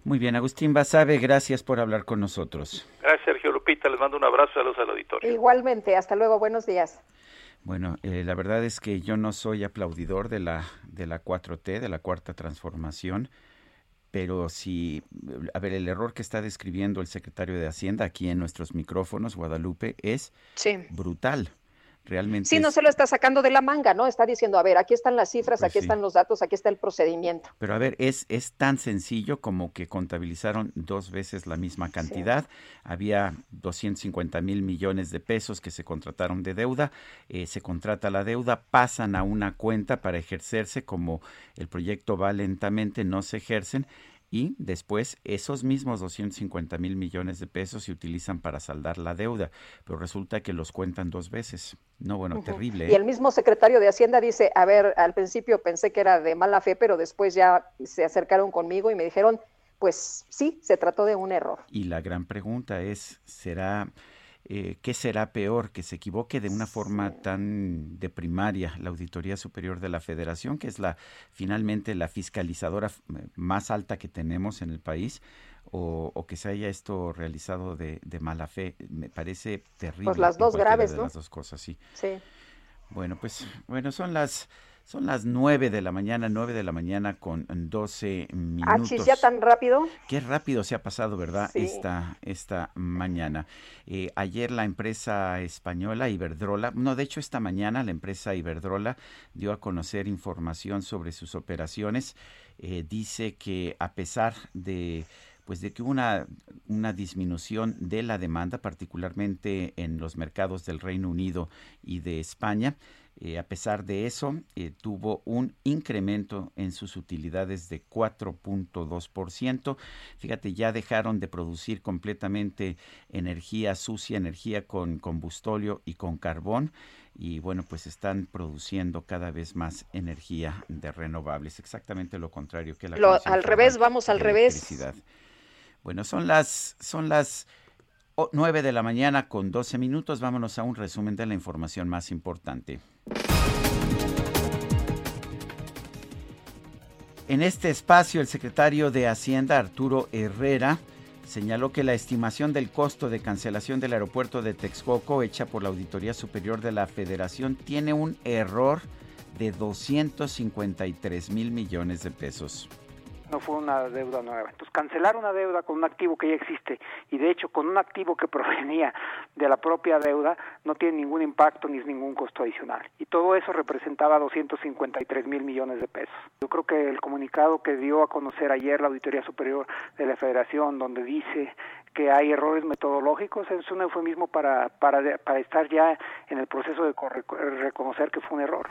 Muy bien, Agustín Basabe, gracias por hablar con nosotros. Gracias, Sergio Lupita, les mando un abrazo, saludos al auditorio. Igualmente, hasta luego, buenos días. Bueno, eh, la verdad es que yo no soy aplaudidor de la, de la 4T, de la Cuarta Transformación, pero si, a ver, el error que está describiendo el secretario de Hacienda aquí en nuestros micrófonos, Guadalupe, es brutal realmente. Sí, no se lo está sacando de la manga, ¿no? Está diciendo, a ver, aquí están las cifras, pues aquí están los datos, aquí está el procedimiento. Pero a ver, es, es tan sencillo como que contabilizaron dos veces la misma cantidad. Había 250 mil millones de pesos que se contrataron de deuda, eh, se contrata la deuda, pasan a una cuenta para ejercerse como el proyecto va lentamente, no se ejercen y después esos mismos 250 mil millones de pesos se utilizan para saldar la deuda, pero resulta que los cuentan dos veces. No, bueno, terrible. Y ¿eh? el mismo secretario de Hacienda dice, a ver, al principio pensé que era de mala fe, pero después ya se acercaron conmigo y me dijeron, pues sí, se trató de un error. Y la gran pregunta es, ¿será eh, ¿qué será peor? ¿Que se equivoque de una forma tan de primaria la Auditoría Superior de la Federación, que es la finalmente la fiscalizadora más alta que tenemos en el país? o, que se haya esto realizado de, mala fe. Me parece terrible. Pues las dos graves, ¿no? Las dos cosas, sí. Sí. Bueno, pues, bueno, son las son las nueve de la mañana, nueve de la mañana con 12 minutos. Ah, ¿ya tan rápido? Qué rápido se ha pasado, ¿verdad? Esta, esta mañana. Eh, ayer la empresa española Iberdrola, no, de hecho esta mañana la empresa Iberdrola dio a conocer información sobre sus operaciones. Eh, dice que a pesar de pues de que hubo una, una disminución de la demanda, particularmente en los mercados del Reino Unido y de España. Eh, a pesar de eso, eh, tuvo un incremento en sus utilidades de 4.2%. Fíjate, ya dejaron de producir completamente energía sucia, energía con combustóleo y con carbón. Y bueno, pues están produciendo cada vez más energía de renovables. Exactamente lo contrario que la... al revés, vamos al revés. Bueno, son las, son las 9 de la mañana con 12 minutos. Vámonos a un resumen de la información más importante. En este espacio, el secretario de Hacienda, Arturo Herrera, señaló que la estimación del costo de cancelación del aeropuerto de Texcoco, hecha por la Auditoría Superior de la Federación, tiene un error de 253 mil millones de pesos no fue una deuda nueva. Entonces, cancelar una deuda con un activo que ya existe y de hecho con un activo que [laughs] provenía de la propia deuda no tiene ningún impacto ni es ningún costo adicional. Y todo eso representaba 253 mil millones de pesos. Yo creo que el comunicado que dio a conocer ayer la Auditoría Superior de la Federación, donde dice que hay errores metodológicos, es un eufemismo para, para, para estar ya en el proceso de reconocer que fue un error.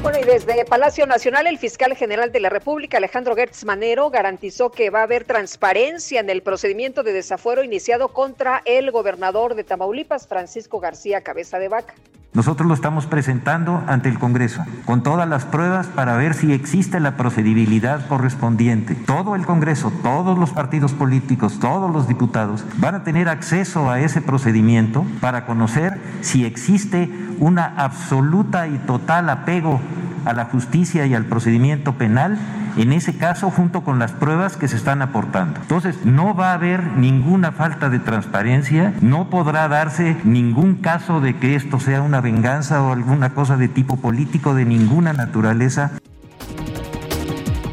Bueno, y desde Palacio Nacional, el fiscal general de la República, Alejandro Gertz Manero, garantizó que va a haber transparencia en el procedimiento de desafuero iniciado contra el gobernador de Tamaulipas, Francisco García Cabeza de Vaca. Nosotros lo estamos presentando ante el Congreso con todas las pruebas para ver si existe la procedibilidad correspondiente. Todo el Congreso, todos los partidos políticos, todos los diputados van a tener acceso a ese procedimiento para conocer si existe una absoluta y total apego a la justicia y al procedimiento penal, en ese caso junto con las pruebas que se están aportando. Entonces, no va a haber ninguna falta de transparencia, no podrá darse ningún caso de que esto sea una venganza o alguna cosa de tipo político de ninguna naturaleza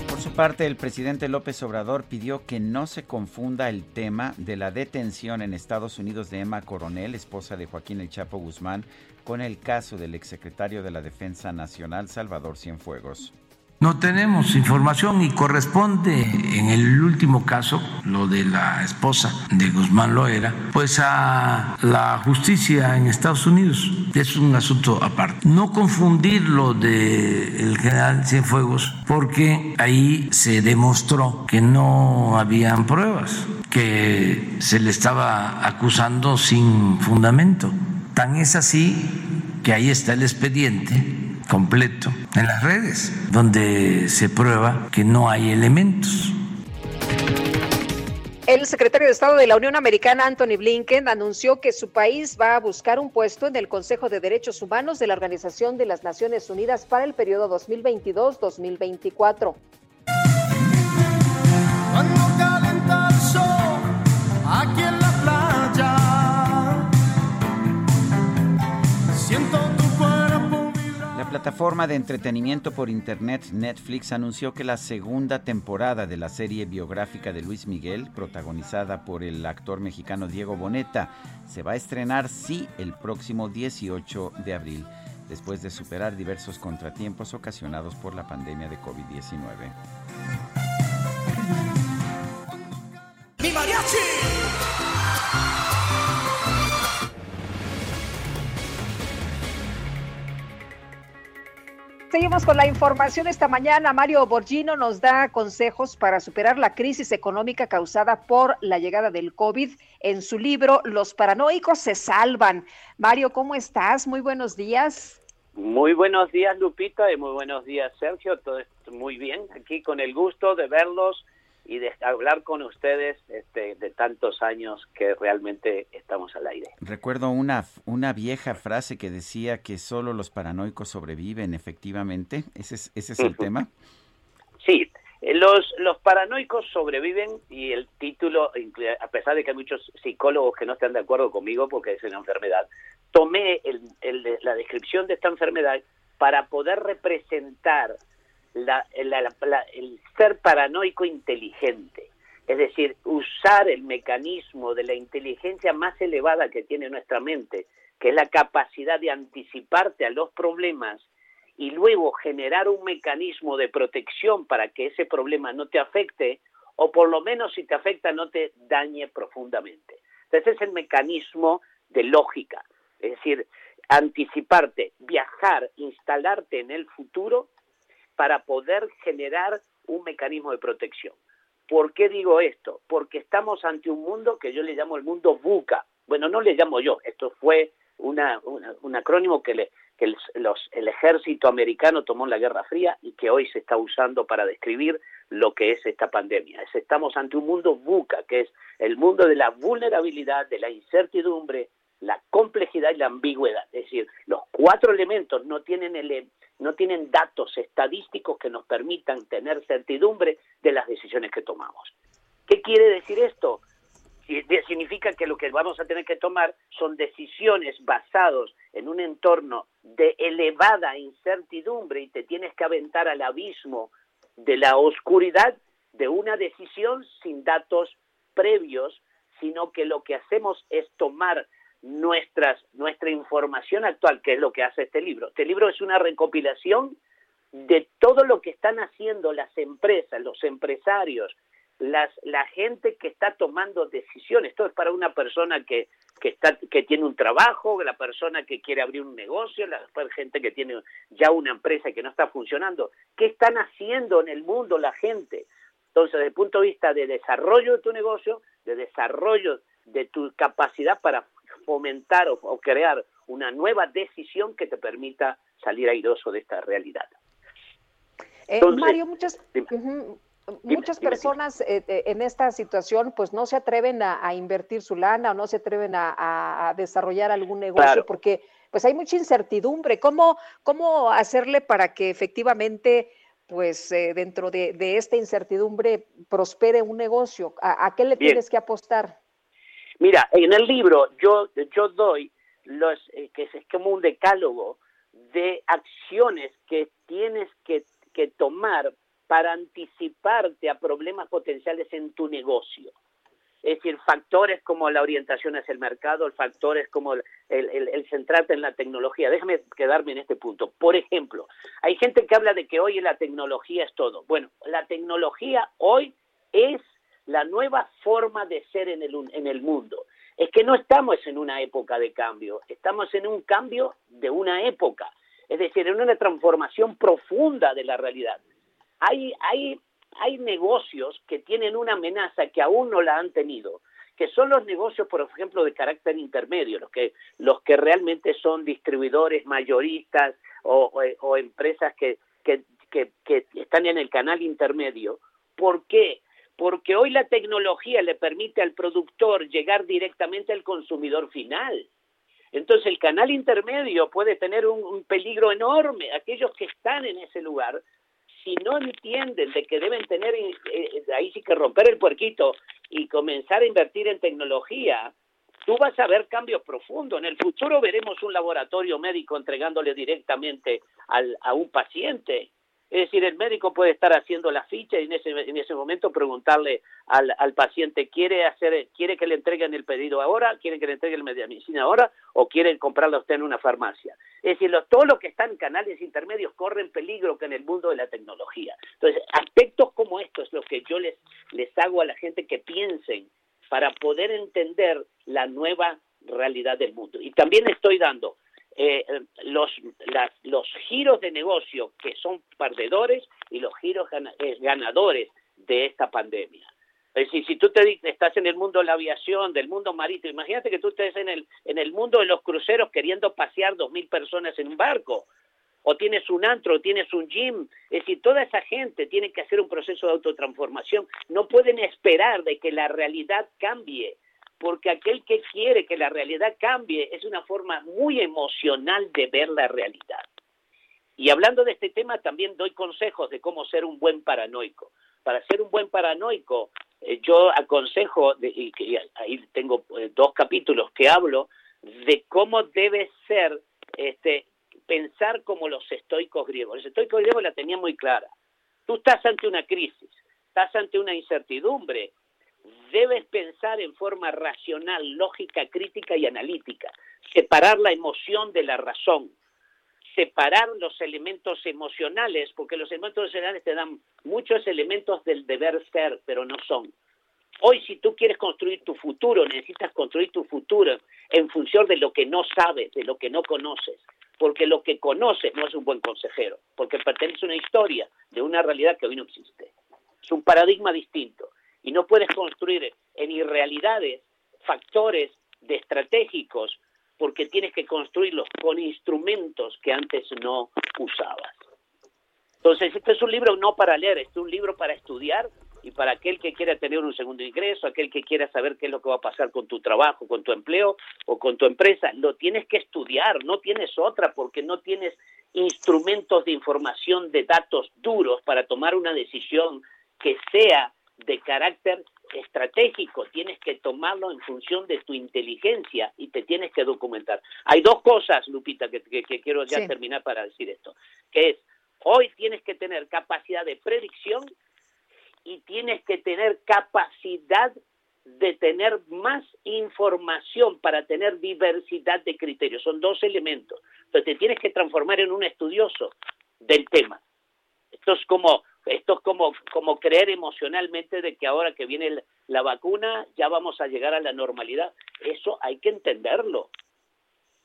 Por su parte, el presidente López Obrador pidió que no se confunda el tema de la detención en Estados Unidos de Emma Coronel, esposa de Joaquín El Chapo Guzmán, con el caso del exsecretario de la Defensa Nacional, Salvador Cienfuegos. No tenemos información y corresponde en el último caso, lo de la esposa de Guzmán Loera, pues a la justicia en Estados Unidos. Es un asunto aparte. No confundir lo del general Cienfuegos porque ahí se demostró que no habían pruebas, que se le estaba acusando sin fundamento. Tan es así que ahí está el expediente completo en las redes, donde se prueba que no hay elementos. El secretario de Estado de la Unión Americana, Anthony Blinken, anunció que su país va a buscar un puesto en el Consejo de Derechos Humanos de la Organización de las Naciones Unidas para el periodo 2022-2024. Plataforma de entretenimiento por Internet Netflix anunció que la segunda temporada de la serie biográfica de Luis Miguel, protagonizada por el actor mexicano Diego Boneta, se va a estrenar sí el próximo 18 de abril, después de superar diversos contratiempos ocasionados por la pandemia de COVID-19. ¡Mi mariachi! Seguimos con la información esta mañana. Mario Borgino nos da consejos para superar la crisis económica causada por la llegada del COVID en su libro Los paranoicos se salvan. Mario, ¿cómo estás? Muy buenos días. Muy buenos días, Lupita, y muy buenos días, Sergio. Todo muy bien. Aquí con el gusto de verlos y de hablar con ustedes este, de tantos años que realmente estamos al aire. Recuerdo una, una vieja frase que decía que solo los paranoicos sobreviven, efectivamente. ¿Ese es, ese es el tema? Sí, Los, los paranoicos sobreviven y el título, a pesar de que hay muchos psicólogos que no están de acuerdo conmigo porque es una enfermedad, tomé la descripción de esta enfermedad para poder representar el ser paranoico inteligente. Es decir, usar el mecanismo de la inteligencia más elevada que tiene nuestra mente, que es la capacidad de anticiparte a los problemas y luego generar un mecanismo de protección para que ese problema no te afecte o por lo menos si te afecta no te dañe profundamente. Entonces es el mecanismo de lógica, es decir, anticiparte, viajar, instalarte en el futuro para poder generar un mecanismo de protección. ¿Por qué digo esto? Porque estamos ante un mundo que yo le llamo el mundo buca. Bueno, no le llamo yo, esto fue una, un acrónimo que, le, que el, los, el ejército americano tomó en la Guerra Fría y que hoy se está usando para describir lo que es esta pandemia. estamos ante un mundo buca, que es el mundo de la vulnerabilidad, de la incertidumbre, la complejidad y la ambigüedad. Es decir, los cuatro elementos no tienen, el, no tienen datos estadísticos que nos permitan tener certidumbre de las decisiones que tomamos. ¿Qué quiere decir esto? significa que lo que vamos a tener que tomar son decisiones basadas en un entorno de elevada incertidumbre y te tienes que aventar al abismo de la oscuridad de una decisión sin datos previos, sino que lo que hacemos es tomar nuestras, nuestra información actual, que es lo que hace este libro. Este libro es una recopilación de todo lo que están haciendo las empresas, los empresarios, las, la gente que está tomando decisiones. Esto es para una persona que, que, está, que tiene un trabajo, la persona que quiere abrir un negocio, la gente que tiene ya una empresa que no está funcionando. ¿Qué están haciendo en el mundo la gente? Entonces, desde el punto de vista de desarrollo de tu negocio, de desarrollo de tu capacidad para fomentar o, crear una nueva decisión que te permita salir airoso de esta realidad. Eh, Mario, muchas, muchas personas eh, eh, en esta situación pues no se atreven a, invertir su lana o no se atreven a, desarrollar algún negocio porque pues hay mucha incertidumbre. ¿Cómo, cómo hacerle para que efectivamente pues dentro de, esta incertidumbre prospere un negocio? ¿A, qué le tienes que apostar? Mira, en el libro yo, yo doy los, eh, que es como un decálogo de acciones que tienes que, que tomar para anticiparte a problemas potenciales en tu negocio. Es decir, factores como la orientación hacia el mercado, factores como el, el, el, centrarte en la tecnología. Déjame quedarme en este punto. Por ejemplo, hay gente que habla de que hoy la tecnología es todo. Bueno, la tecnología hoy es la nueva forma de ser en el, en el mundo. Es que no estamos en una época de cambio, estamos en un cambio de una época, es decir, en una transformación profunda de la realidad. Hay, hay, hay negocios que tienen una amenaza que aún no la han tenido, que son los negocios, por ejemplo, de carácter intermedio, los que, los que realmente son distribuidores mayoristas o, empresas que, que, que, que están en el canal intermedio. ¿Por qué? Porque hoy la tecnología le permite al productor llegar directamente al consumidor final. Entonces el canal intermedio puede tener un, peligro enorme. Aquellos que están en ese lugar, si no entienden de que deben tener, eh, eh, ahí sí que romper el puerquito y comenzar a invertir en tecnología, tú vas a ver cambios profundos. En el futuro veremos un laboratorio médico entregándole directamente al, a un paciente es decir, el médico puede estar haciendo la ficha y en ese, en momento preguntarle al, paciente, ¿quiere, hacer, ¿quiere que le entreguen el pedido ahora? ¿Quiere que le entreguen el medicina ahora? ¿O quiere comprarla usted en una farmacia? Es decir, los, todos los que están en canales intermedios corren peligro que en el mundo de la tecnología. Entonces, aspectos como estos es lo que yo les, les hago a la gente que piensen para poder entender la nueva realidad del mundo. Y también estoy dando eh, los, los giros de negocio que son perdedores y los giros eh, ganadores de esta pandemia. Es decir, si tú te, estás en el mundo de la aviación, del mundo marítimo, imagínate que tú estés en el, en el mundo de los cruceros queriendo pasear dos mil personas en un barco, o tienes un antro, o tienes un gym, es decir, toda esa gente tiene que hacer un proceso de autotransformación, no pueden esperar de que la realidad cambie, porque aquel que quiere que la realidad cambie es una forma muy emocional de ver la realidad. Y hablando de este tema, también doy consejos de cómo ser un buen paranoico. para ser un buen paranoico, eh, yo aconsejo, y, ahí tengo eh, dos capítulos que hablo, de cómo debe ser este, pensar como los estoicos griegos. Los estoicos griegos la tenían muy clara. Tú estás ante una crisis, estás ante una incertidumbre, debes pensar en forma racional, lógica, crítica y analítica, separar la emoción de la razón, separar los elementos emocionales, porque los elementos emocionales te dan muchos elementos del deber ser, pero no son. Hoy si tú quieres construir tu futuro, necesitas construir tu futuro en función de lo que no sabes, de lo que no conoces, porque lo que conoces no es un buen consejero, porque pertenece a una historia de una realidad que hoy no existe. Es un paradigma distinto y no puedes construir en irrealidades factores de estratégicos porque tienes que construirlos con instrumentos que antes no usabas. Entonces, este es un libro no para leer, este es un libro para estudiar y para aquel que quiera tener un segundo ingreso, aquel que quiera saber qué es lo que va a pasar con tu trabajo, con tu empleo o con tu empresa, lo tienes que estudiar, no tienes otra porque no tienes instrumentos de información, de datos duros para tomar una decisión que sea de carácter estratégico, tienes que tomarlo en función de tu inteligencia y te tienes que documentar. Hay dos cosas, Lupita, que, quiero ya terminar para decir esto, que es, hoy tienes que tener capacidad de predicción y tienes que tener capacidad de tener más información para tener diversidad de criterios. Son dos elementos. Entonces te tienes que transformar en un estudioso del tema. Esto es como esto es como, como creer emocionalmente de que ahora que viene la vacuna ya vamos a llegar a la normalidad. Eso hay que entenderlo.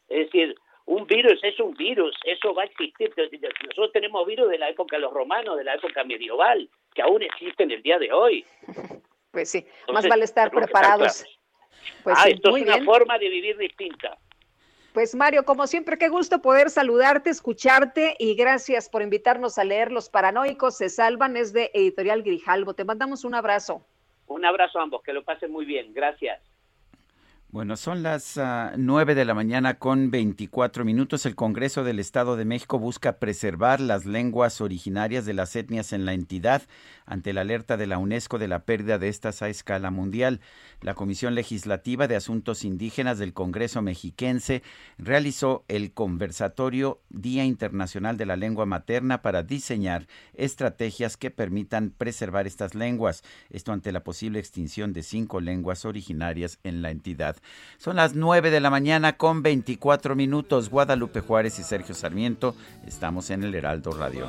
Es decir, un virus es un virus, eso va a existir. Nosotros tenemos virus de la época de los romanos, de la época medieval, que aún existen el día de hoy. Pues sí, más vale estar preparados. Pues ah, esto es una forma de vivir distinta. Pues Mario, como siempre, qué gusto poder saludarte, escucharte y gracias por invitarnos a leer Los Paranoicos se salvan, es de Editorial Grijalvo. Te mandamos un abrazo. Un abrazo a ambos, que lo pasen muy bien. Gracias. Bueno, son las uh, 9 de la mañana con 24 minutos. El Congreso del Estado de México busca preservar las lenguas originarias de las etnias en la entidad ante la alerta de la UNESCO de la pérdida de estas a escala mundial. La Comisión Legislativa de Asuntos Indígenas del Congreso Mexiquense realizó el conversatorio Día Internacional de la Lengua Materna para diseñar estrategias que permitan preservar estas lenguas, esto ante la posible extinción de cinco lenguas originarias en la entidad. Son las 9 de la mañana con 24 minutos. Guadalupe Juárez y Sergio Sarmiento estamos en el Heraldo Radio.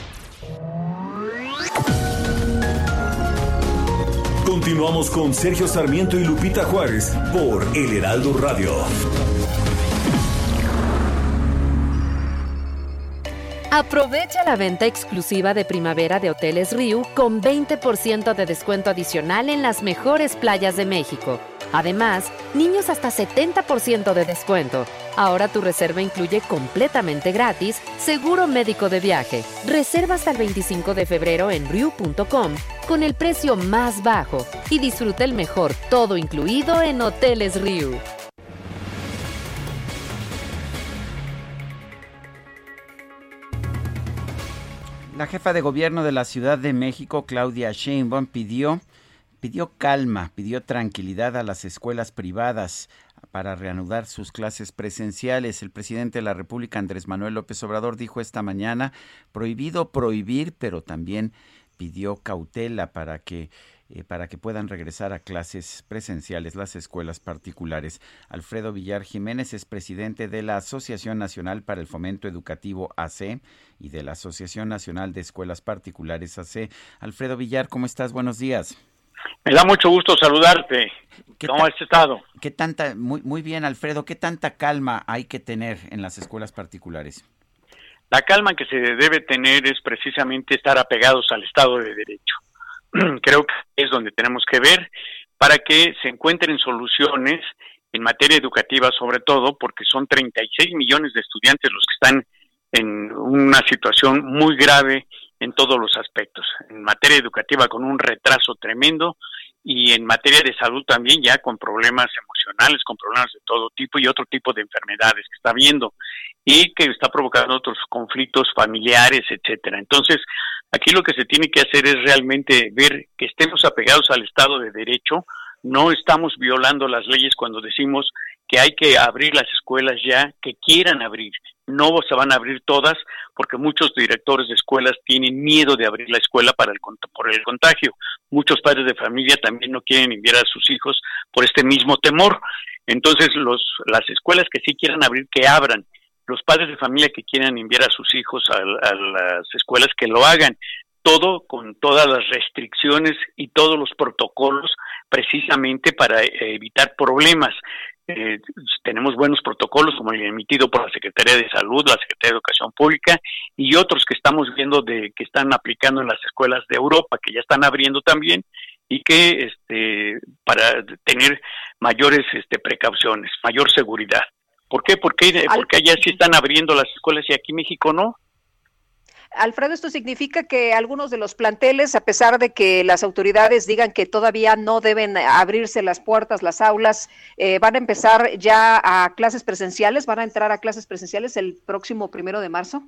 Continuamos con Sergio Sarmiento y Lupita Juárez por El Heraldo Radio. Aprovecha la venta exclusiva de primavera de Hoteles Riu con 20% de descuento adicional en las mejores playas de México. Además, niños hasta 70% de descuento. Ahora tu reserva incluye completamente gratis seguro médico de viaje. Reserva hasta el 25 de febrero en Ryu.com con el precio más bajo y disfruta el mejor todo incluido en Hoteles Ryu. La jefa de gobierno de la Ciudad de México, Claudia Sheinbaum, pidió pidió calma, pidió tranquilidad a las escuelas privadas para reanudar sus clases presenciales. El presidente de la República, Andrés Manuel López Obrador, dijo esta mañana, prohibido prohibir, pero también pidió cautela para que eh, para que puedan regresar a clases presenciales las escuelas particulares. Alfredo Villar Jiménez es presidente de la Asociación Nacional para el Fomento Educativo AC y de la Asociación Nacional de Escuelas Particulares AC. Alfredo Villar, ¿cómo estás? Buenos días. Me da mucho gusto saludarte. ¿Cómo has estado? ¿Qué tanta, muy, muy bien, Alfredo, qué tanta calma hay que tener en las escuelas particulares? La calma que se debe tener es precisamente estar apegados al Estado de Derecho. [clears throat] Creo que es donde tenemos que ver para que se encuentren soluciones en materia educativa sobre todo, porque son 36 millones de estudiantes los que están en una situación muy grave en todos los aspectos. En materia educativa con un retraso tremendo y en materia de salud también ya con problemas emocionales, con problemas de todo tipo y otro tipo de enfermedades que está habiendo y que está provocando otros conflictos familiares, etcétera. Entonces, aquí lo que se tiene que hacer es realmente ver que estemos apegados al Estado de Derecho, no estamos violando las leyes cuando decimos que hay que abrir las escuelas ya que quieran abrir. No se van a abrir todas porque muchos directores de escuelas tienen miedo de abrir la escuela para el, por el contagio. Muchos padres de familia también no quieren enviar a sus hijos por este mismo temor. Entonces, los, las escuelas que sí quieran abrir, que abran. Los padres de familia que quieran enviar a sus hijos a las escuelas, que lo hagan todo con todas las restricciones y todos los protocolos precisamente para eh, evitar problemas. Eh, tenemos buenos protocolos como el emitido por la Secretaría de Salud, la Secretaría de Educación Pública y otros que estamos viendo de que están aplicando en las escuelas de Europa, que ya están abriendo también y que este para tener mayores este precauciones, mayor seguridad. ¿Por qué? Porque, porque allá sí están abriendo las escuelas y aquí México no. Alfredo, esto significa que algunos de los planteles, a pesar de que las autoridades digan que todavía no deben abrirse las puertas, las aulas, eh, van a empezar ya a clases presenciales, van a entrar a clases presenciales el próximo primero de marzo.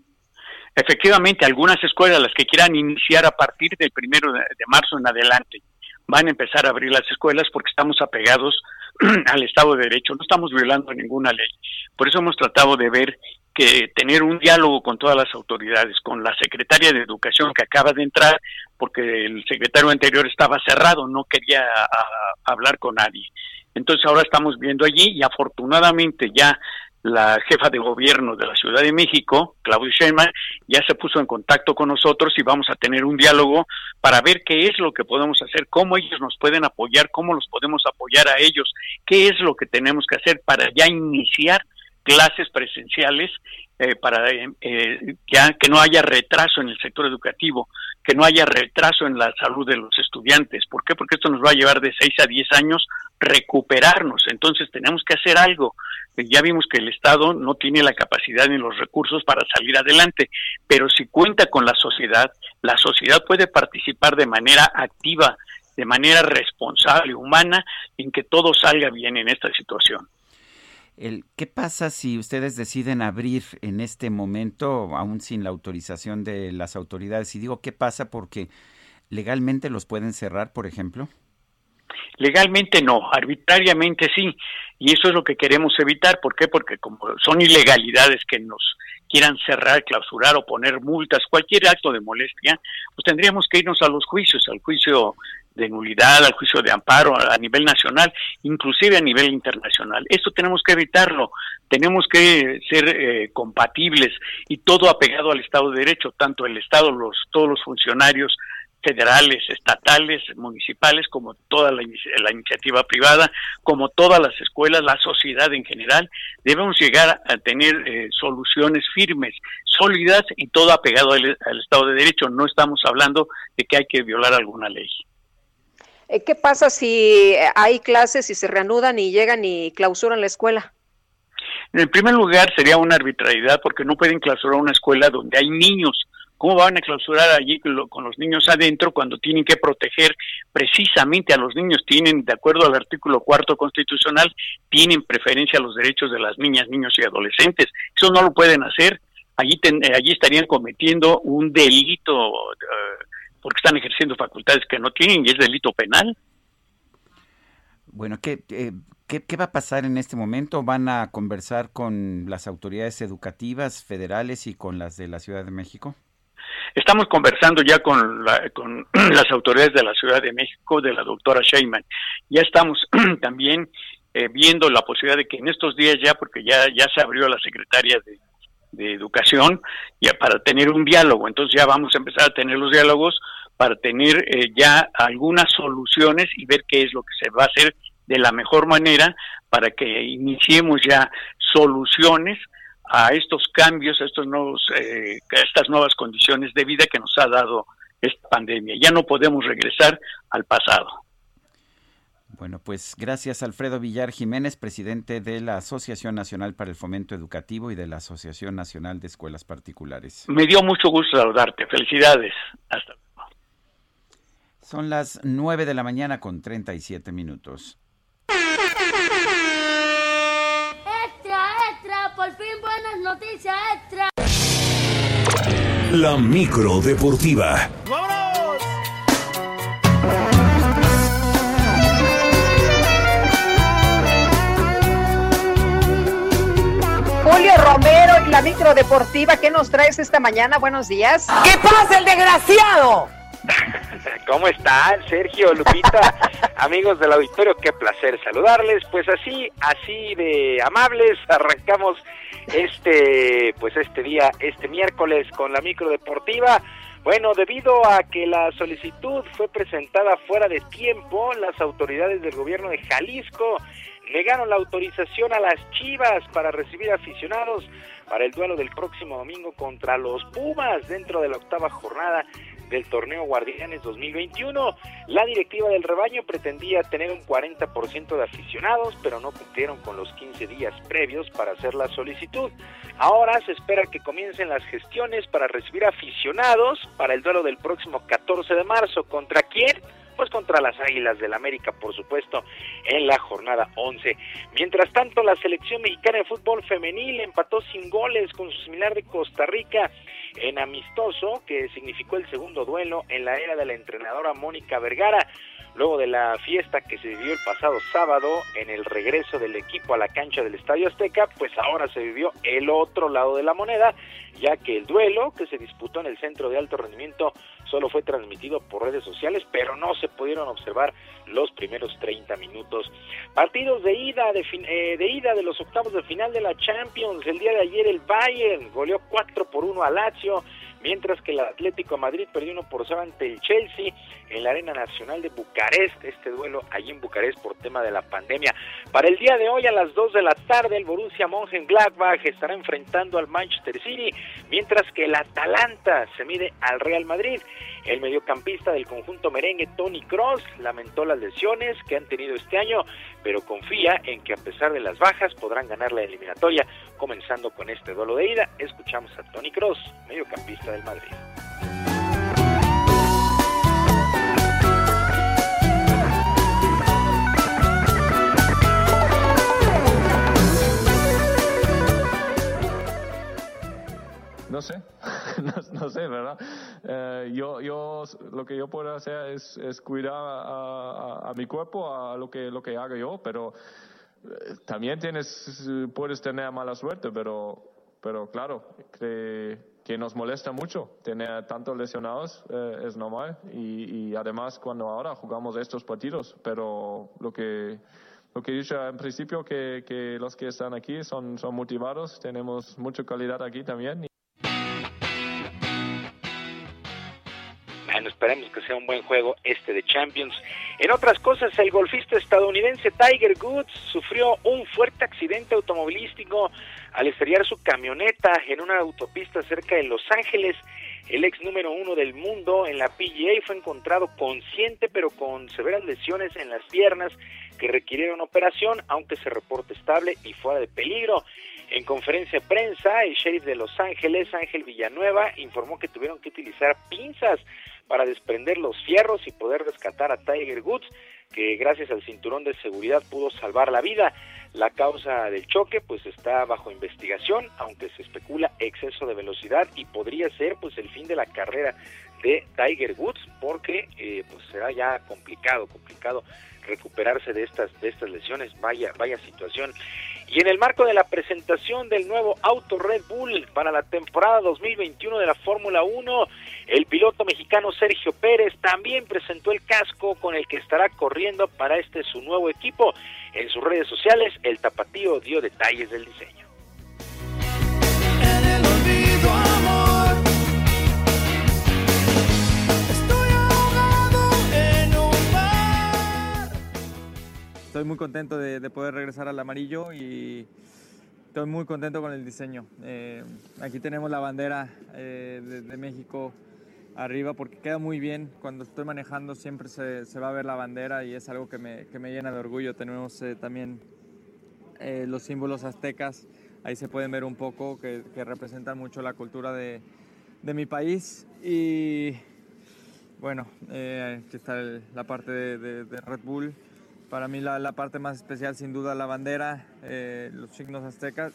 Efectivamente, algunas escuelas, las que quieran iniciar a partir del primero de marzo en adelante, van a empezar a abrir las escuelas porque estamos apegados [clears throat] al Estado de Derecho, no estamos violando ninguna ley. Por eso hemos tratado de ver que tener un diálogo con todas las autoridades, con la secretaria de Educación que acaba de entrar, porque el secretario anterior estaba cerrado, no quería hablar con nadie. Entonces ahora estamos viendo allí y afortunadamente ya la jefa de gobierno de la Ciudad de México, Claudia Sheinbaum, ya se puso en contacto con nosotros y vamos a tener un diálogo para ver qué es lo que podemos hacer, cómo ellos nos pueden apoyar, cómo los podemos apoyar a ellos, qué es lo que tenemos que hacer para ya iniciar clases presenciales eh, para eh, eh, que no haya retraso en el sector educativo, que no haya retraso en la salud de los estudiantes. ¿Por qué? Porque esto nos va a llevar de 6 a 10 años recuperarnos. Entonces tenemos que hacer algo. Ya vimos que el Estado no tiene la capacidad ni los recursos para salir adelante, pero si cuenta con la sociedad, la sociedad puede participar de manera activa, de manera responsable, humana, en que todo salga bien en esta situación. El, ¿Qué pasa si ustedes deciden abrir en este momento, aún sin la autorización de las autoridades? Y digo, ¿qué pasa? Porque legalmente los pueden cerrar, por ejemplo. Legalmente no, arbitrariamente sí, y eso es lo que queremos evitar. ¿Por qué? Porque como son ilegalidades que nos quieran cerrar, clausurar o poner multas, cualquier acto de molestia, pues tendríamos que irnos a los juicios, al juicio de nulidad, al juicio de amparo a, nivel nacional, inclusive a nivel internacional. Esto tenemos que evitarlo, tenemos que ser eh, compatibles y todo apegado al Estado de Derecho, tanto el Estado, los, todos los funcionarios federales, estatales, municipales, como toda la, iniciativa privada, como todas las escuelas, la sociedad en general, debemos llegar a tener eh, soluciones firmes, sólidas y todo apegado al Estado de Derecho. No estamos hablando de que hay que violar alguna ley. Eh, ¿Qué pasa si hay clases y se reanudan y llegan y clausuran la escuela? En primer lugar, sería una arbitrariedad porque no pueden clausurar una escuela donde hay niños. ¿Cómo van a clausurar allí con los niños adentro cuando tienen que proteger precisamente a los niños? Tienen, de acuerdo al artículo cuarto constitucional, tienen preferencia a los derechos de las niñas, niños y adolescentes. Eso no lo pueden hacer. Allí, eh, allí estarían cometiendo un delito porque están ejerciendo facultades que no tienen y es delito penal. Bueno, ¿qué, eh, ¿qué, va a pasar en este momento? ¿Van a conversar con las autoridades educativas federales y con las de la Ciudad de México? Estamos conversando ya con, con [clears throat] las autoridades de la Ciudad de México, de la doctora Sheyman. Ya estamos [clears throat] también eh, viendo la posibilidad de que en estos días ya, porque ya, ya se abrió la secretaria de, de educación ya para tener un diálogo. Entonces ya vamos a empezar a tener los diálogos para tener eh, ya algunas soluciones y ver qué es lo que se va a hacer de la mejor manera para que iniciemos ya soluciones a estos cambios, a estos nuevos, eh, estas nuevas condiciones de vida que nos ha dado esta pandemia. Ya no podemos regresar al pasado. Bueno, pues gracias Alfredo Villar Jiménez, presidente de la Asociación Nacional para el Fomento Educativo y de la Asociación Nacional de Escuelas Particulares. Me dio mucho gusto saludarte. Felicidades. Hasta luego. Son las 9 de la mañana con 37 minutos. Extra, extra, por fin buenas noticias, extra. La micro deportiva. Julio Romero y la micro deportiva, ¿qué nos traes esta mañana? Buenos días. ¿Qué pasa, el desgraciado? [laughs] ¿Cómo están, Sergio, Lupita? [laughs] Amigos del auditorio, qué placer saludarles. Pues así, así de amables, arrancamos este, pues este día, este miércoles con la micro deportiva. Bueno, debido a que la solicitud fue presentada fuera de tiempo, las autoridades del gobierno de Jalisco negaron la autorización a las Chivas para recibir aficionados para el duelo del próximo domingo contra los Pumas dentro de la octava jornada del torneo Guardianes 2021. La directiva del rebaño pretendía tener un 40% de aficionados, pero no cumplieron con los 15 días previos para hacer la solicitud. Ahora se espera que comiencen las gestiones para recibir aficionados para el duelo del próximo 14 de marzo. ¿Contra quién? Pues contra las Águilas del América, por supuesto, en la jornada 11. Mientras tanto, la selección mexicana de fútbol femenil empató sin goles con su similar de Costa Rica en amistoso, que significó el segundo duelo en la era de la entrenadora Mónica Vergara. Luego de la fiesta que se vivió el pasado sábado en el regreso del equipo a la cancha del Estadio Azteca, pues ahora se vivió el otro lado de la moneda, ya que el duelo que se disputó en el centro de alto rendimiento solo fue transmitido por redes sociales, pero no se pudieron observar los primeros 30 minutos. Partidos de ida de, eh, de ida de los octavos de final de la Champions. El día de ayer el Bayern goleó 4 por 1 a Lazio mientras que el Atlético Madrid perdió 1 por 0 ante el Chelsea en la Arena Nacional de Bucarest, este duelo allí en Bucarest por tema de la pandemia. Para el día de hoy a las 2 de la tarde el Borussia Mönchengladbach estará enfrentando al Manchester City, mientras que el Atalanta se mide al Real Madrid. El mediocampista del conjunto merengue Tony Cross lamentó las lesiones que han tenido este año, pero confía en que a pesar de las bajas podrán ganar la eliminatoria, comenzando con este duelo de ida. Escuchamos a Tony Cross, mediocampista del Madrid. No sé, [laughs] no, sé, ¿verdad? Eh, yo, yo, lo que yo puedo hacer es, es cuidar a, mi cuerpo, a lo que, lo que hago yo, pero eh, también tienes, puedes tener mala suerte, pero, pero claro, que, que nos molesta mucho tener tantos lesionados, eh, es normal, y, y además cuando ahora jugamos estos partidos, pero lo que lo que he dicho en principio que, que los que están aquí son, son motivados, tenemos mucha calidad aquí también. Esperemos que sea un buen juego este de Champions. En otras cosas, el golfista estadounidense Tiger Woods sufrió un fuerte accidente automovilístico al estrellar su camioneta en una autopista cerca de Los Ángeles. El ex número uno del mundo en la PGA fue encontrado consciente pero con severas lesiones en las piernas que requirieron operación, aunque se reporta estable y fuera de peligro. En conferencia de prensa, el sheriff de Los Ángeles, Ángel Villanueva, informó que tuvieron que utilizar pinzas para desprender los fierros y poder rescatar a Tiger Woods, que gracias al cinturón de seguridad pudo salvar la vida. La causa del choque pues está bajo investigación, aunque se especula exceso de velocidad y podría ser pues el fin de la carrera de Tiger Woods porque eh, pues será ya complicado, complicado recuperarse de estas de estas lesiones, vaya vaya situación. Y en el marco de la presentación del nuevo auto Red Bull para la temporada 2021 de la Fórmula 1, el piloto mexicano Sergio Pérez también presentó el casco con el que estará corriendo para este su nuevo equipo. En sus redes sociales, el tapatío dio detalles del diseño. Muy contento de, poder regresar al amarillo y estoy muy contento con el diseño. Eh, aquí tenemos la bandera de, de, México arriba porque queda muy bien. Cuando estoy manejando siempre se, se, va a ver la bandera y es algo que me, que me llena de orgullo. Tenemos también los símbolos aztecas, ahí se pueden ver un poco que, que representan mucho la cultura de, de mi país y bueno, eh, aquí está la parte de, Red Bull. Para mí la, parte más especial sin duda la bandera, eh, los signos aztecas.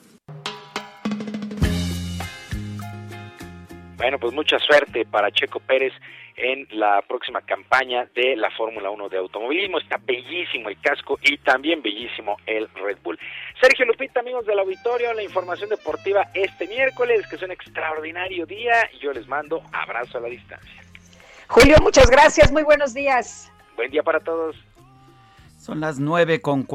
Bueno, pues mucha suerte para Checo Pérez en la próxima campaña de la Fórmula 1 de automovilismo. Está bellísimo el casco y también bellísimo el Red Bull. Sergio Lupita, amigos del auditorio, la información deportiva este miércoles, que es un extraordinario día, y yo les mando abrazo a la distancia. Julio, muchas gracias, muy buenos días. Buen día para todos. Son las nueve con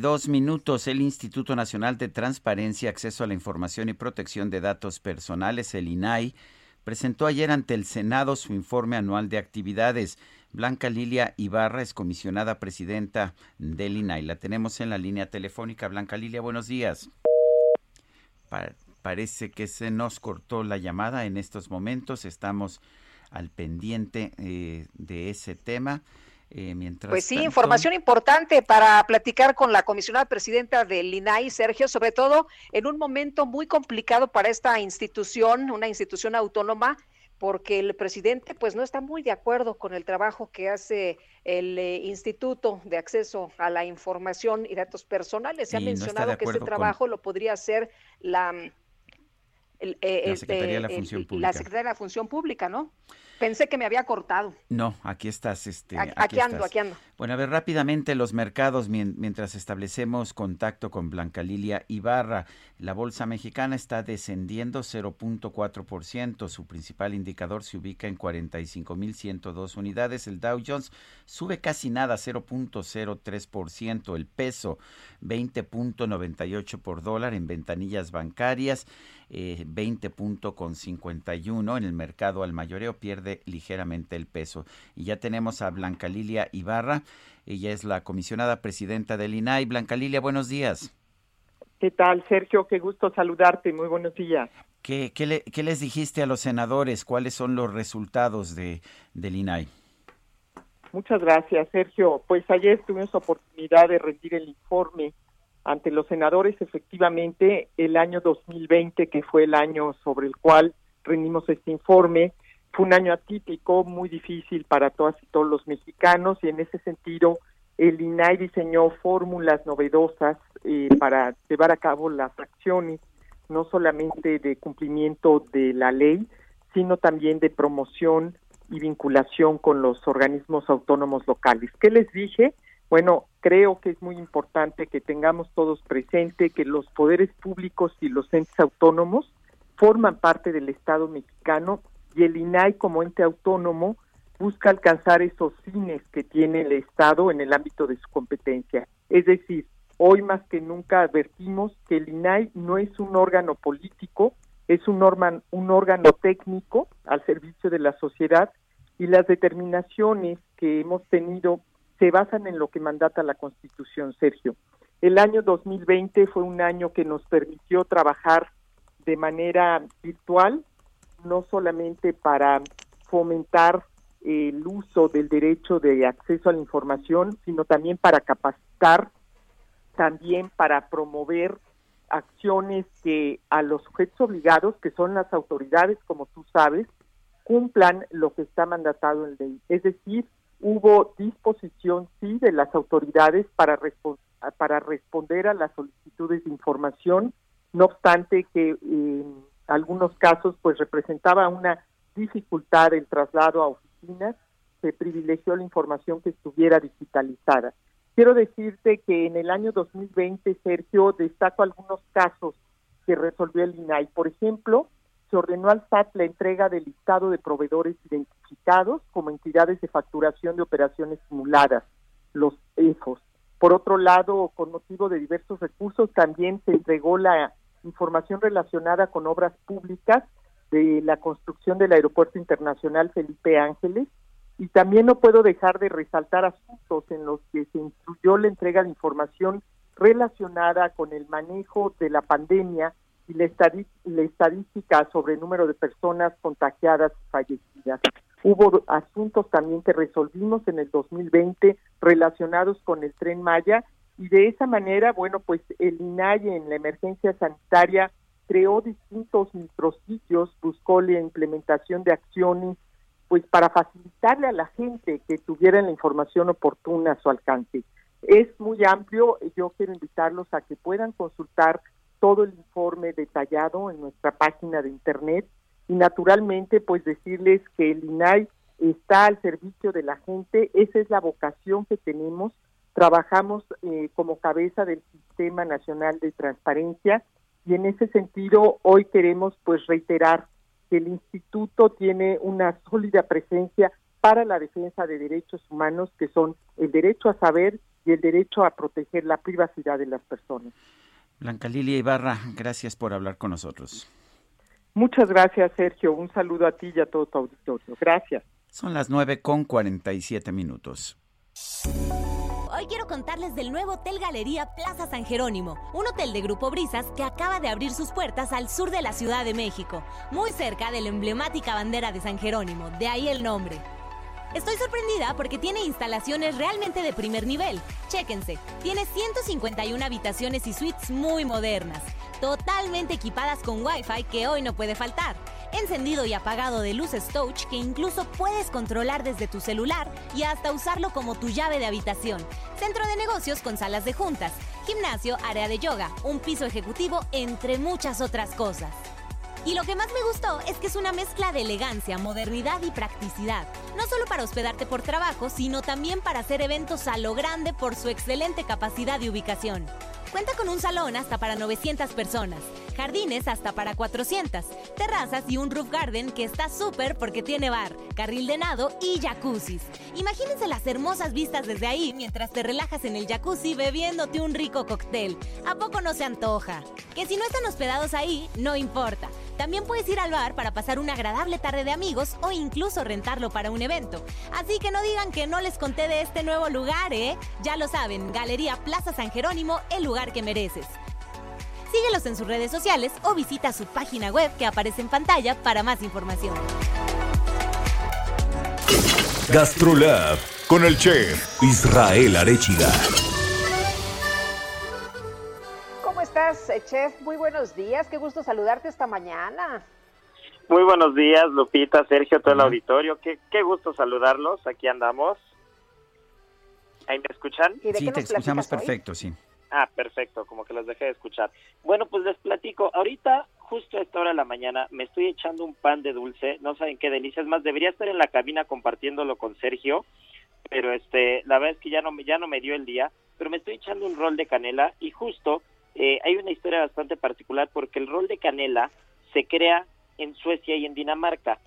dos minutos. El Instituto Nacional de Transparencia, Acceso a la Información y Protección de Datos Personales, el INAI, presentó ayer ante el Senado su informe anual de actividades. Blanca Lilia Ibarra es comisionada presidenta del INAI. La tenemos en la línea telefónica. Blanca Lilia, buenos días. parece que se nos cortó la llamada en estos momentos. Estamos al pendiente eh, de ese tema. Eh, mientras pues sí, información importante para platicar con la comisionada presidenta del INAI, Sergio, sobre todo en un momento muy complicado para esta institución, una institución autónoma, porque el presidente pues no está muy de acuerdo con el trabajo que hace el eh, Instituto de Acceso a la Información y Datos Personales. Se ha mencionado que este trabajo lo podría hacer la, la Secretaría de la Función Pública. La Secretaría de la Función Pública, ¿no? Pensé que me había cortado. No, aquí estás. Este, aquí, ando, aquí ando. Bueno, a ver rápidamente los mercados mientras establecemos contacto con Blanca Lilia Ibarra. La bolsa mexicana está descendiendo 0.4%. Su principal indicador se ubica en 45.102 unidades. El Dow Jones sube casi nada, 0.03%. El peso 20.98 por dólar en ventanillas bancarias. 20.51 eh, en el mercado al mayoreo pierde ligeramente el peso. Y ya tenemos a Blanca Lilia Ibarra, ella es la comisionada presidenta del INAI. Blanca Lilia, buenos días. ¿Qué tal, Sergio? Qué gusto saludarte. Muy buenos días. ¿Qué, qué, les dijiste a los senadores? ¿Cuáles son los resultados de, del INAI? Muchas gracias, Sergio. Pues ayer tuvimos oportunidad de rendir el informe ante los senadores efectivamente el año 2020, que fue el año sobre el cual rendimos este informe, fue un año atípico, muy difícil para todas y todos los mexicanos y en ese sentido el INAI diseñó fórmulas novedosas eh, para llevar a cabo las acciones, no solamente de cumplimiento de la ley, sino también de promoción y vinculación con los organismos autónomos locales. ¿Qué les dije? Bueno, creo que es muy importante que tengamos todos presente que los poderes públicos y los entes autónomos forman parte del Estado mexicano y el INAI como ente autónomo busca alcanzar esos fines que tiene el Estado en el ámbito de su competencia. Es decir, hoy más que nunca advertimos que el INAI no es un órgano político, es un, un órgano técnico al servicio de la sociedad y las determinaciones que hemos tenido se basan en lo que mandata la Constitución, Sergio. El año 2020 fue un año que nos permitió trabajar de manera virtual, no solamente para fomentar el uso del derecho de acceso a la información, sino también para capacitar, también para promover acciones que a los sujetos obligados, que son las autoridades, como tú sabes, cumplan lo que está mandatado en ley. Es decir, hubo disposición, sí, de las autoridades para, para responder a las solicitudes de información, no obstante que en algunos casos pues representaba una dificultad el traslado a oficinas, se privilegió la información que estuviera digitalizada. Quiero decirte que en el año 2020, Sergio, destaco algunos casos que resolvió el INAI. Por ejemplo, se ordenó al SAT la entrega del listado de proveedores identificados como entidades de facturación de operaciones simuladas, los EFOS. Por otro lado, con motivo de diversos recursos, también se entregó la información relacionada con obras públicas de la construcción del Aeropuerto Internacional Felipe Ángeles Y también no puedo dejar de resaltar asuntos en los que se incluyó la entrega de información relacionada con el manejo de la pandemia y la, estadística sobre el número de personas contagiadas y fallecidas. Hubo asuntos también que resolvimos en el 2020 relacionados con el tren Maya y de esa manera, bueno, pues el INAI en la emergencia sanitaria creó distintos micrositios, buscó la implementación de acciones pues para facilitarle a la gente que tuviera la información oportuna a su alcance. Es muy amplio, yo quiero invitarlos a que puedan consultar todo el informe detallado en nuestra página de internet y naturalmente pues decirles que el INAI está al servicio de la gente, esa es la vocación que tenemos, trabajamos eh, como cabeza del Sistema Nacional de Transparencia y en ese sentido hoy queremos pues reiterar que el instituto tiene una [laughs] sólida presencia para la defensa de derechos humanos que son el derecho a saber y el derecho a proteger la privacidad de las personas. Blanca Lilia Ibarra, gracias por hablar con nosotros. Muchas gracias, Sergio. Un saludo a ti y a todo tu auditorio. Gracias. Son las nueve con 47 minutos. Hoy quiero contarles del nuevo Hotel Galería Plaza San Jerónimo, un hotel de Grupo Brisas que acaba de abrir sus puertas al sur de la Ciudad de México, muy cerca de la emblemática bandera de San Jerónimo, de ahí el nombre. Estoy sorprendida porque tiene instalaciones realmente de primer nivel. Chéquense, tiene 151 habitaciones y suites muy modernas, totalmente equipadas con Wi-Fi que hoy no puede faltar encendido y apagado de luces touch que incluso puedes controlar desde tu celular y hasta usarlo como tu llave de habitación. Centro de negocios con salas de juntas, gimnasio, área de yoga, un piso ejecutivo, entre muchas otras cosas. Y lo que más me gustó es que es una mezcla de elegancia, modernidad y practicidad, no solo para hospedarte por trabajo, sino también para hacer eventos a lo grande por su excelente capacidad de ubicación. Cuenta con un salón hasta para 900 personas, jardines hasta para 400, terrazas y un roof garden que está súper porque tiene bar, carril de nado y jacuzzis. Imagínense las hermosas vistas desde ahí mientras te relajas en el jacuzzi bebiéndote un rico cóctel. ¿A poco no se antoja? Que si no están hospedados ahí, no importa. También puedes ir al bar para pasar una agradable tarde de amigos o incluso rentarlo para un evento. Así que no digan que no les conté de este nuevo lugar, ¿eh? Ya lo saben, Galería Plaza San Jerónimo, el lugar que mereces. Síguelos en sus redes sociales o visita su página web que aparece en pantalla para más información. Gastrolab con el chef Israel Arechiga. estás, eh, chef? Muy buenos días, qué gusto saludarte esta mañana. Muy buenos días, Lupita, Sergio, todo el auditorio. Qué, qué gusto saludarlos, aquí andamos. ¿Ahí me escuchan? sí, te escuchamos perfecto, sí. Ah, perfecto, como que los dejé de escuchar. Bueno, pues les platico. Ahorita, justo a esta hora de la mañana, me estoy echando un pan de dulce. No saben qué delicia. Es más, debería estar en la cabina compartiéndolo con Sergio, pero este, la verdad es que ya no, ya no me dio el día. Pero me estoy echando un rol de canela y justo eh, hay una historia bastante particular porque el rol de canela se crea en Suecia y en Dinamarca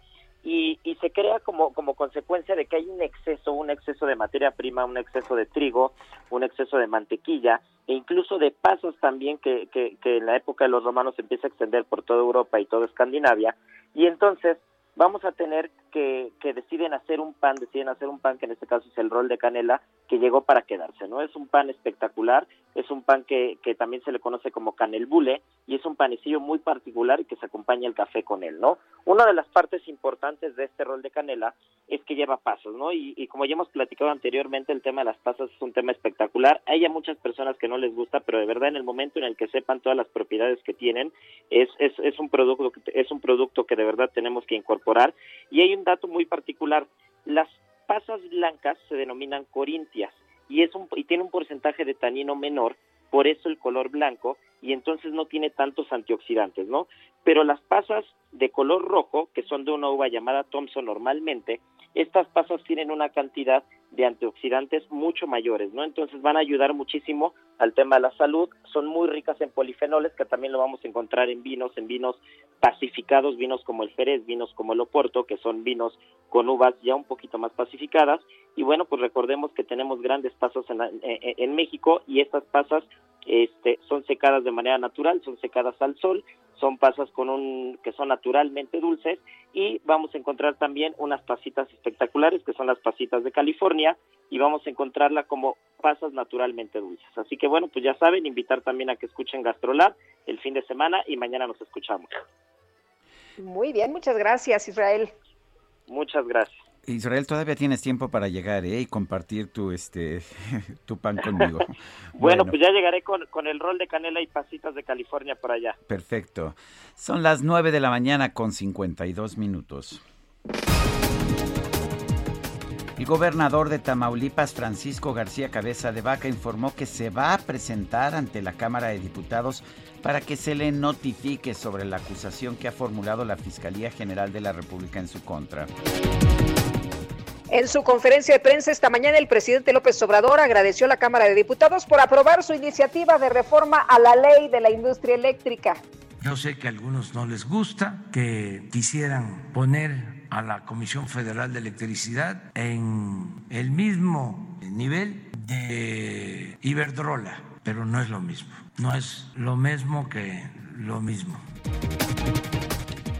y, y se crea como, como consecuencia de que hay un exceso, un exceso de materia prima, un exceso de trigo, un exceso de mantequilla e incluso de pasos también que, que, que en la época de los romanos empieza a extender por toda Europa y toda Escandinavia y entonces vamos a tener que, que deciden hacer un pan, deciden hacer un pan que en este caso es el rol de canela, que llegó para quedarse, ¿no? Es un pan espectacular, es un pan que, que también se le conoce como canelbule y es un panecillo muy particular y que se acompaña el café con él, ¿no? Una de las partes importantes de este rol de canela es que lleva pasos, ¿no? Y, y como ya hemos platicado anteriormente, el tema de las pasas es un tema espectacular. Hay a muchas personas que no les gusta, pero de verdad en el momento en el que sepan todas las propiedades que tienen, es, es, es un producto es un producto que de verdad tenemos que incorporar. Y hay un dato muy particular, las pasas blancas se denominan corintias y es un y tiene un porcentaje de tanino menor, por eso el color blanco y entonces no tiene tantos antioxidantes, ¿no? Pero las pasas de color rojo, que son de una uva llamada Thompson normalmente, estas pasas tienen una cantidad de antioxidantes mucho mayores, ¿no? Entonces van a ayudar muchísimo al tema de la salud, son muy ricas en polifenoles, que también lo vamos a encontrar en vinos, en vinos pacificados, vinos como el Jerez, vinos como el Oporto, que son vinos con uvas ya un poquito más pacificadas, y bueno, pues recordemos que tenemos grandes pasas en, en México y estas pasas este, son secadas de manera natural, son secadas al sol son pasas con un que son naturalmente dulces y vamos a encontrar también unas pasitas espectaculares que son las pasitas de California y vamos a encontrarla como pasas naturalmente dulces. Así que bueno, pues ya saben, invitar también a que escuchen Gastrolab el fin de semana y mañana nos escuchamos. Muy bien, muchas gracias Israel. Muchas gracias. Israel, todavía tienes tiempo para llegar ¿eh? y compartir tu, este, [laughs] tu pan conmigo. [laughs] bueno, pues ya llegaré con, con, el rol de canela y pasitas de California por allá. Perfecto. Son las 9 de la mañana con 52 minutos. El gobernador de Tamaulipas, Francisco García Cabeza de Vaca, informó que se va a presentar ante la Cámara de Diputados para que se le notifique sobre la acusación que ha formulado la Fiscalía General de la República en su contra. En su conferencia de prensa esta mañana, el presidente López Obrador agradeció a la Cámara de Diputados por aprobar su iniciativa de reforma a la ley de la industria eléctrica. Yo sé que a algunos no les gusta, que quisieran poner a la Comisión Federal de Electricidad en el mismo nivel de Iberdrola, pero no es lo mismo. No es lo mismo que lo mismo.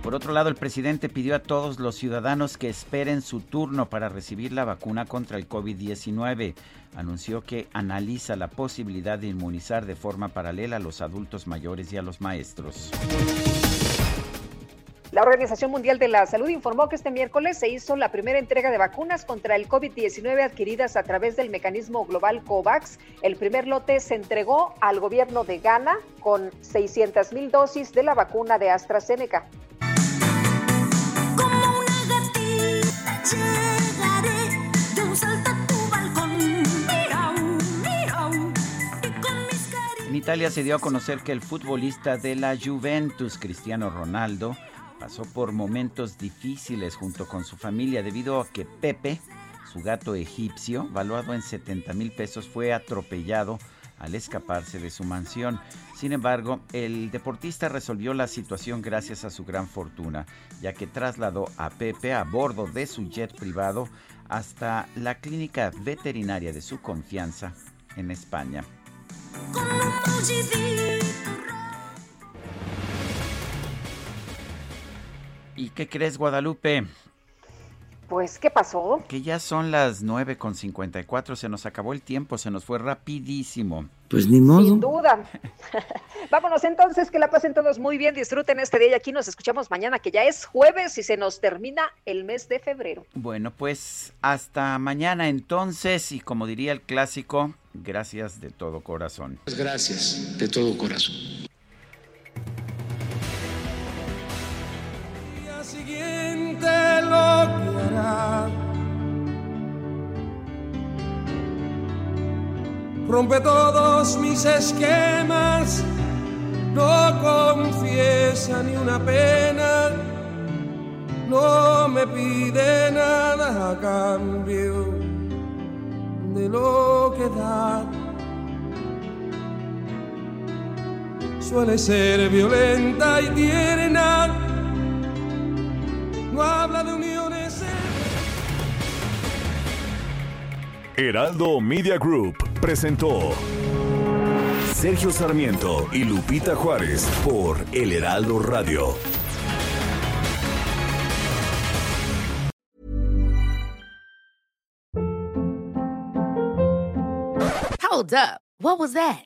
Por otro lado, el presidente pidió a todos los ciudadanos que esperen su turno para recibir la vacuna contra el COVID-19. Anunció que analiza la posibilidad de inmunizar de forma paralela a los adultos mayores y a los maestros. La Organización Mundial de la Salud informó que este miércoles se hizo la primera entrega de vacunas contra el COVID-19 adquiridas a través del mecanismo global COVAX. El primer lote se entregó al gobierno de Ghana con 600 mil dosis de la vacuna de AstraZeneca. En Italia se dio a conocer que el futbolista de la Juventus, Cristiano Ronaldo, pasó por momentos difíciles junto con su familia debido a que Pepe, su gato egipcio, valuado en 70 mil pesos, fue atropellado al escaparse de su mansión. Sin embargo, el deportista resolvió la situación gracias a su gran fortuna, ya que trasladó a Pepe a bordo de su jet privado hasta la clínica veterinaria de su confianza en España. ¿Y qué crees, Guadalupe? Pues, ¿qué pasó? Que ya son las 9.54, se nos acabó el tiempo, se nos fue rapidísimo. Pues ni modo. Sin duda. [laughs] Vámonos entonces, que la pasen todos muy bien, disfruten este día y aquí nos escuchamos mañana, que ya es jueves y se nos termina el mes de febrero. Bueno, pues hasta mañana entonces, y como diría el clásico, gracias de todo corazón. Gracias de todo corazón. Rompe todos mis esquemas, no confiesa ni una pena, no me pide nada a cambio de lo que da. Suele ser violenta y tierna no habla de uniones. Heraldo Media Group presentó Sergio Sarmiento y Lupita Juárez por El Heraldo Radio. Hold up. What was that?